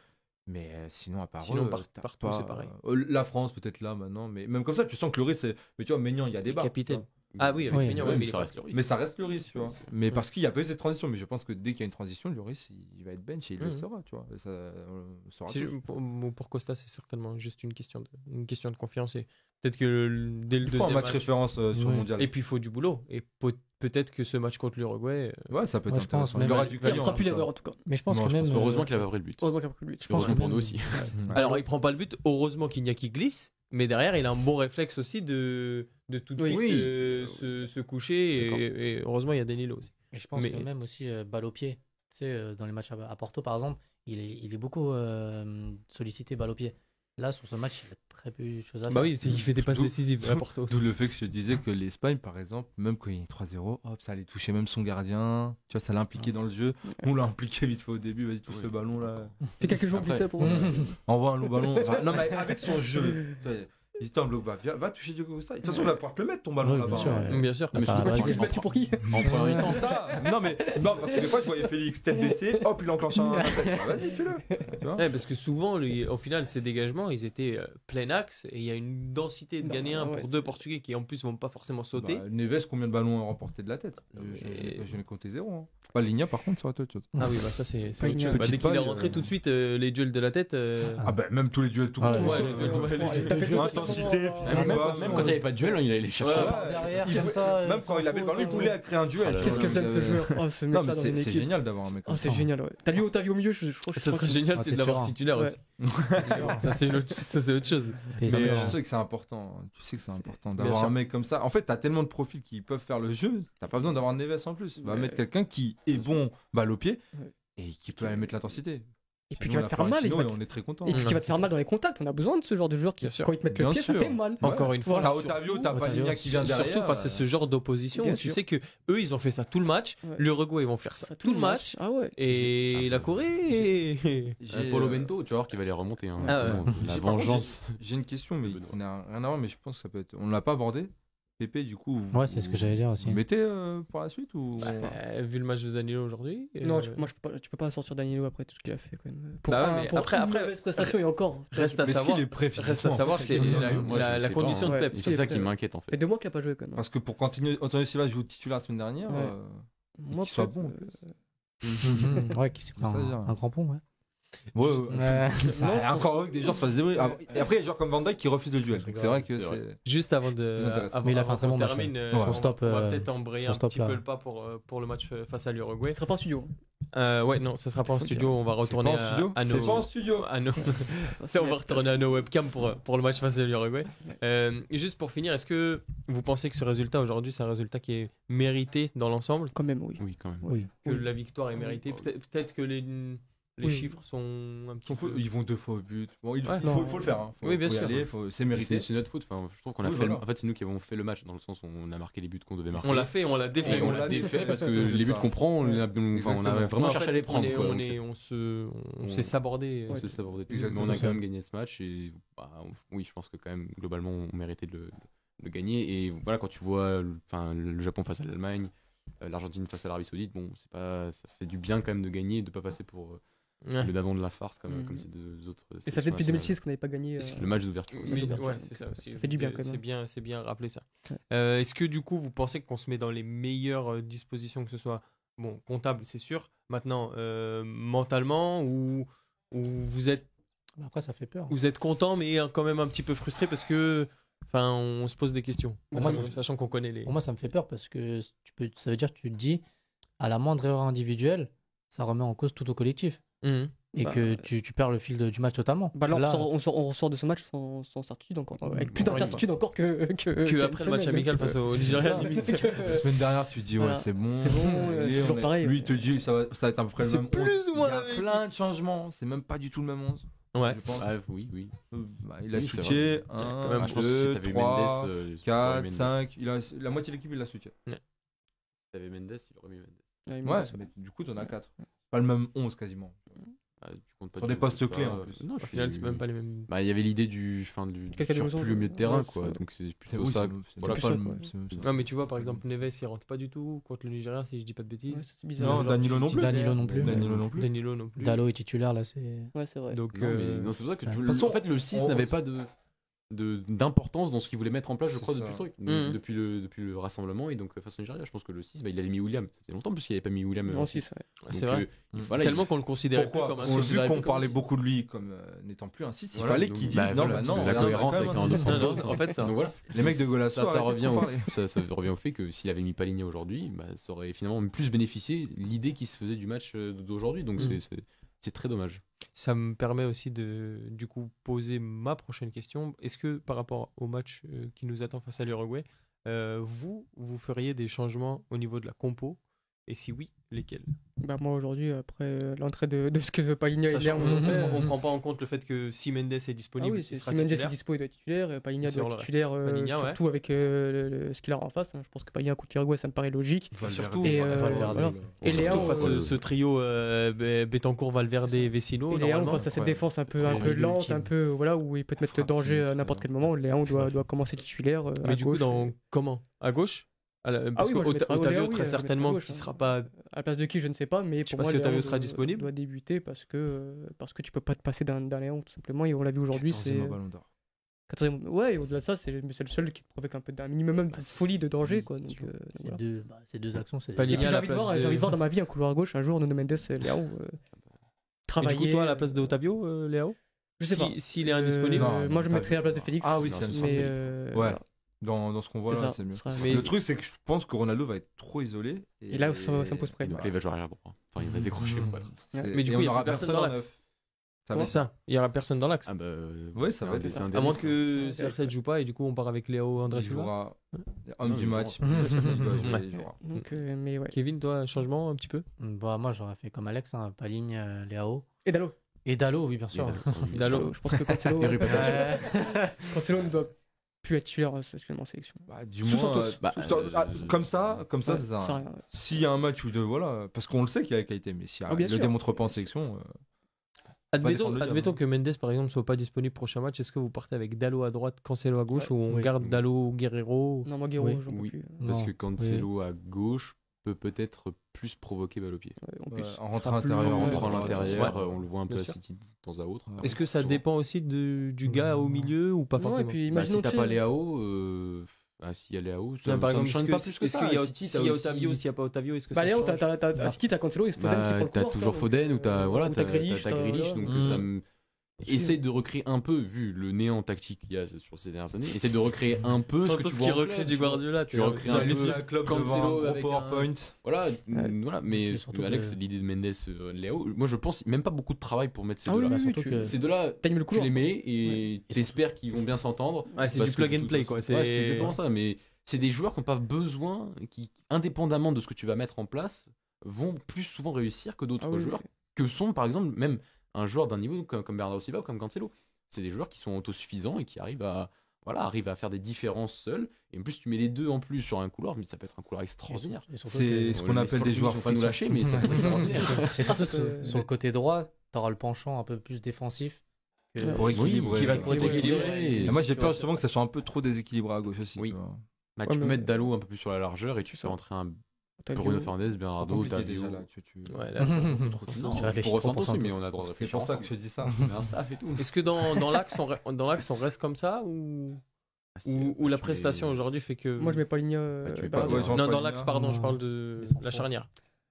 Mais euh, sinon, à part sinon, partout, c'est pareil. Euh, la France, peut-être là maintenant, mais même comme ça, tu sens que le risque, c'est. Mais tu vois, Maignan, il y a des barres. Capitaine. Ah oui, avec mais, ça reste le risque. Mais ça reste tu vois. Mais parce qu'il y a pas eu cette transition. Mais je pense que dès qu'il y a une transition, le risque, il va être bench et il le mhm. sera, tu vois. Ça, pour, Costa, c'est certainement juste une question de, une question de confiance. Et peut-être que dès le il faut un match, référence euh, sur le mondial. Et puis il faut du boulot. Et peut-être que ce match contre l'Uruguay. Euh, ouais, ça peut être intéressant. il aura du Il fera plus l'erreur en tout cas. Mais je pense que même. Heureusement qu'il a pas pris le but. Heureusement qu'il a pris le but. Je pense que pour nous aussi. Alors il prend pas le but. Heureusement qu'il n'y a qui glisse. Mais derrière, il a un bon réflexe aussi de, de tout de suite euh, se, se, coucher. Et, heureusement, il y a Danilo aussi. Et je pense que même aussi euh, balle au pied. Tu sais, euh, dans les matchs à, Porto, par exemple, il est, il est beaucoup sollicité balle au pied. Là, sur ce match, il a très peu de choses à bah faire. Bah oui, il fait des passes décisives à Porto. D'où le fait que je *laughs* disais que l'Espagne, par exemple, même quand il est 3-0, hop, ça allait toucher même son gardien. Tu vois, ça l'a impliqué dans le jeu. On l'a impliqué vite fait au début. Vas-y, touche le ballon là. Fais quelques jours vite fait pour Envoie un long ballon. *laughs* non, mais avec son jeu. Va, va toucher Diogo Costa. De toute façon, on va pouvoir te le mettre ton ballon là-bas. Bien sûr. Bien sûr. Mais tu le pour qui *laughs* En premier temps. ça Non, mais non, parce que des fois, je voyais Félix tête baissée, hop, il enclenche un. Vas-y, fais-le. Ouais, parce que souvent, au final, ces dégagements, ils étaient euh, plein axe et il y a une densité de Ghanéens pour deux Portugais qui en plus vont pas forcément sauter. Bah, Neves, combien de ballons a remporté de la tête? Je n'ai compté zéro. Hein. Pas Ligna, par contre, ça été autre chose. Ah oui, bah ça, c'est autre chose. Bah, dès qu'il est rentré tout de suite, euh, les duels de la tête. Euh, ah bah, même tous les duels tout le temps. Intensité, même, quand il n'y avait pas de duel, il allait les chercher. derrière, même quand il avait le ballon, il voulait créer un duel. Qu'est-ce que j'aime ce joueur oh, C'est génial d'avoir un mec comme ça. C'est génial, T'as lu Otavio au milieu je crois Ça serait génial, c'est de l'avoir titulaire aussi. *laughs* Ça, c'est autre chose. Mais je sais que c'est important. Tu sais que c'est important d'avoir un mec comme ça. En fait, t'as tellement de profils qui peuvent faire le jeu. T'as pas besoin d'avoir Neves en plus. Va mettre quelqu'un qui est bon balle au pied et qui peut aller mettre l'intensité. Et puis qui va te faire mal. Et, on est très content. Et puis qui va te faire mal dans les contacts. On a besoin de ce genre de joueurs qui, quand ils te mettent le pied, ça fait mal. Encore une fois. T'as Otavio, t'as qui vient derrière. Surtout face à ce genre d'opposition. Tu sais que eux, ils ont fait ça tout le match. L'Uruguay, ils vont faire ça tout le match. Ah ouais. Et la Corée. Paulo Bento, tu vas voir qu'il va les remonter. La vengeance. J'ai une question, mais on a rien à voir, mais je pense que ça peut être. On l'a pas abordé. Pépé, du coup. Ouais, c'est ce que j'allais dire aussi. Vous mettez euh, pour la suite ou bah, Vu le match de Danilo aujourd'hui. Non, moi je peux pas, tu peux pas sortir Danilo après tout ce qu'il a fait quand même. Pour, bah mais après, après, prestation et encore. Reste à savoir. Reste à savoir, c'est la, condition de Pep. C'est ça qui m'inquiète en fait. C'est deux mois qu'il a pas joué quand même. Parce que pour continuer, Antonio Silva joue titulaire la semaine dernière. Moi, qu'il soit bon. *laughs* Ouais, qui c'est un grand pont, ouais. Ouais, ouais. *laughs* encore que des gens se fassent débrouiller. Et après, il y a des gens comme Van Dyke qui refusent le duel. Donc c'est vrai que c'est. Juste avant de. Avant, mais il a fait un très bon match. Termine, euh, son stop, on va euh, peut-être embrayer un petit peu le pas pour, euh, pour le match face à l'Uruguay. Ce sera pas en studio. Euh, ouais, non, ça sera pas en studio. On va retourner à, à, nos. C'est pas en studio. À nos... *laughs* on va retourner à nos webcams pour, pour le match face à l'Uruguay. Euh, juste pour finir, est-ce que vous pensez que ce résultat aujourd'hui, c'est un résultat qui est mérité dans l'ensemble? Quand même, oui. Oui, quand même. Oui. Que la victoire est méritée. Peut-être que les les chiffres sont un petit peu... Ils vont deux fois au but. Bon, il, faut, faut, le faire. Hein. oui, bien sûr. C'est mérité. C'est notre faute. Enfin, je trouve qu'on a fait. En fait, c'est nous qui avons fait le match dans le sens où on a marqué les buts qu'on devait marquer. On l'a fait, on l'a défait. on l'a défait parce que *laughs* les buts qu'on prend, on a, vraiment cherché à les prendre. On, est, on, se, on s'est sabordé. On s'est sabordé. Mais on a quand même gagné ce match et bah, oui, je pense que quand même globalement, on méritait de le gagner. Et voilà, quand tu vois, enfin, le Japon face à l'Allemagne, euh, l'Argentine face à l'Arabie Saoudite, bon, c'est pas, ça fait du bien quand même de gagner, de pas passer pour le d'avant de la farce comme, mm. comme ces deux autres. Et ça fait depuis 2006 qu'on n'avait pas gagné. Euh... Le match d'ouverture. ouais, c'est ça aussi. Ça fait du bien quand même. C'est bien, c'est bien rappeler ça. Euh, Est-ce que du coup, vous pensez qu'on se met dans les meilleures euh, dispositions, que ce soit bon comptable, c'est sûr. Maintenant, euh, mentalement, ou, ou vous êtes. Bah, après, ça fait peur. Vous êtes content, mais quand même un petit peu frustré parce que. Enfin, on se pose des questions. Pour moi, sachant qu'on connaît les. Pour moi, ça me fait peur parce que tu peux, ça veut dire que tu te dis, à la moindre erreur individuelle, ça remet en cause tout au collectif. Mmh. Et bah, que tu, tu, perds le fil du match totalement. Bah là, on, sort, on, ressort de ce match sans, sans certitude encore. Avec plus d'incertitude encore que. Que, que après le match amical face au Nigeria. *laughs* La semaine dernière, tu dis, ouais, c'est bon. C'est bon, c'est toujours pareil. Lui, il te dit, ça va, ça va être à peu près le même. C'est plus ou moins. Il y a plein de changements. C'est même pas du tout le même 11. Ouais. Ah, oui, oui. Euh, bah, il a oui, switché 1, 2, 3, 4, 5. Il a, la moitié de l'équipe, il l'a switché. Ouais. Si t'avais Mendes, il aurait mis Mendes. Ouais, mais du coup, t'en as 4. Pas le même 11 quasiment. Bah, tu comptes pas Sur des postes clés en plus. Non, je final, c'est même pas les mêmes. Bah, il y avait l'idée du, fin, du, du surplus au milieu de terrain, quoi. Donc c'est plutôt ça. Voilà, pas Non, mais tu vois, par exemple, Neves, il rentre pas du tout contre le Nigeria, si je dis pas de bêtises. c'est bizarre. Non, Danilo non plus. Danilo non plus. Danilo non plus. Danilo non plus. Dalo est titulaire, là, c'est. Ouais, c'est vrai. Donc, non, c'est pour ça que. En fait, le 6 n'avait pas de d'importance dans ce qu'il voulait mettre en place, je crois, depuis le truc, mmh. depuis, le, depuis le rassemblement. Et donc, face au Nigeria, je pense que le 6, bah, il avait mis William. Ça fait longtemps puisqu'il n'avait pas mis William. En 6, c'est vrai. Euh, voilà, Tellement qu'on le considérait Pourquoi comme un On vu qu'on parlait beaucoup de lui comme euh, n'étant plus un 6. Il fallait qu'il dise bah, non, bah, non, la cohérence avec un En fait, les mecs de Golasso. Ça, revient au, *laughs* ça, revient au fait que s'il avait mis Paligna aujourd'hui, bah, ça aurait finalement plus bénéficié l'idée qui se faisait du match euh, d'aujourd'hui. Donc, mm. c'est c'est très dommage. Ça me permet aussi de du coup poser ma prochaine question. Est-ce que par rapport au match euh, qui nous attend face à l'Uruguay, euh, vous, vous feriez des changements au niveau de la compo? Et si oui, lesquels? Bah moi aujourd'hui, après euh, l'entrée de, de, ce que Paligna et Léa ont fait, on, ne prend pas en compte le fait que si Mendes est disponible, ah oui, il sera si Mendes est disponible, il doit être titulaire. Paligna doit être titulaire, euh, surtout avec euh, ce qu'il a en face. Hein. Je pense que Paligna contre l'Uruguay, ça me paraît logique. Surtout, et, euh, et Léa, face à ce trio Betancourt, Valverde et Vecino. Et Léa, face à cette défense un peu, un peu lente, un peu voilà où il peut te mettre le danger à n'importe quel moment. Léa doit, doit commencer titulaire. Mais du coup, dans comment? À gauche? Parce ah oui, que Otavio, très certainement, qui sera pas. À la place de qui, je ne sais pas, mais pour moi, si Otavio sera disponible. doit débuter parce que, parce que tu peux pas te passer d'un Léon, tout simplement. Et on l'a vu aujourd'hui. c'est Ouais, et au-delà de ça, c'est le seul qui te provoque un peu d'un minimum de folie, de danger. Quoi, donc, euh, voilà. deux, bah, ces deux actions, c'est. J'ai envie, de voir, de voir dans ma vie un couloir gauche un jour Nuno Mendes et Léo euh, travailler. Et du coup, toi, à la place de Otavio, euh, Léo? Je sais pas. S'il est indisponible. moi, je mettrais à la place de Félix. Ah oui, c'est mais, Ouais. Dans, dans ce qu'on voit là, c'est mieux. Mais le truc, c'est que je pense que Ronaldo va être trop isolé. Et, là, ça, ça me pose problème. Donc là, il va jouer arrière droit. Enfin, il va décrocher. Mais du coup, il y aura personne dans l'axe. C'est ça, il y aura personne dans l'axe. Ah bah. Ouais, ça va être À moins que CR7 joue pas et du coup, on part avec Léo André Silva. Homme du match. Kevin, toi, changement un petit peu? Bah, moi, j'aurais fait comme Alex, hein, Paligne, euh, Léo. Et Dalo. Et Dalo, oui, bien sûr. Dalo, je pense que Cancelo. *laughs* Cancelo ne doit plus être titulaire actuellement en sélection. Bah, du moins, euh, bah, ah, comme ça, comme ça, c'est ça. S'il y a un match ou deux, voilà, parce qu'on le sait qu'il y a la qualité, mais si ah, le démontre pas en sélection. Euh, Admettons, que Mendes, par exemple, soit pas disponible prochain match. Est-ce que vous partez avec Dalo à droite, Cancelo à gauche ou on garde Dalo, Guerrero Non, moi Guerrero, oui, oui. Parce que Cancelo à gauche peut peut-être plus provoquer balle au pied. en rentrant à l'intérieur, on, l'intérieur, on le voit un peu à City de temps à autre. Est-ce que ça dépend aussi du gars au milieu ou pas forcément et puis, bah, Si t'as pas Léao, euh, ah, s'il y a Léao, ça, par exemple, ne pas plus que ça. S'il y a, y Otavio, s'il n'y a pas Otavio, est-ce que bah, ça Léao, à City, t'as Cancelo et Foden qui bah, T'as toujours Foden ou t'as voilà, Grealish, donc ça me essaye de recréer un peu, vu le néant tactique qu'il y a sur ces dernières années, essaye de recréer un peu ce que tu vois. qui recrée du Guardiola, tu recrées un peu club Cancelo avec PowerPoint. Voilà, voilà, mais Alex, l'idée de Mendes, euh, Léo, moi je pense même pas beaucoup de travail pour mettre ces ah deux-là. Ces deux-là, tu les mets et t'espères qu'ils vont bien s'entendre. C'est du plug and play quoi. C'est exactement ça, mais c'est des joueurs qui n'ont pas besoin, qui, indépendamment de ce que tu vas mettre en place, vont plus souvent réussir que d'autres ah joueurs, que sont par exemple même un joueur d'un niveau comme, comme Bernardo Silva ou comme Cancelo. C'est des joueurs qui sont autosuffisants et qui arrivent à, voilà, arrivent à faire des différences seuls. Et en plus, tu mets les deux en plus sur un couloir, mais ça peut être un couloir extraordinaire. C'est ce qu'on appelle des joueurs. pas nous lâcher, mais ça peut être *laughs* extraordinaire. Et surtout sur le côté droit, tu auras le penchant un peu plus défensif. Pour équilibrer. qui va pour équilibrer. moi, j'ai peur justement que ça soit un peu trop déséquilibré à gauche aussi. Oui. Bah, tu peux mettre Dalo un peu plus sur la largeur et tu fais rentrer un Bruno Fernandez, Bernardo, Tadeo. Là, tu, tu... Ouais, là, non, pour ressentir mais on a droit de C'est pour ça que je dis ça. *laughs* un staff et tout. Est-ce que dans, dans l'axe, on, dans l'axe, on reste comme ça ou ah, ou, ou la prestation aujourd'hui fait que. Moi, je mets pas ligne. Euh, bah, non, dans l'axe, pardon, je parle de la charnière.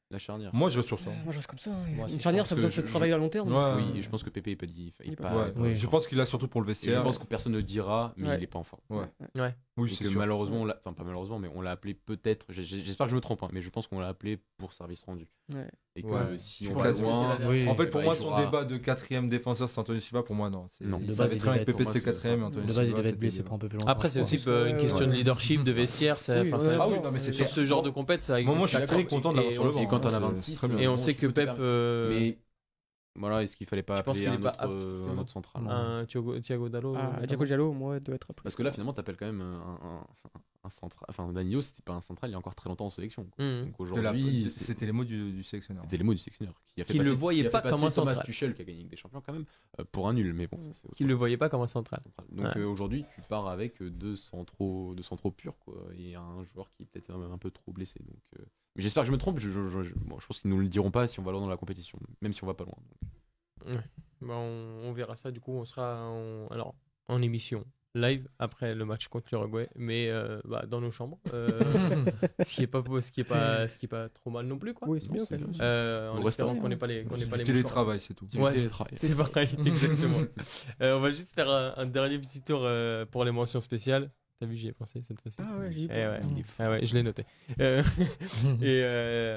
La charnière. Moi, je reste sur ça. Moi, je reste comme ça. Hein. une charnière, ça besoin de se travailler à long terme. Oui, je pense que Pépé, il peut dire. Je pense qu'il a surtout pour le vestiaire. Je pense que personne ne dira, mais il est pas en forme. Ouais. Oui, c'est malheureusement, enfin pas malheureusement, mais on l'a appelé peut-être. J'espère que je me trompe, hein, mais je pense qu'on l'a appelé pour service rendu. Et que si on va loin, en fait, pour moi, son débat de quatrième défenseur, c'est Anthony Silva. Pour moi, non. Non. De base, il avec Pépé, c'était quatrième. De base, il devait être blessé pour un peu plus longtemps. Après, c'est aussi une question de leadership, de vestiaire. Sur ce genre de compète, ça. Moi, je suis très content d'avoir sur le banc. quand on a 26. Et on sait que Pep. Voilà, est-ce qu'il fallait pas appeler un, autre, un autre central Un Thiago, Thiago Dallo ah, Thiago Dallo, moi, doit être appelé. Parce que là, finalement, t'appelles quand même un, un central. Enfin, Danilo, c'était pas un central il y a encore très longtemps en sélection. Mmh. Donc aujourd'hui, c'était les mots du, du sélectionneur. C'était les mots du sélectionneur. Qui, a fait le voyait pas comme un central. Tuchel qui a gagné des champions quand même euh, pour un nul, mais bon, ça. Qui le voyait pas comme un central. Donc euh, aujourd'hui, tu pars avec deux centraux, deux centraux purs quoi, et un joueur qui est peut-être un, peu trop blessé. Donc, euh, j'espère que je me trompe. Je, je, pense qu'ils nous le diront pas si on va loin dans la compétition, même si on va pas loin. Ouais. Bah, on, on, verra ça. Du coup, on sera en, alors en émission live après le match contre l'Uruguay, mais euh, bah, dans nos chambres, euh, *laughs* ce qui est pas ce qui est pas ce qui est pas trop mal non plus quoi. Oui, c'est bien. Euh, en espérant qu'on n'ait pas les qu'on n'ait pas les télétravail, c'est tout. Ouais, c'est pareil, *laughs* exactement. on va juste faire un, dernier petit tour pour les mentions spéciales. T'as vu, j'y ai pensé cette fois-ci. Ah ouais, j'y ai eh ouais. Ah ouais, je l'ai noté. *laughs* et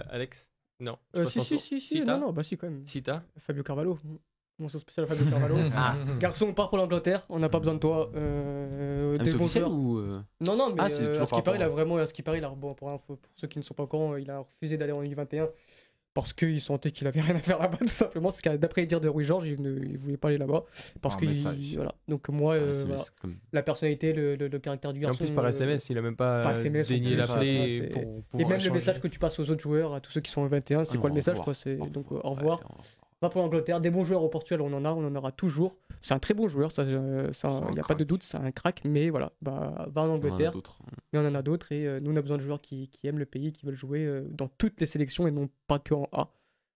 Alex, non. si, si, si, si, non, non, bah si quand même. Sita? Fabio Carvalho. Mention spéciale Fabio Carvalho. *laughs* ah. *laughs* Garçon, on part pour l'Angleterre, on n'a pas besoin de toi. Euh, ah, des bons ou euh... Non, non, mais ah, euh, à ce qui paraît, il a vraiment, à ce qui paraît, il a, bon, pour, pour, ceux qui ne sont pas au courant, il a refusé d'aller en U21 parce qu'il sentait qu'il avait rien à faire là-bas, *laughs* tout simplement. Parce que d'après les dires de Rui Georges, il ne voulait pas aller là-bas. Parce que voilà. Donc moi, euh, la personnalité, le, le, caractère du garçon. en plus par SMS, il a même pas, pas daigné l'appeler. Et même le message que tu passes aux autres joueurs, à tous ceux qui sont en 21, c'est quoi le message quoi Donc au revoir va pour l'Angleterre. Des bons joueurs au Portugal, on en a, on en aura toujours. C'est un très bon joueur, ça, euh, il n'y a pas de doute, c'est un crack, mais voilà, bah, va en Angleterre. Mais on en a d'autres et euh, nous, on a besoin de joueurs qui, qui, aiment le pays, qui veulent jouer euh, dans toutes les sélections et non pas que en A.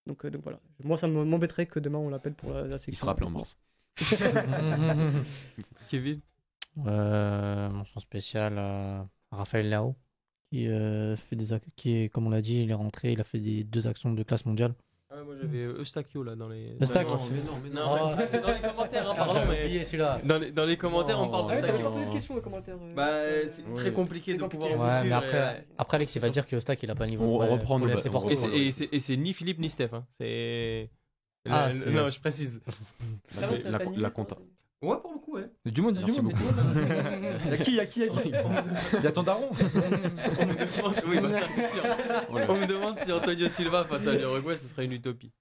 Donc, donc voilà, moi, ça m'embêterait que demain on l'appelle pour la, sélection. Il sera appelé en mars. *laughs* Kevin? Mention spéciale à Raphaël Lao, qui, fait des qui est, comme on l'a dit, il est rentré, il a fait des deux actions de classe mondiale. Ah, moi j'avais Eustachio là dans les. Eustachio Non, mais non, mais c'est dans les commentaires, hein, pardon. mais... celui-là. Dans les, dans les commentaires, on parle d'Eustachio. Ah, pas questions les commentaires. Euh. Bah, c'est très compliqué de pouvoir vous suivre. Mais après, après, Alex, il va dire que Eustach il a pas le niveau. On reprend le Et c'est ni Philippe ni Steph. Hein. C'est. Ah, non, je précise. *laughs* La compta. Ouais, pour le coup, ouais. Du monde, du monde. *laughs* Y'a qui, y'a qui, y'a qui Y'a ton daron On me demande, oui, bah, ça, c'est sûr. *laughs* On me demande si Antonio Silva face à l'Uruguay, ce serait une utopie.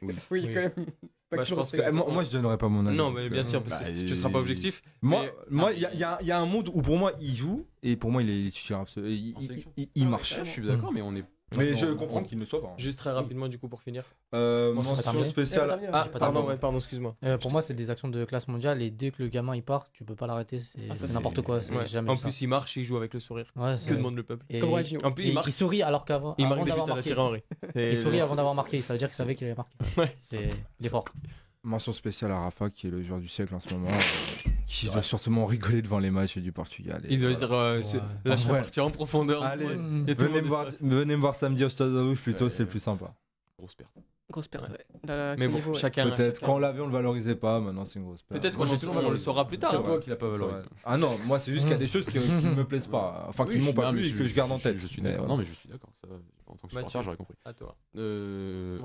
Oui, oui, quand même. Bah, je pense que, moi, moi, je donnerais pas mon avis. Non, mais bien sûr, parce que bah, tu seras pas objectif. Moi, moi, il y, a, y, a un monde où pour moi il joue et pour moi il est il, il, il, ah marche. je suis d'accord, mais on est Mais je comprends qu'il ne soit pas. Hein. Juste très rapidement, du coup, pour finir. Euh, mention spéciale. Ah, pardon, ouais, pardon, excuse-moi. Euh, pour moi, c'est des actions de classe mondiale et dès que le gamin il part, tu peux pas l'arrêter. C'est ah, n'importe quoi. Ouais. Jamais en plus, il marche, il joue avec le sourire. Ouais, que demande le peuple et... En plus, il, marque... il sourit alors qu'avant. Il marque des buts à la Thierry Henry. Il sourit avant d'avoir marqué. Ça veut dire qu'il savait qu'il avait marqué. Ouais. C'est fort. Mention spéciale à Rafa, qui est le joueur du siècle en ce moment *laughs* qui doit sûrement rigoler devant les matchs du Portugal. Il doit dire euh, là, je serais parti en profondeur. Allez, venez, me voir, venez me voir samedi au Stade de Rouge plutôt, c'est le plus sympa. Grosse perte. Grosse perte, ouais. mais bon, chacun. Peut-être quand on l'avait, on le valorisait pas. Maintenant, c'est une grosse perte. Peut-être qu'on le saura plus tard. C'est toi qui l'as pas valorisé. Ah non, moi, c'est juste qu'il y a des choses qui, ne me plaisent pas. Enfin, qui ne m'ont pas plu et que je garde en tête. Je suis d'accord. Non, mais je suis d'accord. En tant que supporter, j'aurais compris. À toi. Euh,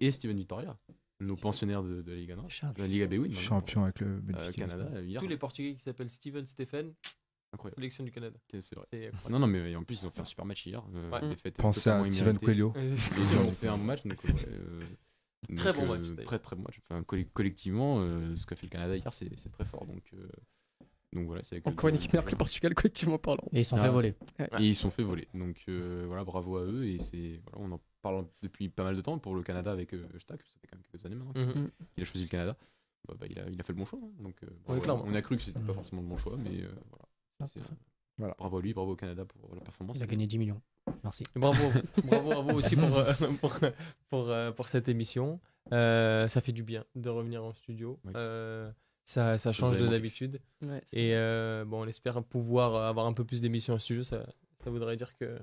et Steven Vittoria nos pensionnaires de, de, la Liga 1, de la Liga B, Champion avec le euh, Canada. Tous les Portugais qui s'appellent Steven Stephen. Incroyable. Sélection du Canada. c'est vrai. Non, non, mais en plus, ils ont fait un super match hier. Euh, ouais. Pensez à Steven Coelho. *laughs* ils ont fait un bon match. Donc, euh, très bon match. Très, très bon match. Enfin, collectivement, ce qu'a fait le Canada hier, c'est très fort. Donc, donc voilà, c'est Encore une équipe meilleure que le Portugal, collectivement parlant. Et ils sont fait voler. Et ils sont fait voler. Donc voilà, bravo à eux. Et c'est voilà, on en parle depuis pas mal de temps pour le Canada avec euh, ça fait quand même quelques années maintenant. Mhm. Il a choisi le Canada. Bah, bah, il, a, il, a, fait le bon choix. Hein. donc, euh, on a cru que c'était pas forcément le bon choix, mais euh, voilà. Ah, voilà. Bravo à lui, bravo au Canada pour la performance. Il a gagné 10 millions. Merci. bravo, *laughs* bravo à vous aussi pour, *laughs* pour, pour, pour, cette émission. ça fait du bien de revenir en studio. ça, ça change de d'habitude. Et bon, on espère pouvoir avoir un peu plus d'émissions en studio. Ça, ça voudrait dire que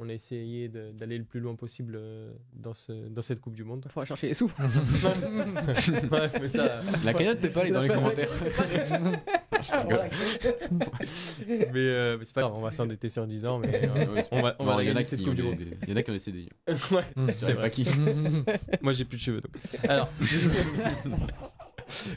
on a essayé d'aller le plus loin possible euh, dans, ce, dans cette Coupe du Monde. Il faudra chercher les sous. *laughs* ouais, mais ça... La cagnotte peut pas aller dans les commentaires. *laughs* mais, mais c'est pas grave, on va s'endetter sur 10 ans, mais euh, on va, on va regarder cette Coupe du Monde. Il y en a qui ont des CDI. *laughs* ouais, c'est vrai. qui Moi, j'ai plus de cheveux. Donc. Alors.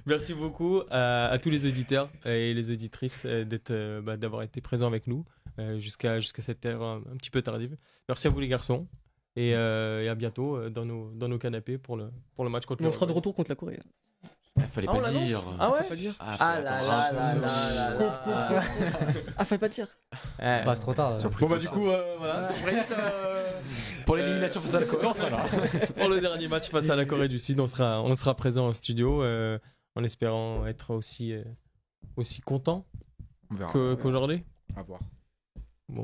Merci beaucoup à, tous les auditeurs et les auditrices euh, d'être, bah, d'avoir été présents avec nous. Euh, jusqu'à jusqu'à cette heure un, petit peu tardive. Merci à vous les garçons et, euh, à bientôt euh, dans nos, dans nos canapés pour le, pour le match contre On sera de retour contre la Corée. Il fallait ah, pas dire. Ah ouais Ah, ah là là là là là Ah, fallait pas dire. Bah, c'est trop tard. Bon, bah, du coup, voilà, surprise. *laughs* pour l'élimination face à la Corée, *laughs* pour le dernier match face à la Corée du Sud, on sera, on sera présent en studio en espérant être aussi, aussi content qu'aujourd'hui. à voir. Bon,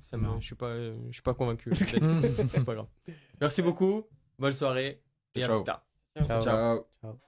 ça me, je suis pas, je suis pas convaincu. *laughs* c'est pas grave. Merci beaucoup. Bonne soirée et à plus tard. ciao. ciao.